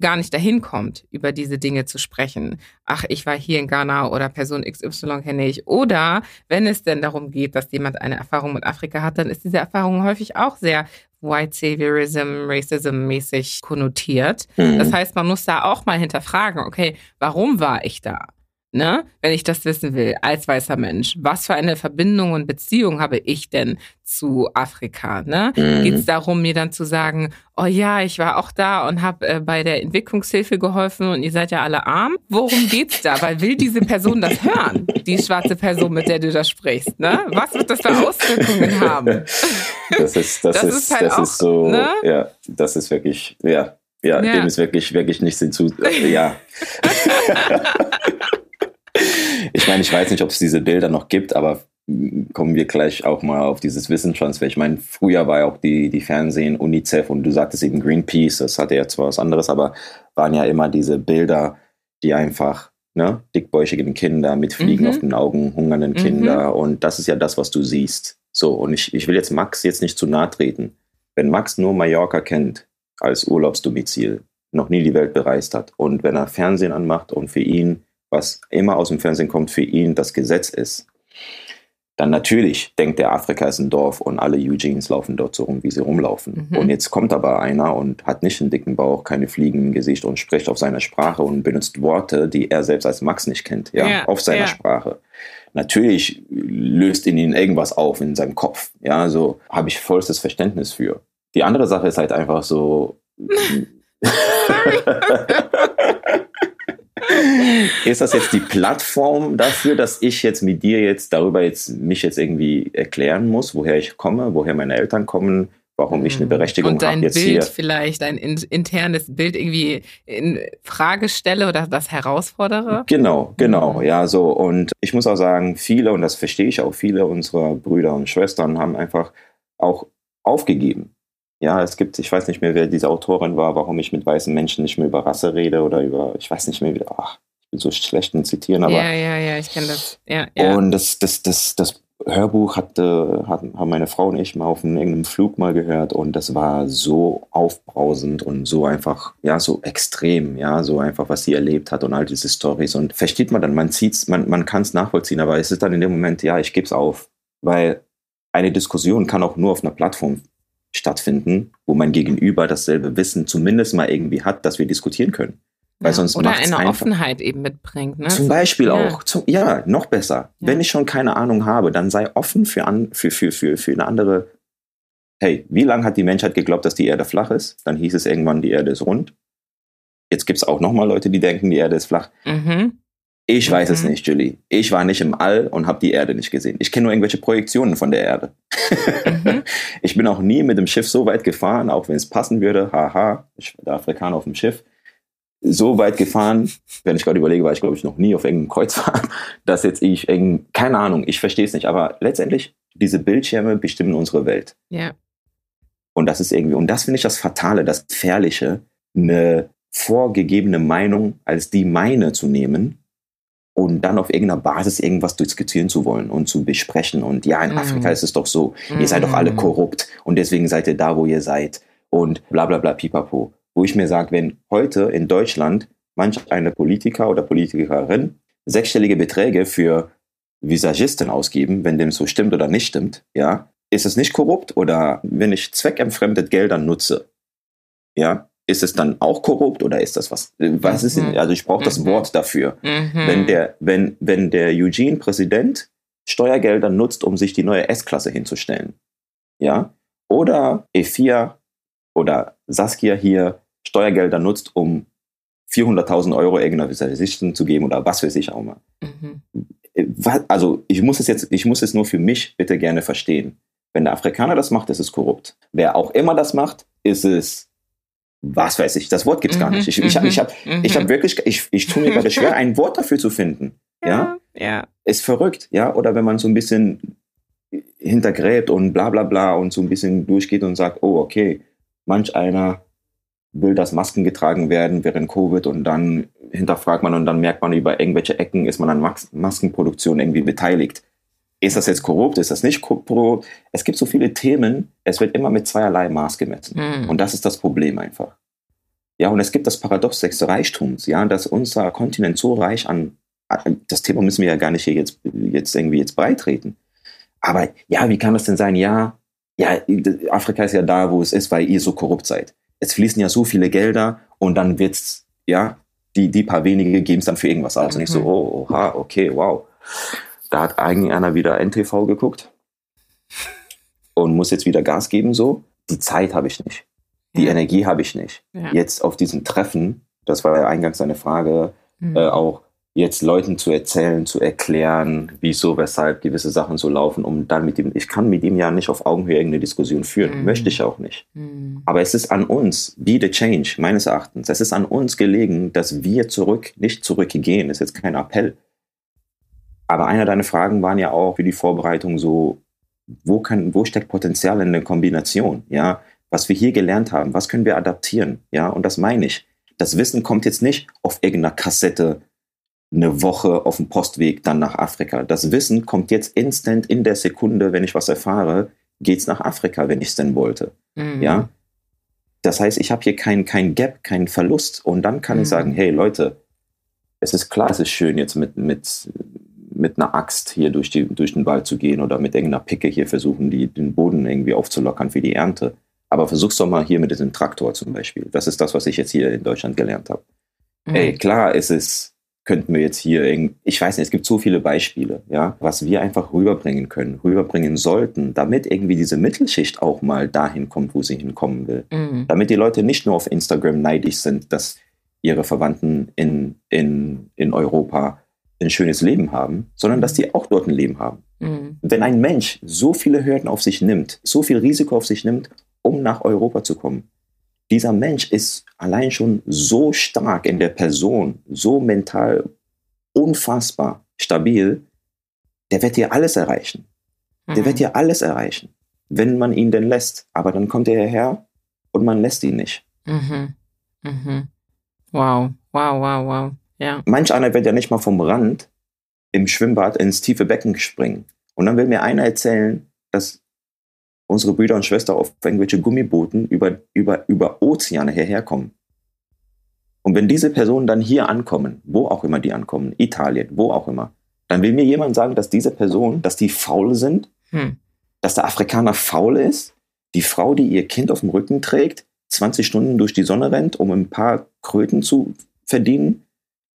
gar nicht dahin kommt, über diese Dinge zu sprechen. Ach, ich war hier in Ghana oder Person XY kenne ich. Oder wenn es denn darum geht, dass jemand eine Erfahrung mit Afrika hat, dann ist diese Erfahrung häufig auch sehr White Saviorism, Racism mäßig konnotiert. Mhm. Das heißt, man muss da auch mal hinterfragen, okay, warum war ich da? Ne? Wenn ich das wissen will, als weißer Mensch, was für eine Verbindung und Beziehung habe ich denn zu Afrika? Ne? Mhm. Geht es darum, mir dann zu sagen, oh ja, ich war auch da und habe äh, bei der Entwicklungshilfe geholfen und ihr seid ja alle arm? Worum geht's da? Weil will diese Person das hören, die schwarze Person, mit der du da sprichst? Ne? Was wird das für Auswirkungen haben? Das ist, das, das ist, ist, halt das auch, ist so, ne? ja, das ist wirklich, ja, ja, ja, dem ist wirklich, wirklich nichts hinzu, äh, ja. Ich meine, ich weiß nicht, ob es diese Bilder noch gibt, aber kommen wir gleich auch mal auf dieses Wissenstransfer. Ich meine, früher war ja auch die, die Fernsehen, UNICEF und du sagtest eben Greenpeace, das hatte ja zwar was anderes, aber waren ja immer diese Bilder, die einfach, ne, dickbäuchigen Kinder mit Fliegen mhm. auf den Augen, hungernden mhm. Kinder und das ist ja das, was du siehst. So, und ich, ich will jetzt Max jetzt nicht zu nahe treten. Wenn Max nur Mallorca kennt als Urlaubsdomizil, noch nie die Welt bereist hat und wenn er Fernsehen anmacht und für ihn was immer aus dem Fernsehen kommt, für ihn das Gesetz ist, dann natürlich denkt er, Afrika ist ein Dorf und alle Eugenes laufen dort so rum, wie sie rumlaufen. Mhm. Und jetzt kommt aber einer und hat nicht einen dicken Bauch, keine Fliegen im Gesicht und spricht auf seiner Sprache und benutzt Worte, die er selbst als Max nicht kennt, ja, ja auf seiner ja. Sprache. Natürlich löst in ihn irgendwas auf in seinem Kopf, ja, so habe ich vollstes Verständnis für. Die andere Sache ist halt einfach so. ist das jetzt die Plattform dafür, dass ich jetzt mit dir jetzt darüber jetzt mich jetzt irgendwie erklären muss, woher ich komme, woher meine Eltern kommen, warum ich eine mhm. Berechtigung habe jetzt Bild hier. vielleicht, ein internes Bild irgendwie in Frage stelle oder das herausfordere? Genau, genau, mhm. ja, so. Und ich muss auch sagen, viele, und das verstehe ich auch, viele unserer Brüder und Schwestern haben einfach auch aufgegeben ja, es gibt, ich weiß nicht mehr, wer diese Autorin war, warum ich mit weißen Menschen nicht mehr über Rasse rede oder über, ich weiß nicht mehr, wie, ach, so schlecht in Zitieren, aber. Ja, ja, ja, ich kenne das. Ja, ja. Und das, das, das, das Hörbuch hatte, hat, haben meine Frau und ich mal auf irgendeinem Flug mal gehört und das war so aufbrausend und so einfach, ja, so extrem, ja, so einfach, was sie erlebt hat und all diese Stories und versteht man dann, man zieht's, man, man kann es nachvollziehen, aber es ist dann in dem Moment, ja, ich gebe es auf, weil eine Diskussion kann auch nur auf einer Plattform stattfinden, wo mein Gegenüber dasselbe Wissen zumindest mal irgendwie hat, dass wir diskutieren können. Weil ja, sonst oder eine einfach, Offenheit eben mitbringt. Ne? Zum Beispiel ja. auch. Zum, ja, noch besser. Ja. Wenn ich schon keine Ahnung habe, dann sei offen für, an, für, für, für, für eine andere. Hey, wie lange hat die Menschheit geglaubt, dass die Erde flach ist? Dann hieß es irgendwann, die Erde ist rund. Jetzt gibt es auch nochmal Leute, die denken, die Erde ist flach. Mhm. Ich weiß mhm. es nicht, Julie. Ich war nicht im All und habe die Erde nicht gesehen. Ich kenne nur irgendwelche Projektionen von der Erde. Mhm. ich bin auch nie mit dem Schiff so weit gefahren, auch wenn es passen würde. Haha, ich war der Afrikaner auf dem Schiff. So weit gefahren, wenn ich gerade überlege, war ich glaube ich noch nie auf irgendeinem Kreuzfahrt, dass jetzt ich irgend, keine Ahnung, ich verstehe es nicht. Aber letztendlich, diese Bildschirme bestimmen unsere Welt. Ja. Und das ist irgendwie, und das finde ich das Fatale, das Gefährliche, eine vorgegebene Meinung als die meine zu nehmen und dann auf irgendeiner Basis irgendwas diskutieren zu wollen und zu besprechen. Und ja, in mm. Afrika ist es doch so, mm. ihr seid doch alle mhm. korrupt und deswegen seid ihr da, wo ihr seid und bla bla bla pipapo. Wo ich mir sage, wenn heute in Deutschland manch eine Politiker oder Politikerin sechsstellige Beträge für Visagisten ausgeben, wenn dem so stimmt oder nicht stimmt, ja, ist es nicht korrupt oder wenn ich zweckentfremdet Gelder nutze, ja, ist es dann auch korrupt oder ist das was? Was ist denn, mhm. also ich brauche das mhm. Wort dafür. Mhm. Wenn der, wenn, wenn der Eugene-Präsident Steuergelder nutzt, um sich die neue S-Klasse hinzustellen, ja, oder E4 oder Saskia hier Steuergelder nutzt, um 400.000 Euro irgendeiner Visagisten zu geben oder was weiß ich auch mal. Mhm. Also ich muss es jetzt, ich muss es nur für mich bitte gerne verstehen. Wenn der Afrikaner das macht, ist es korrupt. Wer auch immer das macht, ist es was weiß ich, das Wort gibt es gar nicht. Ich, ich, ich habe ich hab mhm. wirklich, ich, ich tue mir gerade schwer, ein Wort dafür zu finden. Ja, ja. Ist verrückt, ja. Oder wenn man so ein bisschen hintergräbt und bla bla bla und so ein bisschen durchgeht und sagt, oh, okay, manch einer will, dass Masken getragen werden während Covid und dann hinterfragt man und dann merkt man, über irgendwelche Ecken ist man an Mas Maskenproduktion irgendwie beteiligt. Ist das jetzt korrupt? Ist das nicht korrupt? Es gibt so viele Themen, es wird immer mit zweierlei Maß gemessen. Mhm. Und das ist das Problem einfach. Ja, und es gibt das Paradox des Reichtums, ja, dass unser Kontinent so reich an, das Thema müssen wir ja gar nicht hier jetzt, jetzt irgendwie jetzt beitreten. Aber ja, wie kann das denn sein? Ja, ja, Afrika ist ja da, wo es ist, weil ihr so korrupt seid. Es fließen ja so viele Gelder und dann wird's, ja, die, die paar wenige geben es dann für irgendwas aus. Mhm. Und ich so, mhm. oh, oha, okay, wow. Da hat eigentlich einer wieder NTV geguckt und muss jetzt wieder Gas geben, so. Die Zeit habe ich nicht. Die ja. Energie habe ich nicht. Ja. Jetzt auf diesem Treffen, das war ja eingangs eine Frage, mhm. äh, auch jetzt Leuten zu erzählen, zu erklären, wieso, weshalb gewisse Sachen so laufen, um dann mit ihm, ich kann mit ihm ja nicht auf Augenhöhe irgendeine Diskussion führen, mhm. möchte ich auch nicht. Mhm. Aber es ist an uns, be the change, meines Erachtens, es ist an uns gelegen, dass wir zurück, nicht zurückgehen, das ist jetzt kein Appell, aber einer deiner Fragen waren ja auch für die Vorbereitung so, wo, kann, wo steckt Potenzial in der Kombination? Ja, was wir hier gelernt haben, was können wir adaptieren? Ja, und das meine ich. Das Wissen kommt jetzt nicht auf irgendeiner Kassette eine Woche auf dem Postweg dann nach Afrika. Das Wissen kommt jetzt instant in der Sekunde, wenn ich was erfahre, geht's nach Afrika, wenn ich es denn wollte. Mhm. Ja, das heißt, ich habe hier kein, kein Gap, keinen Verlust. Und dann kann mhm. ich sagen, hey Leute, es ist klar, es ist schön jetzt mit, mit mit einer Axt hier durch, die, durch den Wald zu gehen oder mit irgendeiner Picke hier versuchen, die, den Boden irgendwie aufzulockern für die Ernte. Aber versuch's doch mal hier mit diesem Traktor zum Beispiel. Das ist das, was ich jetzt hier in Deutschland gelernt habe. Mhm. Ey, klar ist es, könnten wir jetzt hier, ich weiß nicht, es gibt so viele Beispiele, ja, was wir einfach rüberbringen können, rüberbringen sollten, damit irgendwie diese Mittelschicht auch mal dahin kommt, wo sie hinkommen will. Mhm. Damit die Leute nicht nur auf Instagram neidisch sind, dass ihre Verwandten in, in, in Europa ein schönes Leben haben, sondern dass die auch dort ein Leben haben. Mhm. Wenn ein Mensch so viele Hürden auf sich nimmt, so viel Risiko auf sich nimmt, um nach Europa zu kommen, dieser Mensch ist allein schon so stark in der Person, so mental unfassbar stabil, der wird hier alles erreichen. Der mhm. wird hier alles erreichen, wenn man ihn denn lässt. Aber dann kommt er hierher und man lässt ihn nicht. Mhm. Mhm. Wow, wow, wow, wow. Ja. Manch einer wird ja nicht mal vom Rand im Schwimmbad ins tiefe Becken springen. Und dann will mir einer erzählen, dass unsere Brüder und Schwestern auf irgendwelche Gummibooten über, über, über Ozeane hierher kommen. Und wenn diese Personen dann hier ankommen, wo auch immer die ankommen, Italien, wo auch immer, dann will mir jemand sagen, dass diese Personen, dass die faul sind, hm. dass der Afrikaner faul ist, die Frau, die ihr Kind auf dem Rücken trägt, 20 Stunden durch die Sonne rennt, um ein paar Kröten zu verdienen,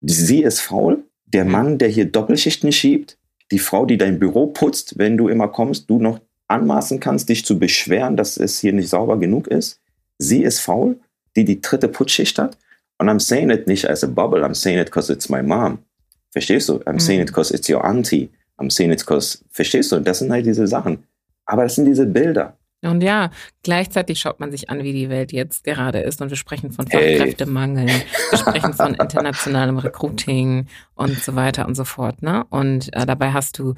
Sie ist faul. Der mhm. Mann, der hier Doppelschichten schiebt, die Frau, die dein Büro putzt, wenn du immer kommst, du noch anmaßen kannst, dich zu beschweren, dass es hier nicht sauber genug ist. Sie ist faul, die die dritte Putzschicht hat. Und I'm saying it nicht as a bubble, I'm saying it because it's my mom. Verstehst du? I'm mhm. saying it because it's your auntie. I'm saying it because, verstehst du? Das sind halt diese Sachen. Aber das sind diese Bilder. Und ja, gleichzeitig schaut man sich an, wie die Welt jetzt gerade ist. Und wir sprechen von Fachkräftemangel, hey. wir sprechen von internationalem Recruiting und so weiter und so fort. Ne? Und äh, dabei hast du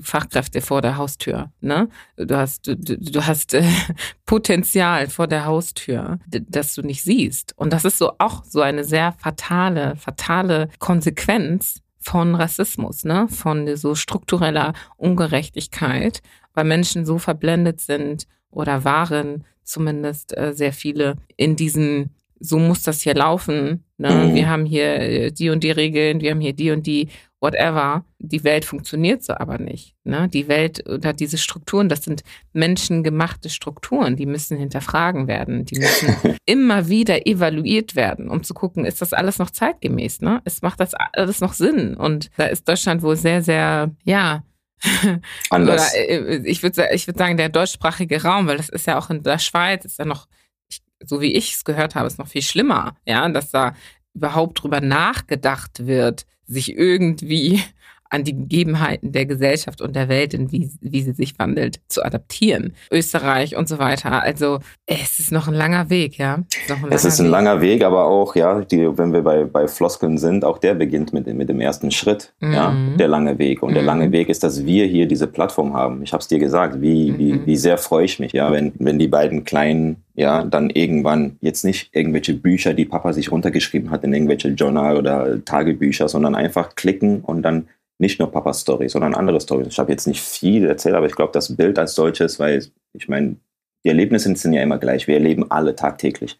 Fachkräfte vor der Haustür. Ne? Du hast, du, du hast äh, Potenzial vor der Haustür, das du nicht siehst. Und das ist so auch so eine sehr fatale, fatale Konsequenz von Rassismus, ne? von so struktureller Ungerechtigkeit, weil Menschen so verblendet sind oder waren zumindest äh, sehr viele in diesen, so muss das hier laufen. Ne? Mhm. Wir haben hier äh, die und die Regeln, wir haben hier die und die whatever. Die Welt funktioniert so aber nicht. Ne? Die Welt oder diese Strukturen, das sind menschengemachte Strukturen, die müssen hinterfragen werden, die müssen immer wieder evaluiert werden, um zu gucken, ist das alles noch zeitgemäß? Ne? Es macht das alles noch Sinn? Und da ist Deutschland wohl sehr, sehr, ja, Anders. Oder äh, ich würde ich würd sagen, der deutschsprachige Raum, weil das ist ja auch in der Schweiz, ist ja noch, so wie ich es gehört habe, ist noch viel schlimmer, ja, dass da überhaupt drüber nachgedacht wird, sich irgendwie an die Gegebenheiten der Gesellschaft und der Welt, in wie, wie sie sich wandelt, zu adaptieren. Österreich und so weiter. Also es ist noch ein langer Weg, ja. Ist es ist ein Weg. langer Weg, aber auch, ja, die, wenn wir bei, bei Floskeln sind, auch der beginnt mit, mit dem ersten Schritt, mhm. ja, der lange Weg. Und mhm. der lange Weg ist, dass wir hier diese Plattform haben. Ich habe es dir gesagt, wie, mhm. wie, wie sehr freue ich mich, ja, wenn, wenn die beiden kleinen ja, dann irgendwann jetzt nicht irgendwelche Bücher, die Papa sich runtergeschrieben hat in irgendwelche Journal oder Tagebücher, sondern einfach klicken und dann nicht nur Papas Story, sondern andere Stories. Ich habe jetzt nicht viel erzählt, aber ich glaube, das Bild als solches, weil ich meine, die Erlebnisse sind ja immer gleich. Wir erleben alle tagtäglich.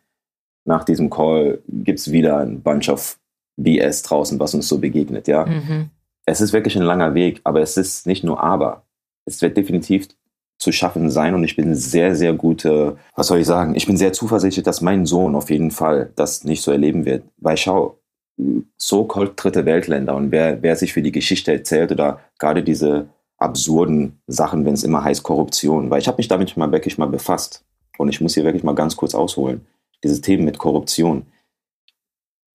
Nach diesem Call gibt es wieder ein Bunch of BS draußen, was uns so begegnet, ja. Mhm. Es ist wirklich ein langer Weg, aber es ist nicht nur aber. Es wird definitiv zu schaffen sein und ich bin sehr, sehr gute, was soll ich sagen, ich bin sehr zuversichtlich, dass mein Sohn auf jeden Fall das nicht so erleben wird. Weil schau, so-called dritte Weltländer und wer, wer sich für die Geschichte erzählt oder gerade diese absurden Sachen, wenn es immer heißt Korruption, weil ich habe mich damit mal wirklich mal befasst und ich muss hier wirklich mal ganz kurz ausholen. Diese Themen mit Korruption.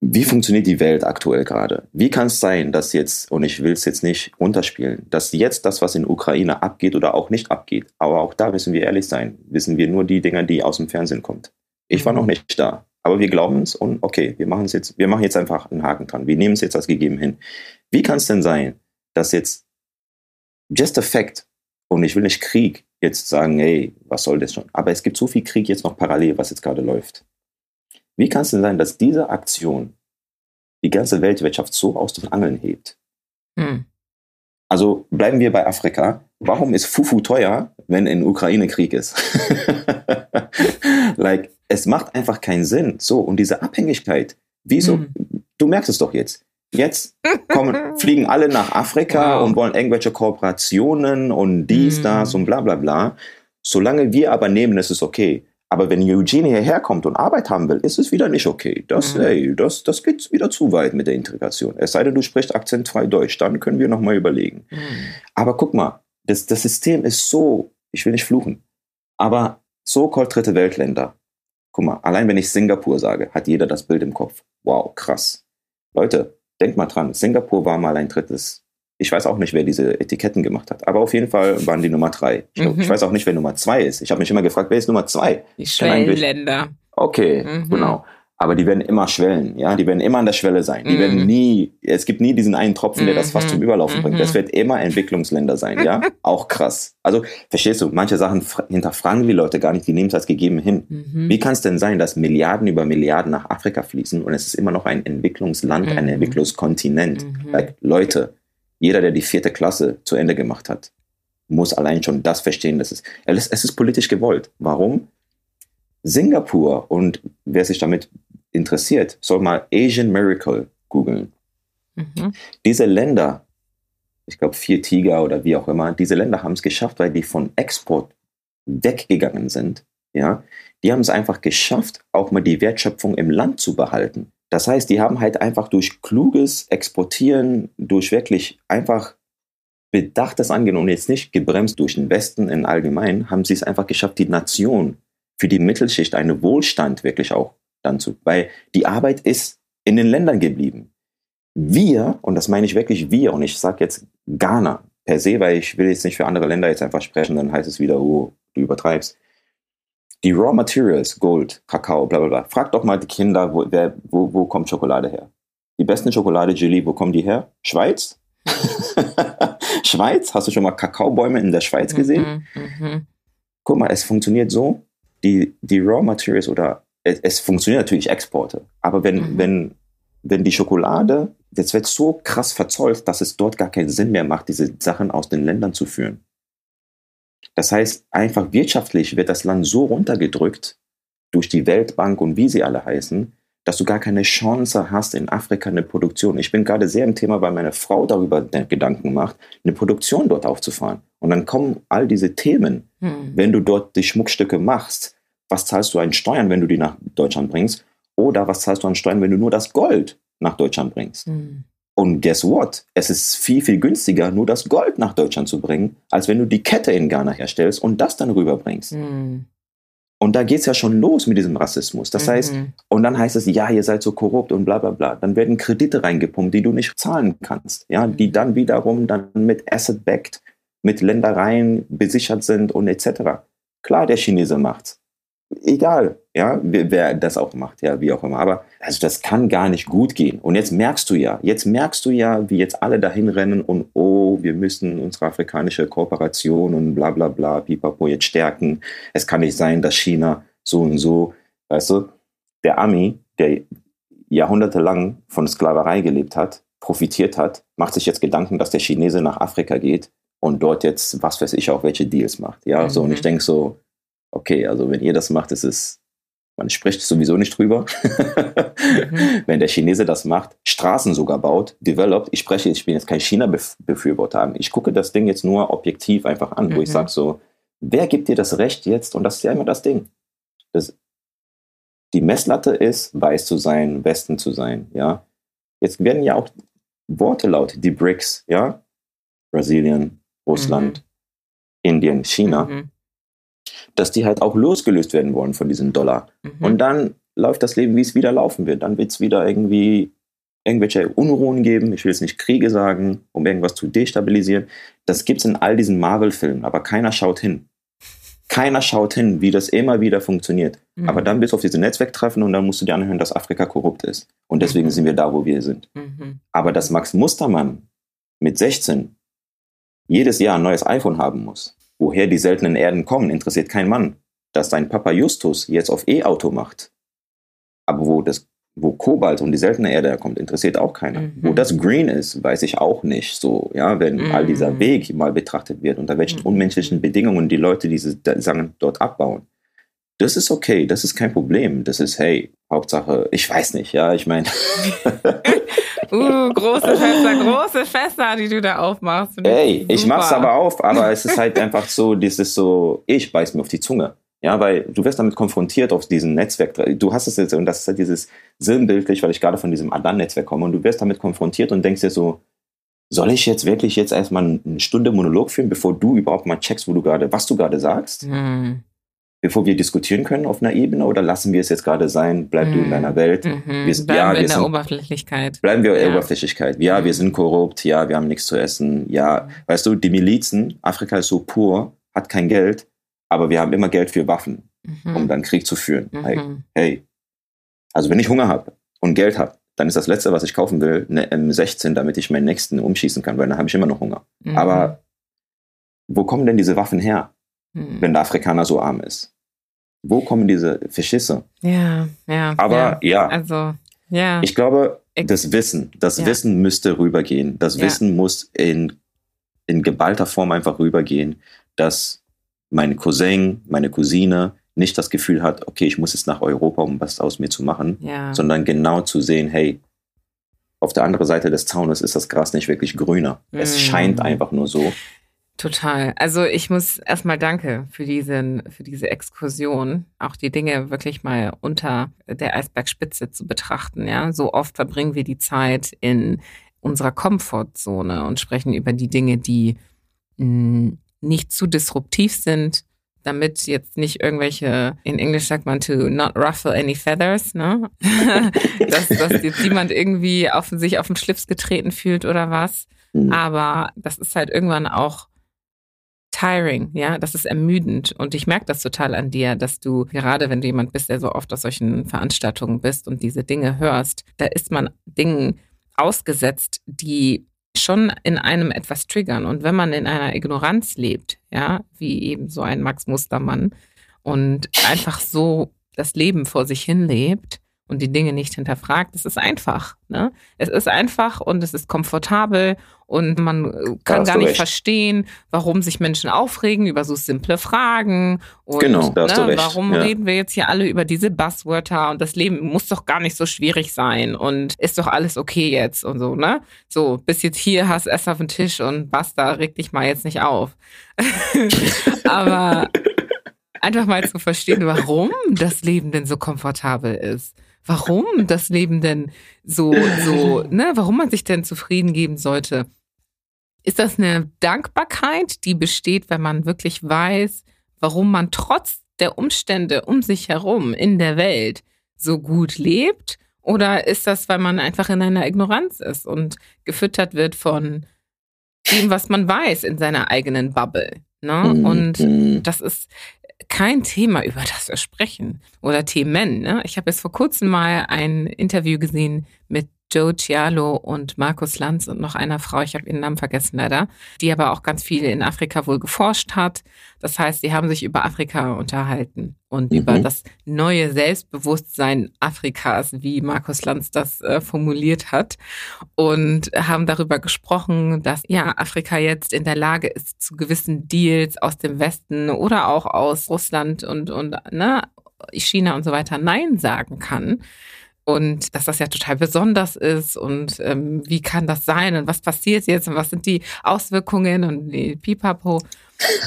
Wie funktioniert die Welt aktuell gerade? Wie kann es sein, dass jetzt, und ich will es jetzt nicht runterspielen, dass jetzt das, was in Ukraine abgeht oder auch nicht abgeht, aber auch da müssen wir ehrlich sein, wissen wir nur die Dinger, die aus dem Fernsehen kommt. Ich war noch nicht da. Aber wir glauben es und okay, wir machen es jetzt, wir machen jetzt einfach einen Haken dran. Wir nehmen es jetzt als gegeben hin. Wie kann es denn sein, dass jetzt just a fact, und ich will nicht Krieg jetzt sagen, hey, was soll das schon? Aber es gibt so viel Krieg jetzt noch parallel, was jetzt gerade läuft. Wie kann es denn sein, dass diese Aktion die ganze Weltwirtschaft so aus den Angeln hebt? Hm. Also bleiben wir bei Afrika. Warum ist Fufu teuer, wenn in Ukraine Krieg ist? like, es macht einfach keinen Sinn. So, und diese Abhängigkeit, wieso, mhm. du merkst es doch jetzt. Jetzt kommen, fliegen alle nach Afrika wow. und wollen irgendwelche Kooperationen und dies, mhm. das und bla bla bla. Solange wir aber nehmen, ist es okay. Aber wenn Eugene hierher kommt und Arbeit haben will, ist es wieder nicht okay. Das, mhm. ey, das, das geht wieder zu weit mit der Integration. Es sei denn, du sprichst akzentfrei Deutsch, dann können wir nochmal überlegen. Mhm. Aber guck mal, das, das System ist so, ich will nicht fluchen, aber so-called dritte Weltländer Guck mal, allein wenn ich Singapur sage, hat jeder das Bild im Kopf. Wow, krass. Leute, denkt mal dran, Singapur war mal ein drittes. Ich weiß auch nicht, wer diese Etiketten gemacht hat, aber auf jeden Fall waren die Nummer drei. Ich, mhm. ich weiß auch nicht, wer Nummer zwei ist. Ich habe mich immer gefragt, wer ist Nummer zwei? Die Schwellenländer. Okay, mhm. genau aber die werden immer schwellen, ja, die werden immer an der Schwelle sein. Die mm. werden nie, es gibt nie diesen einen Tropfen, der das fast zum mhm. Überlaufen mm bringt. Das mhm. wird immer Entwicklungsländer sein, ja, auch krass. Also verstehst du, manche Sachen hinterfragen die Leute gar nicht, die nehmen es als gegeben hin. Mm Wie kann es denn sein, dass Milliarden über Milliarden nach Afrika fließen und es ist immer noch ein Entwicklungsland, ein Entwicklungskontinent? Like, Leute, jeder, der die vierte Klasse zu Ende gemacht hat, muss allein schon das verstehen, dass es, es ist politisch gewollt. Warum? Singapur und wer sich damit interessiert, soll mal Asian Miracle googeln. Mhm. Diese Länder, ich glaube vier Tiger oder wie auch immer, diese Länder haben es geschafft, weil die von Export weggegangen sind. Ja, die haben es einfach geschafft, auch mal die Wertschöpfung im Land zu behalten. Das heißt, die haben halt einfach durch kluges Exportieren, durch wirklich einfach bedachtes Angehen und jetzt nicht gebremst durch den Westen in allgemein, haben sie es einfach geschafft, die Nation für die Mittelschicht einen Wohlstand wirklich auch dann zu, weil die Arbeit ist in den Ländern geblieben. Wir, und das meine ich wirklich wir, und ich sage jetzt Ghana per se, weil ich will jetzt nicht für andere Länder jetzt einfach sprechen, dann heißt es wieder, oh, du übertreibst. Die Raw Materials, Gold, Kakao, bla bla bla. Frag doch mal die Kinder, wo, wer, wo, wo kommt Schokolade her? Die besten Schokolade, Julie, wo kommen die her? Schweiz? Schweiz? Hast du schon mal Kakaobäume in der Schweiz gesehen? Mhm, mh. Guck mal, es funktioniert so, die, die Raw Materials oder es, es funktioniert natürlich Exporte, aber wenn, mhm. wenn, wenn die Schokolade das wird so krass verzollt, dass es dort gar keinen Sinn mehr macht, diese Sachen aus den Ländern zu führen. Das heißt, einfach wirtschaftlich wird das Land so runtergedrückt durch die Weltbank und wie sie alle heißen, dass du gar keine Chance hast, in Afrika eine Produktion. Ich bin gerade sehr im Thema, weil meine Frau darüber Gedanken macht, eine Produktion dort aufzufahren. Und dann kommen all diese Themen. Hm. Wenn du dort die Schmuckstücke machst, was zahlst du an Steuern, wenn du die nach Deutschland bringst? Oder was zahlst du an Steuern, wenn du nur das Gold nach Deutschland bringst? Hm. Und guess what? Es ist viel, viel günstiger, nur das Gold nach Deutschland zu bringen, als wenn du die Kette in Ghana herstellst und das dann rüberbringst. Hm. Und da geht es ja schon los mit diesem Rassismus. Das mhm. heißt, und dann heißt es, ja, ihr seid so korrupt und bla bla bla. Dann werden Kredite reingepumpt, die du nicht zahlen kannst. Ja, die mhm. dann wiederum dann mit Asset-Backed, mit Ländereien besichert sind und etc. Klar, der Chinese macht's egal, ja, wer, das auch macht, ja, wie auch immer. Aber also das kann gar nicht gut gehen. Und jetzt merkst du ja, jetzt merkst du ja, wie jetzt alle dahin rennen und oh, wir müssen unsere afrikanische Kooperation und bla bla bla, pipapo jetzt stärken. Es kann nicht sein, dass China so und so, weißt du, der Ami, der jahrhundertelang von Sklaverei gelebt hat, profitiert hat, macht sich jetzt Gedanken, dass der Chinese nach Afrika geht und dort jetzt, was weiß ich, auch welche Deals macht. Ja, mhm. so, und ich mhm. denke so, okay, also wenn ihr das macht, ist es, man spricht sowieso nicht drüber. mhm. Wenn der Chinese das macht, Straßen sogar baut, developed, ich spreche, ich bin jetzt kein China-Befürworter, ich gucke das Ding jetzt nur objektiv einfach an, mhm. wo ich mhm. sage so, wer gibt dir das Recht jetzt? Und das ist ja immer das Ding. Das, die Messlatte ist, weiß zu sein, Westen zu sein, ja. Jetzt werden ja auch Worte laut, die BRICS, ja. Brasilien, Russland, mhm. Indien, China. Dass die halt auch losgelöst werden wollen von diesem Dollar. Mhm. Und dann läuft das Leben, wie es wieder laufen wird. Dann wird es wieder irgendwie irgendwelche Unruhen geben. Ich will jetzt nicht Kriege sagen, um irgendwas zu destabilisieren. Das gibt es in all diesen Marvel-Filmen, aber keiner schaut hin. Keiner schaut hin, wie das immer wieder funktioniert. Mhm. Aber dann bist du auf diese Netzwerktreffen und dann musst du dir anhören, dass Afrika korrupt ist. Und deswegen mhm. sind wir da, wo wir sind. Mhm. Aber dass Max Mustermann mit 16 jedes Jahr ein neues iPhone haben muss, Woher die seltenen Erden kommen, interessiert kein Mann. Dass dein Papa Justus jetzt auf E-Auto macht. Aber wo das wo Kobalt und die seltene Erde herkommt, interessiert auch keiner. Mhm. Wo das Green ist, weiß ich auch nicht. So, ja, wenn mhm. all dieser Weg mal betrachtet wird, unter welchen mhm. unmenschlichen Bedingungen die Leute diese Sachen dort abbauen. Das ist okay, das ist kein Problem. Das ist, hey, Hauptsache, ich weiß nicht, ja, ich meine. uh, große Fester, große Fester, die du da aufmachst. Ey, ich mach's aber auf, aber es ist halt einfach so, dieses so, ich beiß mir auf die Zunge. Ja, weil du wirst damit konfrontiert auf diesem Netzwerk. Du hast es jetzt, und das ist halt dieses sinnbildlich, weil ich gerade von diesem Adan-Netzwerk komme, und du wirst damit konfrontiert und denkst dir so, soll ich jetzt wirklich jetzt erstmal eine Stunde Monolog führen, bevor du überhaupt mal checkst, wo du gerade, was du gerade sagst? Mhm bevor wir diskutieren können auf einer Ebene oder lassen wir es jetzt gerade sein, bleib mm. du in deiner Welt. Mm -hmm. wir, bleiben ja, wir in der sind, Oberflächlichkeit. Bleiben wir in der Oberflächlichkeit. Ja, mm. wir sind korrupt, ja, wir haben nichts zu essen, ja. Weißt du, die Milizen, Afrika ist so pur, hat kein Geld, aber wir haben immer Geld für Waffen, -hmm. um dann Krieg zu führen. -hmm. Hey, hey, also wenn ich Hunger habe und Geld habe, dann ist das Letzte, was ich kaufen will, eine M16, damit ich meinen Nächsten umschießen kann, weil dann habe ich immer noch Hunger. Mhm. Aber wo kommen denn diese Waffen her? Hm. wenn der Afrikaner so arm ist. Wo kommen diese Verschisse? Ja, ja. Aber ja, ja. also ja. Ich glaube, das Wissen, das ja. Wissen müsste rübergehen. Das. Wissen muss in, in geballter Form einfach rübergehen, dass mein Cousin, meine Cousine nicht das Gefühl hat, okay, ich muss jetzt nach Europa, um was aus mir zu machen, sondern genau zu sehen, hey, auf der anderen Seite des Zaunes ist das Gras nicht wirklich grüner. Mm. Es scheint einfach nur so. Total. Also ich muss erstmal danke für diesen, für diese Exkursion, auch die Dinge wirklich mal unter der Eisbergspitze zu betrachten. Ja, so oft verbringen wir die Zeit in unserer Komfortzone und sprechen über die Dinge, die mh, hm, nicht zu disruptiv sind, damit jetzt nicht irgendwelche, in Englisch sagt man to not ruffle any feathers, ne? dass, dass jetzt jemand irgendwie auf sich auf den Schlips getreten fühlt oder was. Mhm. Aber das ist halt irgendwann auch tiring, ja, das ist ermüdend. Und ich merke das total an dir, dass du, gerade wenn du jemand bist, der so oft aus solchen Veranstaltungen bist und diese Dinge hörst, da ist man Dingen ausgesetzt, die schon in einem etwas triggern. Und wenn man in einer Ignoranz lebt, ja, wie eben so ein Max Mustermann und einfach so das Leben vor sich hin lebt und die Dinge nicht hinterfragt, es ist einfach. Ne? Es ist einfach und es ist komfortabel und man äh, kann gar nicht recht. verstehen, warum sich Menschen aufregen über so simple Fragen. Und, genau, da hast ne, du recht. Warum ja. reden wir jetzt hier alle über diese Buzzwörter und das Leben muss doch gar nicht so schwierig sein und ist doch alles okay jetzt und so, ne? So, bis jetzt hier hast du Ess auf den Tisch und basta, reg dich mal jetzt nicht auf. Aber einfach mal zu verstehen, warum das Leben denn so komfortabel ist. Warum das Leben denn so, so, ne, warum man sich denn zufrieden geben sollte. Ist das eine Dankbarkeit, die besteht, wenn man wirklich weiß, warum man trotz der Umstände um sich herum in der Welt so gut lebt? Oder ist das, weil man einfach in einer Ignoranz ist und gefüttert wird von dem, was man weiß in seiner eigenen Bubble? Ne? Mhm. Und mhm. das ist, kein Thema, über das wir sprechen oder Themen. Ne? Ich habe jetzt vor kurzem mal ein Interview gesehen mit Joe Cialo und Markus Lanz und noch einer Frau, ich habe ihren Namen vergessen leider, die aber auch ganz viel in Afrika wohl geforscht hat. Das heißt, sie haben sich über Afrika unterhalten und mhm. über das neue Selbstbewusstsein Afrikas, wie Markus Lanz das äh, formuliert hat, und haben darüber gesprochen, dass ja Afrika jetzt in der Lage ist, zu gewissen Deals aus dem Westen oder auch aus Russland und, und ne, China und so weiter Nein sagen kann und dass das ja total besonders ist und ähm, wie kann das sein und was passiert jetzt und was sind die Auswirkungen und die Pipapo.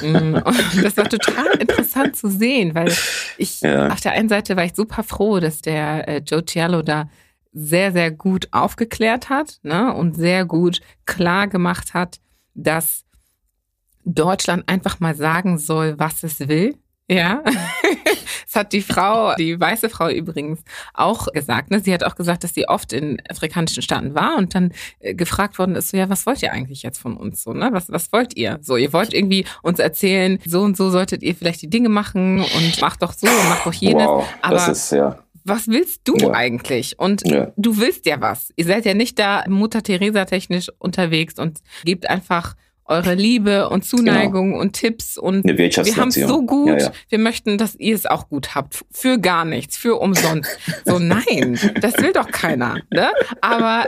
Mm, und das war total interessant zu sehen, weil ich ja. auf der einen Seite war ich super froh, dass der äh, Joe Cialo da sehr, sehr gut aufgeklärt hat ne, und sehr gut klar gemacht hat, dass Deutschland einfach mal sagen soll, was es will. Ja, das hat die Frau, die weiße Frau übrigens auch gesagt. Ne? Sie hat auch gesagt, dass sie oft in afrikanischen Staaten war und dann äh, gefragt worden ist, so ja, was wollt ihr eigentlich jetzt von uns so, ne? Was, was wollt ihr? So, ihr wollt irgendwie uns erzählen, so und so solltet ihr vielleicht die Dinge machen und macht doch so und macht doch jenes. Wow, Aber das ist ja was willst du ja. eigentlich? Und ja. du willst ja was. Ihr seid ja nicht da Mutter Teresa technisch unterwegs und gebt einfach eure Liebe und Zuneigung genau. und Tipps und wir haben es so gut. Ja, ja. Wir möchten, dass ihr es auch gut habt. Für gar nichts, für umsonst. So, nein, das will doch keiner. Ne? Aber,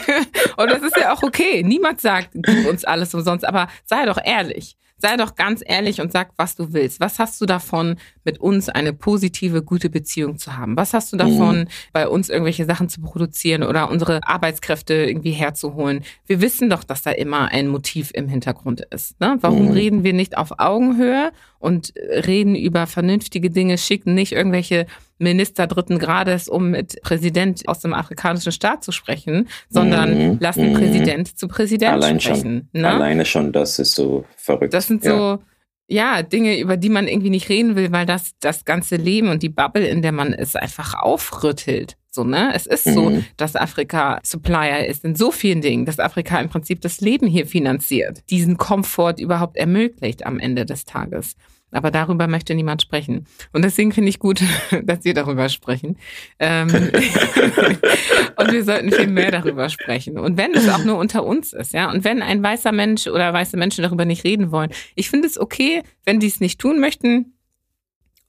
und das ist ja auch okay. Niemand sagt, gib uns alles umsonst, aber sei doch ehrlich sei doch ganz ehrlich und sag, was du willst. Was hast du davon, mit uns eine positive, gute Beziehung zu haben? Was hast du davon, mhm. bei uns irgendwelche Sachen zu produzieren oder unsere Arbeitskräfte irgendwie herzuholen? Wir wissen doch, dass da immer ein Motiv im Hintergrund ist. Ne? Warum mhm. reden wir nicht auf Augenhöhe und reden über vernünftige Dinge, schicken nicht irgendwelche Minister dritten Grades, um mit Präsident aus dem afrikanischen Staat zu sprechen, sondern mhm. lassen mhm. Präsident zu Präsident Allein sprechen. Schon. Ne? Alleine schon, das ist so verrückt. Das sind ja. so, ja, Dinge, über die man irgendwie nicht reden will, weil das das ganze Leben und die Bubble, in der man ist, einfach aufrüttelt. So, ne? Es ist mhm. so, dass Afrika Supplier ist in so vielen Dingen, dass Afrika im Prinzip das Leben hier finanziert, diesen Komfort überhaupt ermöglicht am Ende des Tages. Aber darüber möchte niemand sprechen. Und deswegen finde ich gut, dass wir darüber sprechen. Ähm und wir sollten viel mehr darüber sprechen. Und wenn es auch nur unter uns ist, ja, und wenn ein weißer Mensch oder weiße Menschen darüber nicht reden wollen, ich finde es okay, wenn die es nicht tun möchten.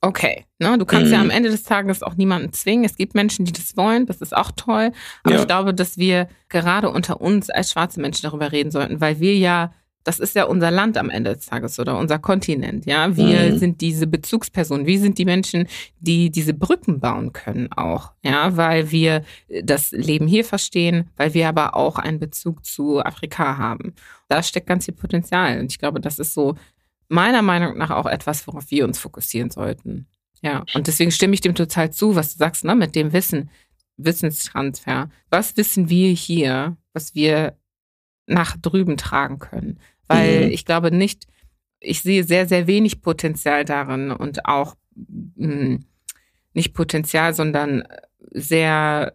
Okay, ne, du kannst mhm. ja am Ende des Tages auch niemanden zwingen. Es gibt Menschen, die das wollen, das ist auch toll. Aber ja. ich glaube, dass wir gerade unter uns als schwarze Menschen darüber reden sollten, weil wir ja das ist ja unser Land am Ende des Tages oder unser Kontinent. Ja, wir mhm. sind diese Bezugspersonen. Wir sind die Menschen, die diese Brücken bauen können auch. Ja, weil wir das Leben hier verstehen, weil wir aber auch einen Bezug zu Afrika haben. Da steckt ganz viel Potenzial. Und ich glaube, das ist so meiner Meinung nach auch etwas, worauf wir uns fokussieren sollten. Ja, und deswegen stimme ich dem total zu, was du sagst, ne, mit dem Wissen, Wissenstransfer. Was wissen wir hier, was wir nach drüben tragen können. Weil mhm. ich glaube nicht, ich sehe sehr, sehr wenig Potenzial darin und auch mh, hm, nicht Potenzial, sondern sehr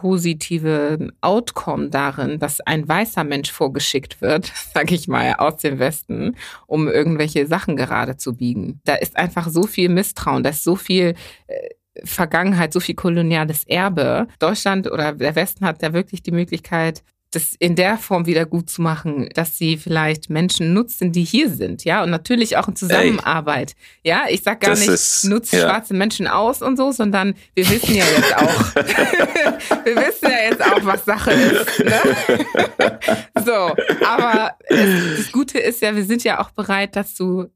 positive Outcome darin, dass ein weißer Mensch vorgeschickt wird, sage ich mal, aus dem Westen, um irgendwelche Sachen gerade zu biegen. Da ist einfach so viel Misstrauen, da ist so viel äh, Vergangenheit, so viel koloniales Erbe. Deutschland oder der Westen hat ja wirklich die Möglichkeit, das in der Form wieder gut zu machen, dass sie vielleicht Menschen nutzen, die hier sind, ja, und natürlich auch in Zusammenarbeit. Ey, ja, ich sag gar nicht, ist, nutzt ja. schwarze Menschen aus und so, sondern wir wissen ja jetzt auch, wir wissen ja jetzt auch, was Sache ist. Ne? so, aber es, das Gute ist ja, wir sind ja auch bereit, dazu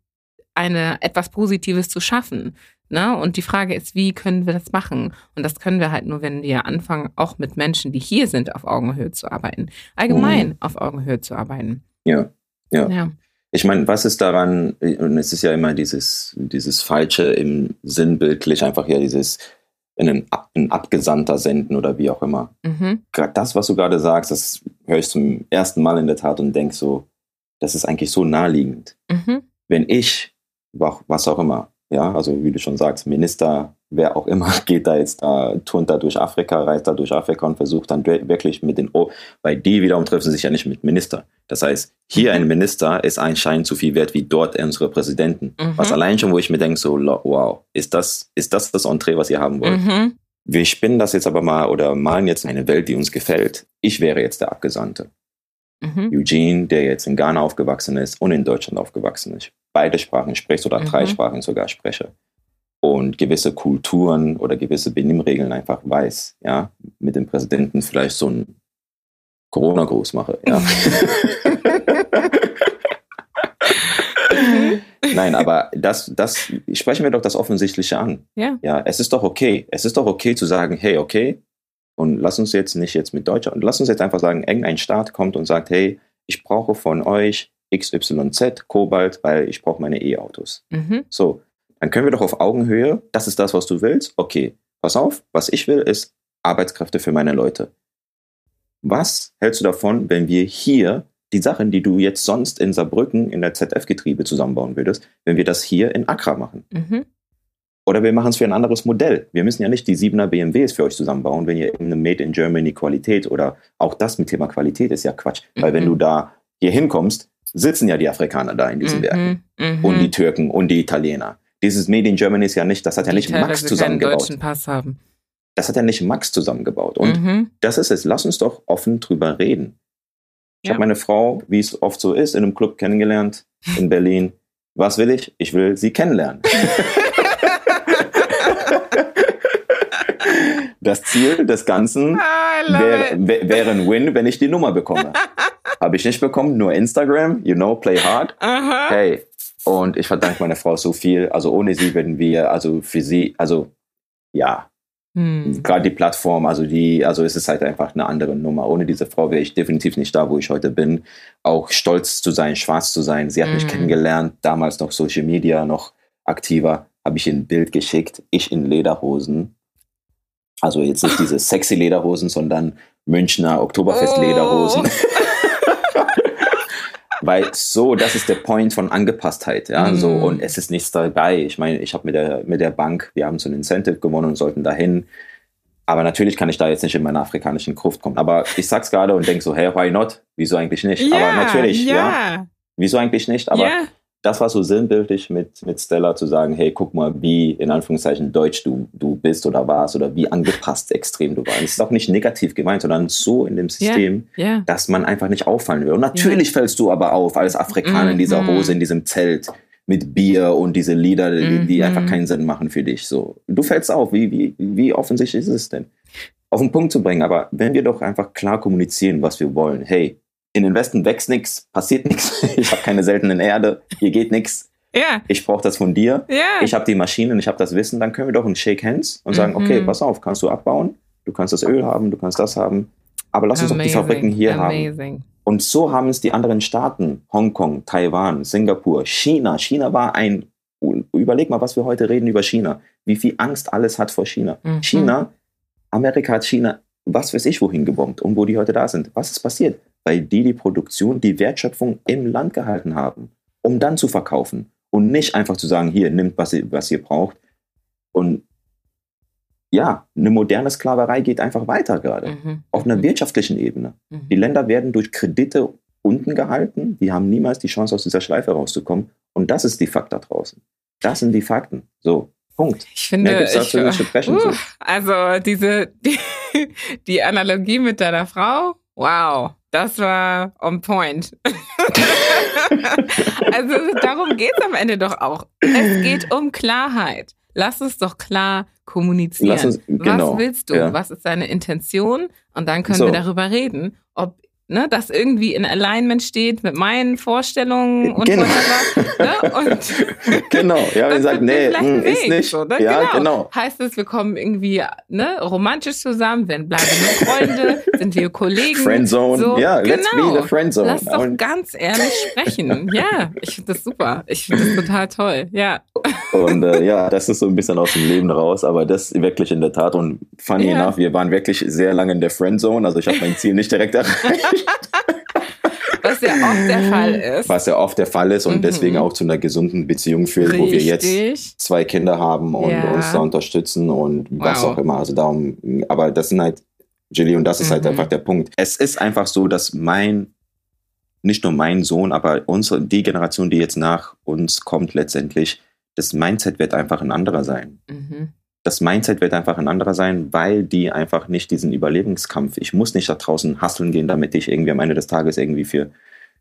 eine etwas Positives zu schaffen. Ne? Und die Frage ist, wie können wir das machen? Und das können wir halt nur, wenn wir anfangen, auch mit Menschen, die hier sind, auf Augenhöhe zu arbeiten. Allgemein mhm. auf Augenhöhe zu arbeiten. Ja, ja. ja. Ich meine, was ist daran, und es ist ja immer dieses, dieses Falsche im Sinnbildlich, einfach ja dieses in ein, ein Abgesandter senden oder wie auch immer. Mhm. Gerade das, was du gerade sagst, das höre ich zum ersten Mal in der Tat und denke so, das ist eigentlich so naheliegend. Mhm. Wenn ich, was auch immer, ja, also wie du schon sagst, Minister, wer auch immer, geht da jetzt da, turnt da durch Afrika, reist da durch Afrika und versucht dann wirklich mit den, oh, weil die wiederum treffen sich ja nicht mit Minister. Das heißt, hier ein Minister ist anscheinend so viel wert wie dort unsere Präsidenten. Mhm. Was allein schon, wo ich mir denke, so, wow, ist das, ist das das Entree, was ihr haben wollt? Mhm. Wir spinnen das jetzt aber mal oder malen jetzt eine Welt, die uns gefällt. Ich wäre jetzt der Abgesandte. Mhm. Eugene, der jetzt in Ghana aufgewachsen ist und in Deutschland aufgewachsen ist beide Sprachen sprichst oder mhm. drei Sprachen sogar spreche und gewisse Kulturen oder gewisse Benimmregeln einfach weiß, ja, mit dem Präsidenten vielleicht so ein Corona-Gruß mache, ja. Nein, aber das, das, sprechen wir doch das Offensichtliche an. Ja. ja. Es ist doch okay. Es ist doch okay zu sagen, hey, okay, und lass uns jetzt nicht jetzt mit Deutschland, lass uns jetzt einfach sagen, irgendein Staat kommt und sagt, hey, ich brauche von euch XYZ, Kobalt, weil ich brauche meine E-Autos. Mhm. So, dann können wir doch auf Augenhöhe, das ist das, was du willst. Okay, pass auf, was ich will, ist Arbeitskräfte für meine Leute. Was hältst du davon, wenn wir hier die Sachen, die du jetzt sonst in Saarbrücken in der ZF-Getriebe zusammenbauen würdest, wenn wir das hier in Accra machen? Mhm. Oder wir machen es für ein anderes Modell. Wir müssen ja nicht die 7er BMWs für euch zusammenbauen, wenn ihr eine Made in Germany Qualität oder auch das mit Thema Qualität ist ja Quatsch. Mhm. Weil wenn mhm. du da hier hinkommst, sitzen ja die Afrikaner da in diesen mhm, Werken. Mhm. Und die Türken und die Italiener. Dieses Made in Germany ist ja nicht, das hat ja nicht Max zusammengebaut. Deutschen Pass haben. Das hat ja nicht Max zusammengebaut. Und mhm. das ist es. Lass uns doch offen drüber reden. Ich ja. habe meine Frau, wie es oft so ist, in einem Club kennengelernt in Berlin. Was will ich? Ich will sie kennenlernen. das Ziel des Ganzen wäre wär ein Win, wenn ich die Nummer bekomme. Habe ich nicht bekommen, nur Instagram, you know, play hard. Aha. Hey, und ich verdanke meiner Frau so viel. Also ohne sie würden wir, also für sie, also ja, hm. gerade die Plattform, also die, also es ist halt einfach eine andere Nummer. Ohne diese Frau wäre ich definitiv nicht da, wo ich heute bin. Auch stolz zu sein, schwarz zu sein. Sie hat hm. mich kennengelernt, damals noch Social Media, noch aktiver. Habe ich ihr ein Bild geschickt, ich in Lederhosen. Also jetzt nicht diese sexy Lederhosen, sondern Münchner Oktoberfest-Lederhosen. Oh. Weil so, das ist der Point von Angepasstheit, ja, mm. so und es ist nichts dabei. Ich meine, ich habe mit der mit der Bank, wir haben so ein Incentive gewonnen und sollten dahin. Aber natürlich kann ich da jetzt nicht in meiner afrikanischen Gruft kommen. Aber ich sag's gerade und denk so, hey, why not? Wieso eigentlich nicht? Ja, aber natürlich, ja. ja. Wieso eigentlich nicht? Aber ja das war so sinnbildlich mit, mit Stella zu sagen, hey, guck mal, wie in Anführungszeichen deutsch du, du bist oder warst oder wie angepasst extrem du warst. Es ist auch nicht negativ gemeint, sondern so in dem System, yeah, yeah. dass man einfach nicht auffallen will. Und natürlich yeah. fällst du aber auf als Afrikaner in dieser mhm. Hose, in diesem Zelt mit Bier und diese Lieder, die, die mm einfach keinen Sinn machen für dich. So, du fällst auf. Wie, wie, wie offensichtlich ist es denn? Auf den Punkt zu bringen, aber wenn wir doch einfach klar kommunizieren, was wir wollen, hey, in den Westen wächst nichts, passiert nichts, ich habe keine seltenen Erde, hier geht nichts. Ja. Ich brauche das von dir. Ja. Ich habe die Maschinen, ich habe das Wissen. Dann können wir doch ein Shake Hands und sagen, mhm. okay, pass auf, kannst du abbauen? Du kannst das Öl haben, du kannst das haben. Aber lass uns doch die Fabriken hier Amazing. haben. Und so haben es die anderen Staaten, Hongkong, Taiwan, Singapur, China. China war ein, überleg mal, was wir heute reden über China. Wie viel Angst alles hat vor China. Mhm. China, Amerika hat China, was weiß ich, wohin gebombt und wo die heute da sind. Was ist passiert? Weil die die Produktion, die Wertschöpfung im Land gehalten haben, um dann zu verkaufen und nicht einfach zu sagen, hier, nimmt, was ihr, was ihr braucht. Und ja, eine moderne Sklaverei geht einfach weiter gerade, mhm. auf einer mhm. wirtschaftlichen Ebene. Mhm. Die Länder werden durch Kredite unten gehalten, die haben niemals die Chance, aus dieser Schleife rauszukommen. Und das ist die Fakt da draußen. Das sind die Fakten. So, Punkt. Ich finde, ich, uh, also diese die, die Analogie mit deiner Frau, wow. Das war on point. also darum geht es am Ende doch auch. Es geht um Klarheit. Lass uns doch klar kommunizieren. Uns, genau, Was willst du? Ja. Was ist deine Intention? Und dann können so. wir darüber reden, ob ne, das irgendwie in Alignment steht mit meinen Vorstellungen und genau. whatever. Ne? Und genau, ja, wir sagen, nee, mh, hm, ist nicht. So, ne? Ja, genau. genau. Heißt es, wir kommen irgendwie ne, romantisch zusammen, wenn bleiben wir Freunde, sind wir Kollegen. Friendzone, so, ja, genau. let's be the Friendzone. Lass doch ganz ehrlich sprechen. ja, ich finde das super. Ich finde das total toll, ja. Und äh, ja, das ist so ein bisschen aus dem Leben raus, aber das wirklich in der Tat und funny ja. enough, wir waren wirklich sehr lange in der Friendzone, also ich habe mein Ziel nicht direkt erreicht. Was ja oft der Fall ist. Was ja oft der Fall ist und mhm. deswegen auch zu einer gesunden Beziehung führt, Richtig. wo wir jetzt zwei Kinder haben und ja. uns da unterstützen und wow. was auch immer. Also darum, aber das sind halt, Jilly, und das ist halt mhm. halt einfach der Punkt. Es ist einfach so, dass mein, nicht nur mein Sohn, aber unsere, die Generation, die jetzt nach uns kommt letztendlich, das Mindset wird einfach ein anderer sein. Mhm das Mindset wird einfach ein anderer sein, weil die einfach nicht diesen Überlebenskampf, ich muss nicht da draußen hasseln gehen, damit ich irgendwie am Ende des Tages irgendwie für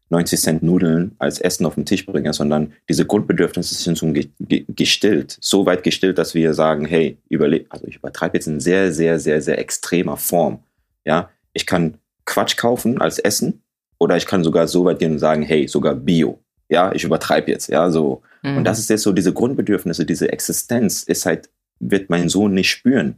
90 Cent Nudeln als Essen auf den Tisch bringe, sondern diese Grundbedürfnisse sind schon gestillt. So weit gestillt, dass wir sagen, hey, überle also ich übertreibe jetzt in sehr, sehr, sehr, sehr extremer Form. Ja, ich kann Quatsch kaufen als Essen oder ich kann sogar so weit gehen und sagen, hey, sogar Bio. Ja, ich übertreibe jetzt. Ja, so. Mhm. Und das ist jetzt so diese Grundbedürfnisse, diese Existenz ist halt wird mein Sohn nicht spüren.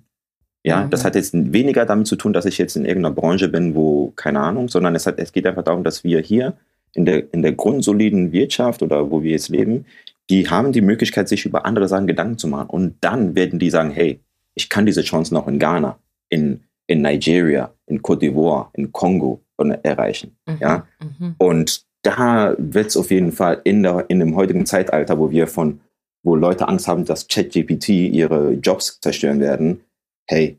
Ja, mhm. das hat jetzt weniger damit zu tun, dass ich jetzt in irgendeiner Branche bin, wo, keine Ahnung, sondern es, hat, es geht einfach darum, dass wir hier in der, in der grundsoliden Wirtschaft oder wo wir jetzt leben, die haben die Möglichkeit, sich über andere Sachen Gedanken zu machen. Und dann werden die sagen, hey, ich kann diese Chancen auch in Ghana, in, in Nigeria, in Cote d'Ivoire, in Kongo erreichen. Mhm. Ja? Mhm. Und da wird es auf jeden Fall in, der, in dem heutigen Zeitalter, wo wir von wo Leute Angst haben, dass ChatGPT ihre Jobs zerstören werden, hey,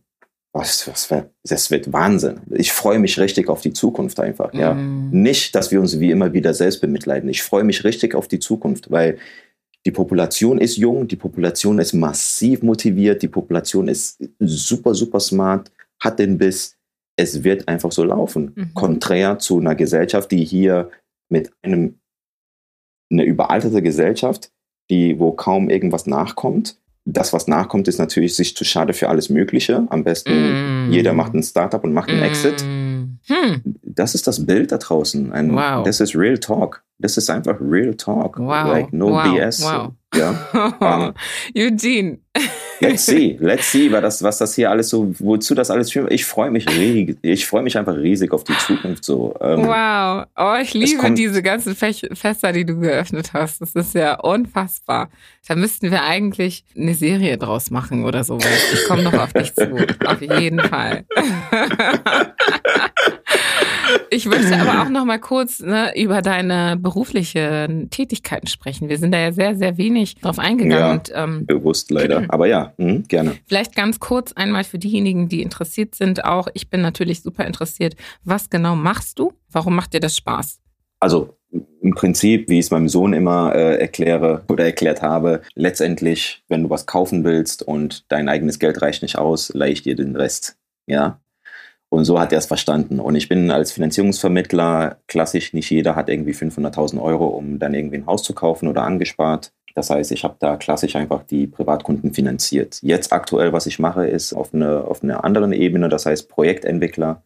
was, was, das wird Wahnsinn. Ich freue mich richtig auf die Zukunft einfach. Ja. Mm. Nicht, dass wir uns wie immer wieder selbst bemitleiden. Ich freue mich richtig auf die Zukunft, weil die Population ist jung, die Population ist massiv motiviert, die Population ist super, super smart, hat den Biss. Es wird einfach so laufen. Mhm. Konträr zu einer Gesellschaft, die hier mit einem, eine überalterte Gesellschaft, die, wo kaum irgendwas nachkommt. Das, was nachkommt, ist natürlich sich zu schade für alles Mögliche. Am besten mm. jeder macht ein Startup und macht einen mm. Exit. Hm. Das ist das Bild da draußen. Ein, wow. Das ist Real Talk. Das ist einfach Real Talk. Wow. Like no wow. BS. Wow. Ja. Um, Eugene. Let's see, let's see, was das, was das hier alles so, wozu das alles führt. Ich freue mich riesig, ich freue mich einfach riesig auf die Zukunft so. Ähm, wow, oh, ich liebe diese ganzen Fech Fässer, die du geöffnet hast. Das ist ja unfassbar. Da müssten wir eigentlich eine Serie draus machen oder sowas. Ich komme noch auf dich zu, auf jeden Fall. Ich möchte aber auch noch mal kurz ne, über deine beruflichen Tätigkeiten sprechen. Wir sind da ja sehr, sehr wenig drauf eingegangen. Ja, und, ähm, bewusst leider. Aber ja, mh, gerne. Vielleicht ganz kurz einmal für diejenigen, die interessiert sind. Auch ich bin natürlich super interessiert. Was genau machst du? Warum macht dir das Spaß? Also im Prinzip, wie ich es meinem Sohn immer äh, erkläre oder erklärt habe, letztendlich, wenn du was kaufen willst und dein eigenes Geld reicht nicht aus, leih ich dir den Rest. Ja, und so hat er es verstanden. Und ich bin als Finanzierungsvermittler klassisch, nicht jeder hat irgendwie 500.000 Euro, um dann irgendwie ein Haus zu kaufen oder angespart. Das heißt, ich habe da klassisch einfach die Privatkunden finanziert. Jetzt aktuell, was ich mache, ist auf, eine, auf einer anderen Ebene, das heißt Projektentwickler.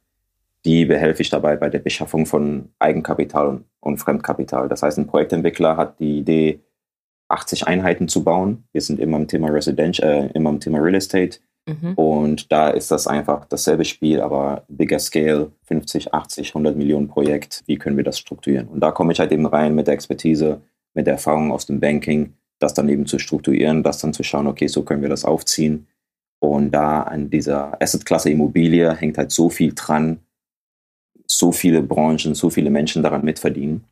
Die behelfe ich dabei bei der Beschaffung von Eigenkapital und, Fremdkapital. Das heißt, ein Projektentwickler hat die Idee, 80 Einheiten zu bauen. Wir sind immer im Thema Residential, äh, immer im Thema Real Estate. Mhm. Und da ist das einfach dasselbe Spiel, aber bigger scale, 50, 80, 100 Millionen Projekt. Wie können wir das strukturieren? Und da komme ich halt eben rein mit der Expertise, mit der Erfahrung aus dem Banking, das dann eben zu strukturieren, das dann zu schauen, okay, so können wir das aufziehen. Und da an dieser Assetklasse Immobilie hängt halt so viel dran, so viele Branchen, so viele Menschen daran mitverdienen.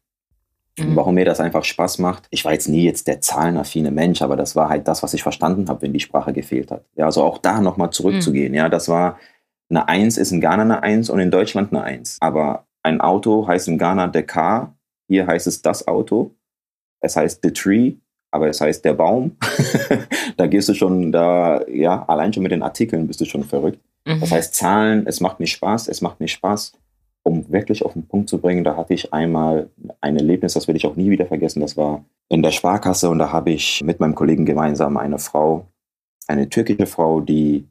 Mhm. Warum mir das einfach Spaß macht. Ich war jetzt nie jetzt der zahlenaffine Mensch, aber das war halt das, was ich verstanden habe, wenn die Sprache gefehlt hat. Ja, also auch da nochmal zurückzugehen. Mhm. Ja, das war eine Eins ist in Ghana eine Eins und in Deutschland eine Eins. Aber ein Auto heißt in Ghana der Car, hier heißt es das Auto. Es heißt The Tree, aber es heißt der Baum. da gehst du schon da, ja, allein schon mit den Artikeln bist du schon verrückt. Mhm. Das heißt, Zahlen, es macht mir Spaß, es macht mir Spaß, um wirklich auf den Punkt zu bringen, da hatte ich einmal ein Erlebnis, das werde ich auch nie wieder vergessen. Das war in der Sparkasse und da habe ich mit meinem Kollegen gemeinsam eine Frau, eine türkische Frau, die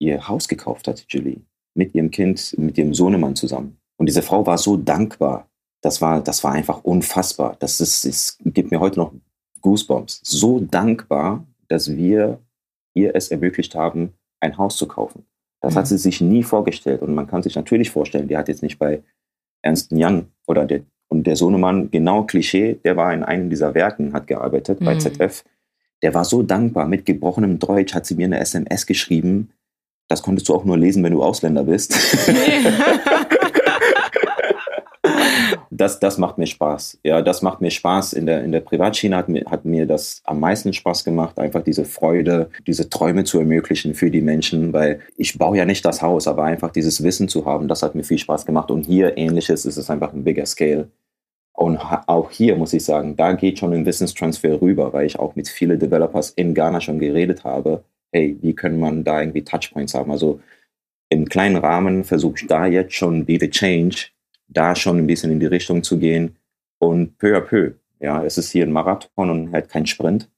ihr Haus gekauft hat, Julie, mit ihrem Kind, mit ihrem Sohnemann zusammen. Und diese Frau war so dankbar. Das war, das war einfach unfassbar. Das ist, es gibt mir heute noch Goosebumps. So dankbar, dass wir ihr es ermöglicht haben, ein Haus zu kaufen. Das mhm. hat sie sich nie vorgestellt. Und man kann sich natürlich vorstellen, die hat jetzt nicht bei Ernst Young oder der, und der Sohnemann, genau Klischee, der war in einem dieser Werken, hat gearbeitet mhm. bei ZF. Der war so dankbar. Mit gebrochenem Deutsch hat sie mir eine SMS geschrieben. Das konntest du auch nur lesen, wenn du Ausländer bist. das, das macht mir Spaß. Ja, das macht mir Spaß. In der, in der Privatschiene hat mir, hat mir das am meisten Spaß gemacht, einfach diese Freude, diese Träume zu ermöglichen für die Menschen, weil ich baue ja nicht das Haus, aber einfach dieses Wissen zu haben, das hat mir viel Spaß gemacht. Und hier ähnliches ist es einfach ein bigger Scale. Und auch hier muss ich sagen, da geht schon ein Wissenstransfer rüber, weil ich auch mit vielen Developers in Ghana schon geredet habe. Hey, wie können man da irgendwie Touchpoints haben? Also im kleinen Rahmen versuche ich da jetzt schon Be the Change da schon ein bisschen in die Richtung zu gehen und peu à peu. Ja, es ist hier ein Marathon und halt kein Sprint.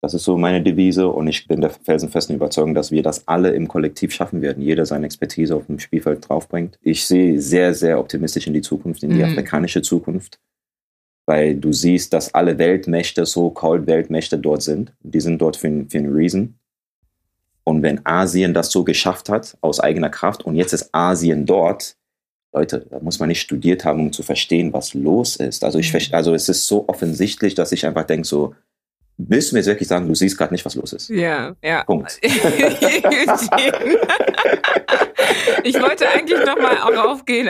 Das ist so meine Devise und ich bin der felsenfesten Überzeugung, dass wir das alle im Kollektiv schaffen werden. Jeder seine Expertise auf dem Spielfeld draufbringt. Ich sehe sehr, sehr optimistisch in die Zukunft, in die mhm. afrikanische Zukunft, weil du siehst, dass alle Weltmächte, so-called Weltmächte dort sind. Die sind dort für, für einen Reason. Und wenn Asien das so geschafft hat, aus eigener Kraft, und jetzt ist Asien dort, Leute, da muss man nicht studiert haben, um zu verstehen, was los ist. Also, ich, mhm. also es ist so offensichtlich, dass ich einfach denke, so, willst du mir jetzt wirklich sagen, du siehst gerade nicht, was los ist? Ja, ja. Punkt. ich wollte eigentlich noch mal auch aufgehen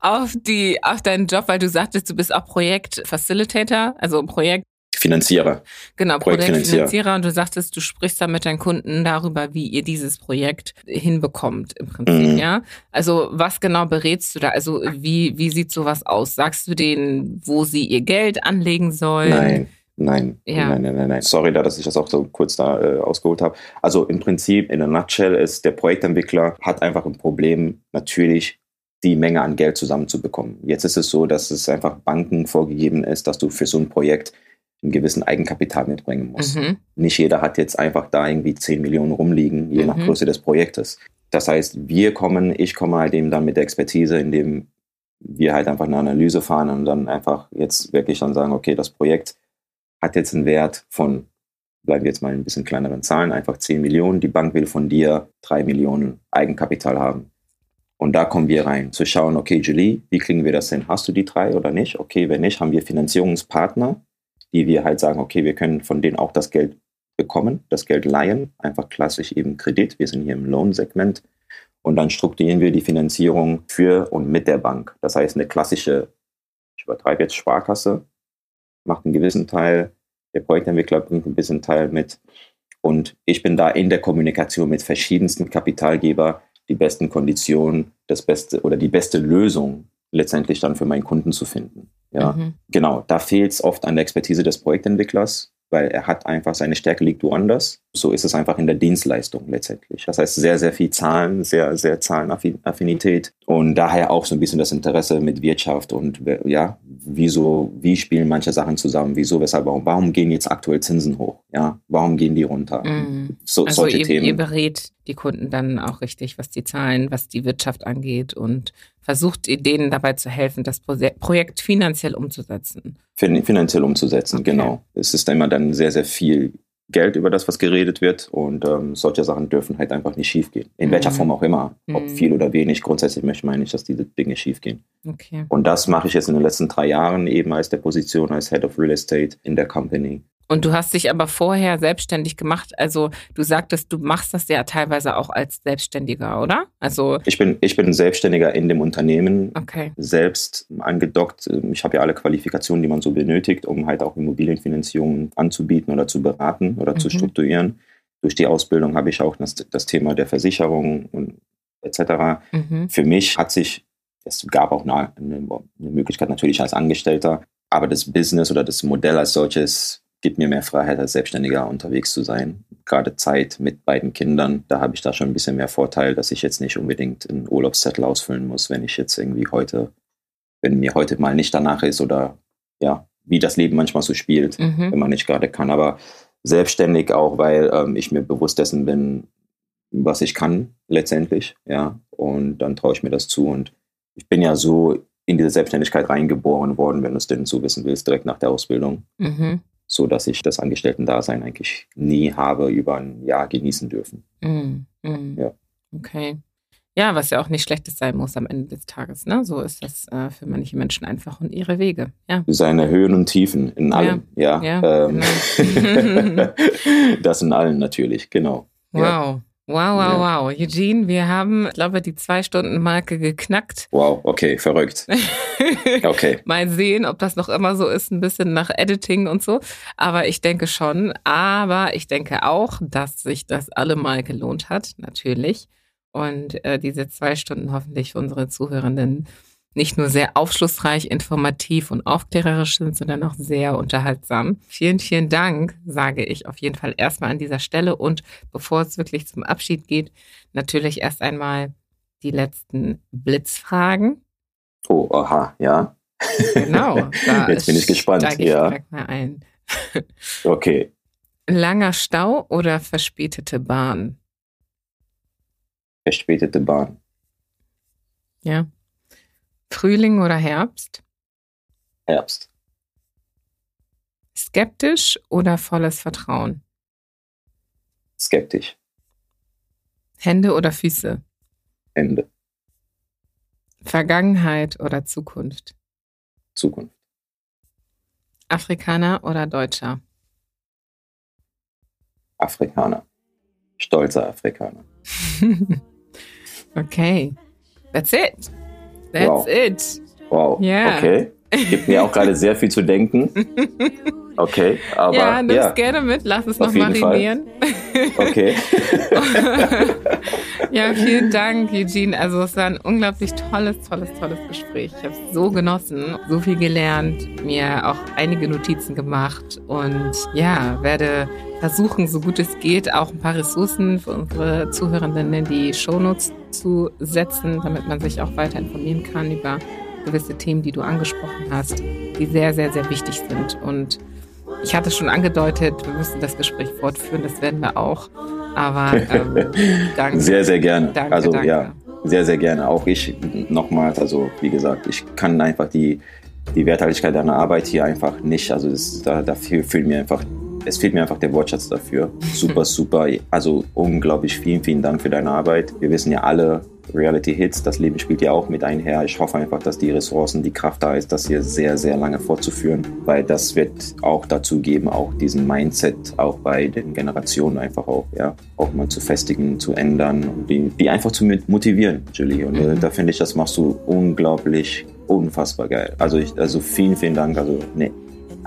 auf die, auf deinen Job, weil du sagtest, du bist auch Projektfacilitator, also Projekt Finanzierer. Genau, Projektfinanzierer. Und du sagtest, du sprichst da mit deinen Kunden darüber, wie ihr dieses Projekt hinbekommt, im Prinzip, mhm. ja? Also, was genau berätst du da? Also, wie, wie sieht sowas aus? Sagst du denen, wo sie ihr Geld anlegen sollen? Nein. Nein, ja. nein, nein, nein, nein. Sorry, da, dass ich das auch so kurz da äh, ausgeholt habe. Also im Prinzip, in der Nutshell ist, der Projektentwickler hat einfach ein Problem, natürlich die Menge an Geld zusammenzubekommen. Jetzt ist es so, dass es einfach Banken vorgegeben ist, dass du für so ein Projekt einen gewissen Eigenkapital mitbringen muss. Mhm. Nicht jeder hat jetzt einfach da irgendwie 10 Millionen rumliegen, je mhm. nach Größe des Projektes. Das heißt, wir kommen, ich komme halt eben dann mit der Expertise, indem wir halt einfach eine Analyse fahren und dann einfach jetzt wirklich dann sagen, okay, das Projekt hat jetzt einen Wert von, bleiben wir jetzt mal in ein bisschen kleineren Zahlen, einfach 10 Millionen. Die Bank will von dir 3 Millionen Eigenkapital haben. Und da kommen wir rein, zu schauen, okay, Julie, wie kriegen wir das hin? Hast du die drei oder nicht? Okay, wenn nicht, haben wir Finanzierungspartner, die wir halt sagen, okay, wir können von denen auch das Geld bekommen, das Geld leihen, einfach klassisch eben Kredit. Wir sind hier im Loan-Segment. Und dann strukturieren wir die Finanzierung für und mit der Bank. Das heißt, eine klassische, ich übertreibe jetzt Sparkasse, macht einen gewissen Teil, der Projektentwickler bringt einen gewissen Teil mit. Und ich bin da in der Kommunikation mit verschiedensten Kapitalgeber, die besten Konditionen, das beste oder die beste Lösung letztendlich dann für meinen Kunden zu finden. Ja, mhm. genau. Da fehlt es oft an der Expertise des Projektentwicklers, weil er hat einfach seine Stärke liegt woanders. So ist es einfach in der Dienstleistung letztendlich. Das heißt, sehr, sehr viel Zahlen, sehr, sehr Zahlenaffinität und daher auch so ein bisschen das Interesse mit Wirtschaft und ja, wieso, wie spielen manche Sachen zusammen, wieso, weshalb, warum, warum gehen jetzt aktuell Zinsen hoch? Ja, warum gehen die runter? Mhm. So, also solche ihr, Themen. Ihr berät die Kunden dann auch richtig, was die Zahlen, was die Wirtschaft angeht und versucht denen dabei zu helfen, das Projekt finanziell umzusetzen. Finanziell umzusetzen, okay. genau. Es ist immer dann sehr, sehr viel Geld über das, was geredet wird. Und ähm, solche Sachen dürfen halt einfach nicht schiefgehen. In mhm. welcher Form auch immer. Ob mhm. viel oder wenig. Grundsätzlich möchte ich nicht, dass diese Dinge schiefgehen. Okay. Und das mache ich jetzt in den letzten drei Jahren eben als der Position als Head of Real Estate in der Company. Und du hast dich aber vorher selbstständig gemacht. Also du sagtest, du machst das ja teilweise auch als Selbstständiger, oder? Also ich bin ich bin Selbstständiger in dem Unternehmen okay. selbst angedockt. Ich habe ja alle Qualifikationen, die man so benötigt, um halt auch Immobilienfinanzierungen anzubieten oder zu beraten oder mhm. zu strukturieren. Durch die Ausbildung habe ich auch das, das Thema der Versicherung und etc. Mhm. Für mich hat sich es gab auch eine, eine Möglichkeit natürlich als Angestellter, aber das Business oder das Modell als solches gibt mir mehr Freiheit, als Selbstständiger unterwegs zu sein. gerade Zeit mit beiden Kindern. Da habe ich da schon ein bisschen mehr Vorteil, dass ich jetzt nicht unbedingt einen Urlaubszettel ausfüllen muss, wenn ich jetzt irgendwie heute, wenn mir heute mal nicht danach ist oder ja, wie das Leben manchmal so spielt, mhm. wenn man nicht gerade kann. Aber selbstständig auch, weil ähm, ich mir bewusst dessen bin, was ich kann letztendlich, ja. Und dann traue ich mir das zu. Und ich bin ja so in diese Selbstständigkeit reingeboren worden, wenn du es denn so wissen willst, direkt nach der Ausbildung. Mhm. So dass ich das Angestellten-Dasein eigentlich nie habe über ein Jahr genießen dürfen. Mhm. Mhm. Ja. Okay. Ja, was ja auch nicht Schlechtes sein muss am Ende des Tages. Ne? So ist das äh, für manche Menschen einfach und ihre Wege. Ja. Seine Höhen und Tiefen in allem. Ja. ja, ja ähm, genau. das in allen natürlich, genau. Wow. Ja. Wow, wow, wow. Eugene, wir haben, ich glaube, die Zwei-Stunden-Marke geknackt. Wow, okay, verrückt. Okay. Mal sehen, ob das noch immer so ist, ein bisschen nach Editing und so. Aber ich denke schon. Aber ich denke auch, dass sich das allemal gelohnt hat, natürlich. Und äh, diese zwei Stunden hoffentlich für unsere Zuhörenden nicht nur sehr aufschlussreich, informativ und aufklärerisch sind, sondern auch sehr unterhaltsam. Vielen, vielen Dank, sage ich auf jeden Fall erstmal an dieser Stelle. Und bevor es wirklich zum Abschied geht, natürlich erst einmal die letzten Blitzfragen. Oh, aha, ja. Genau. Jetzt bin ich gespannt. Ich ja. direkt mal ein. okay. Langer Stau oder verspätete Bahn? Verspätete Bahn. Ja. Frühling oder Herbst? Herbst. Skeptisch oder volles Vertrauen? Skeptisch. Hände oder Füße? Hände. Vergangenheit oder Zukunft? Zukunft. Afrikaner oder Deutscher? Afrikaner. Stolzer Afrikaner. okay. That's it. That's wow. it. Wow. Yeah. Okay. Gibt mir auch gerade sehr viel zu denken. Okay, aber. Ja, nimm es gerne mit, lass es noch marinieren. Okay. ja, vielen Dank, Eugene. Also, es war ein unglaublich tolles, tolles, tolles Gespräch. Ich habe es so genossen, so viel gelernt, mir auch einige Notizen gemacht und ja, werde versuchen, so gut es geht, auch ein paar Ressourcen für unsere Zuhörenden in die Shownotes zu setzen, damit man sich auch weiter informieren kann über gewisse Themen, die du angesprochen hast, die sehr, sehr, sehr wichtig sind. Und ich hatte schon angedeutet, wir müssen das Gespräch fortführen, das werden wir auch. Aber ähm, danke. Sehr, sehr gerne. Danke, also danke. ja, sehr, sehr gerne. Auch ich nochmals, also wie gesagt, ich kann einfach die, die Werthaltigkeit deiner Arbeit hier einfach nicht, also das, da, dafür fühlt mir einfach es fehlt mir einfach der Wortschatz dafür. Super, super. Also unglaublich vielen, vielen Dank für deine Arbeit. Wir wissen ja alle, Reality Hits, das Leben spielt ja auch mit einher. Ich hoffe einfach, dass die Ressourcen, die Kraft da ist, das hier sehr, sehr lange fortzuführen, weil das wird auch dazu geben, auch diesen Mindset auch bei den Generationen einfach auch, ja, auch mal zu festigen, zu ändern und die, die einfach zu motivieren, Julie. Und äh, da finde ich, das machst du unglaublich, unfassbar geil. Also ich, also vielen, vielen Dank. Also ne,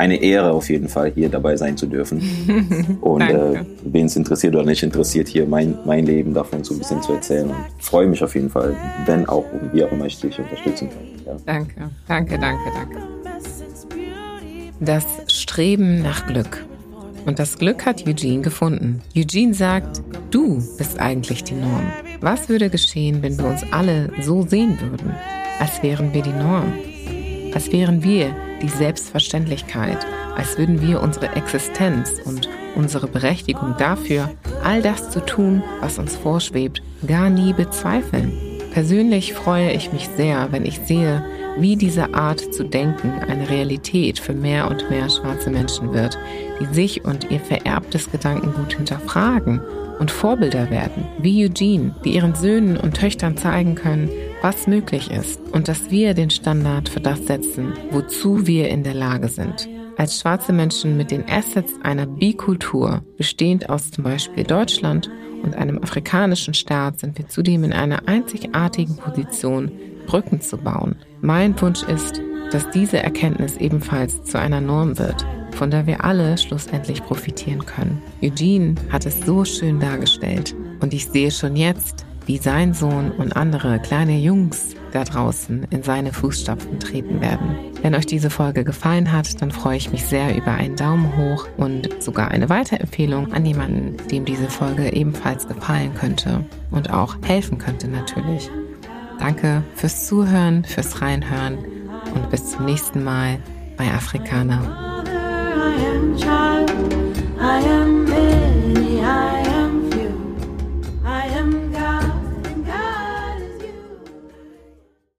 eine Ehre auf jeden Fall, hier dabei sein zu dürfen. Und äh, wen es interessiert oder nicht interessiert, hier mein, mein Leben davon so ein bisschen zu erzählen. Und freue mich auf jeden Fall, wenn auch und wie auch immer ich dich unterstützen kann. Ja. Danke, danke, danke, danke. Das Streben nach Glück. Und das Glück hat Eugene gefunden. Eugene sagt, du bist eigentlich die Norm. Was würde geschehen, wenn wir uns alle so sehen würden, als wären wir die Norm? Als wären wir die Selbstverständlichkeit, als würden wir unsere Existenz und unsere Berechtigung dafür, all das zu tun, was uns vorschwebt, gar nie bezweifeln. Persönlich freue ich mich sehr, wenn ich sehe, wie diese Art zu denken eine Realität für mehr und mehr schwarze Menschen wird, die sich und ihr vererbtes Gedankengut hinterfragen und Vorbilder werden, wie Eugene, die ihren Söhnen und Töchtern zeigen können, was möglich ist und dass wir den Standard für das setzen, wozu wir in der Lage sind. Als schwarze Menschen mit den Assets einer Bikultur, bestehend aus zum Beispiel Deutschland und einem afrikanischen Staat, sind wir zudem in einer einzigartigen Position, Brücken zu bauen. Mein Wunsch ist, dass diese Erkenntnis ebenfalls zu einer Norm wird, von der wir alle schlussendlich profitieren können. Eugene hat es so schön dargestellt und ich sehe schon jetzt, wie sein Sohn und andere kleine Jungs da draußen in seine Fußstapfen treten werden. Wenn euch diese Folge gefallen hat, dann freue ich mich sehr über einen Daumen hoch und sogar eine Weiterempfehlung an jemanden, dem diese Folge ebenfalls gefallen könnte und auch helfen könnte natürlich. Danke fürs Zuhören, fürs Reinhören und bis zum nächsten Mal bei Afrikaner. I am child, I am Billy, I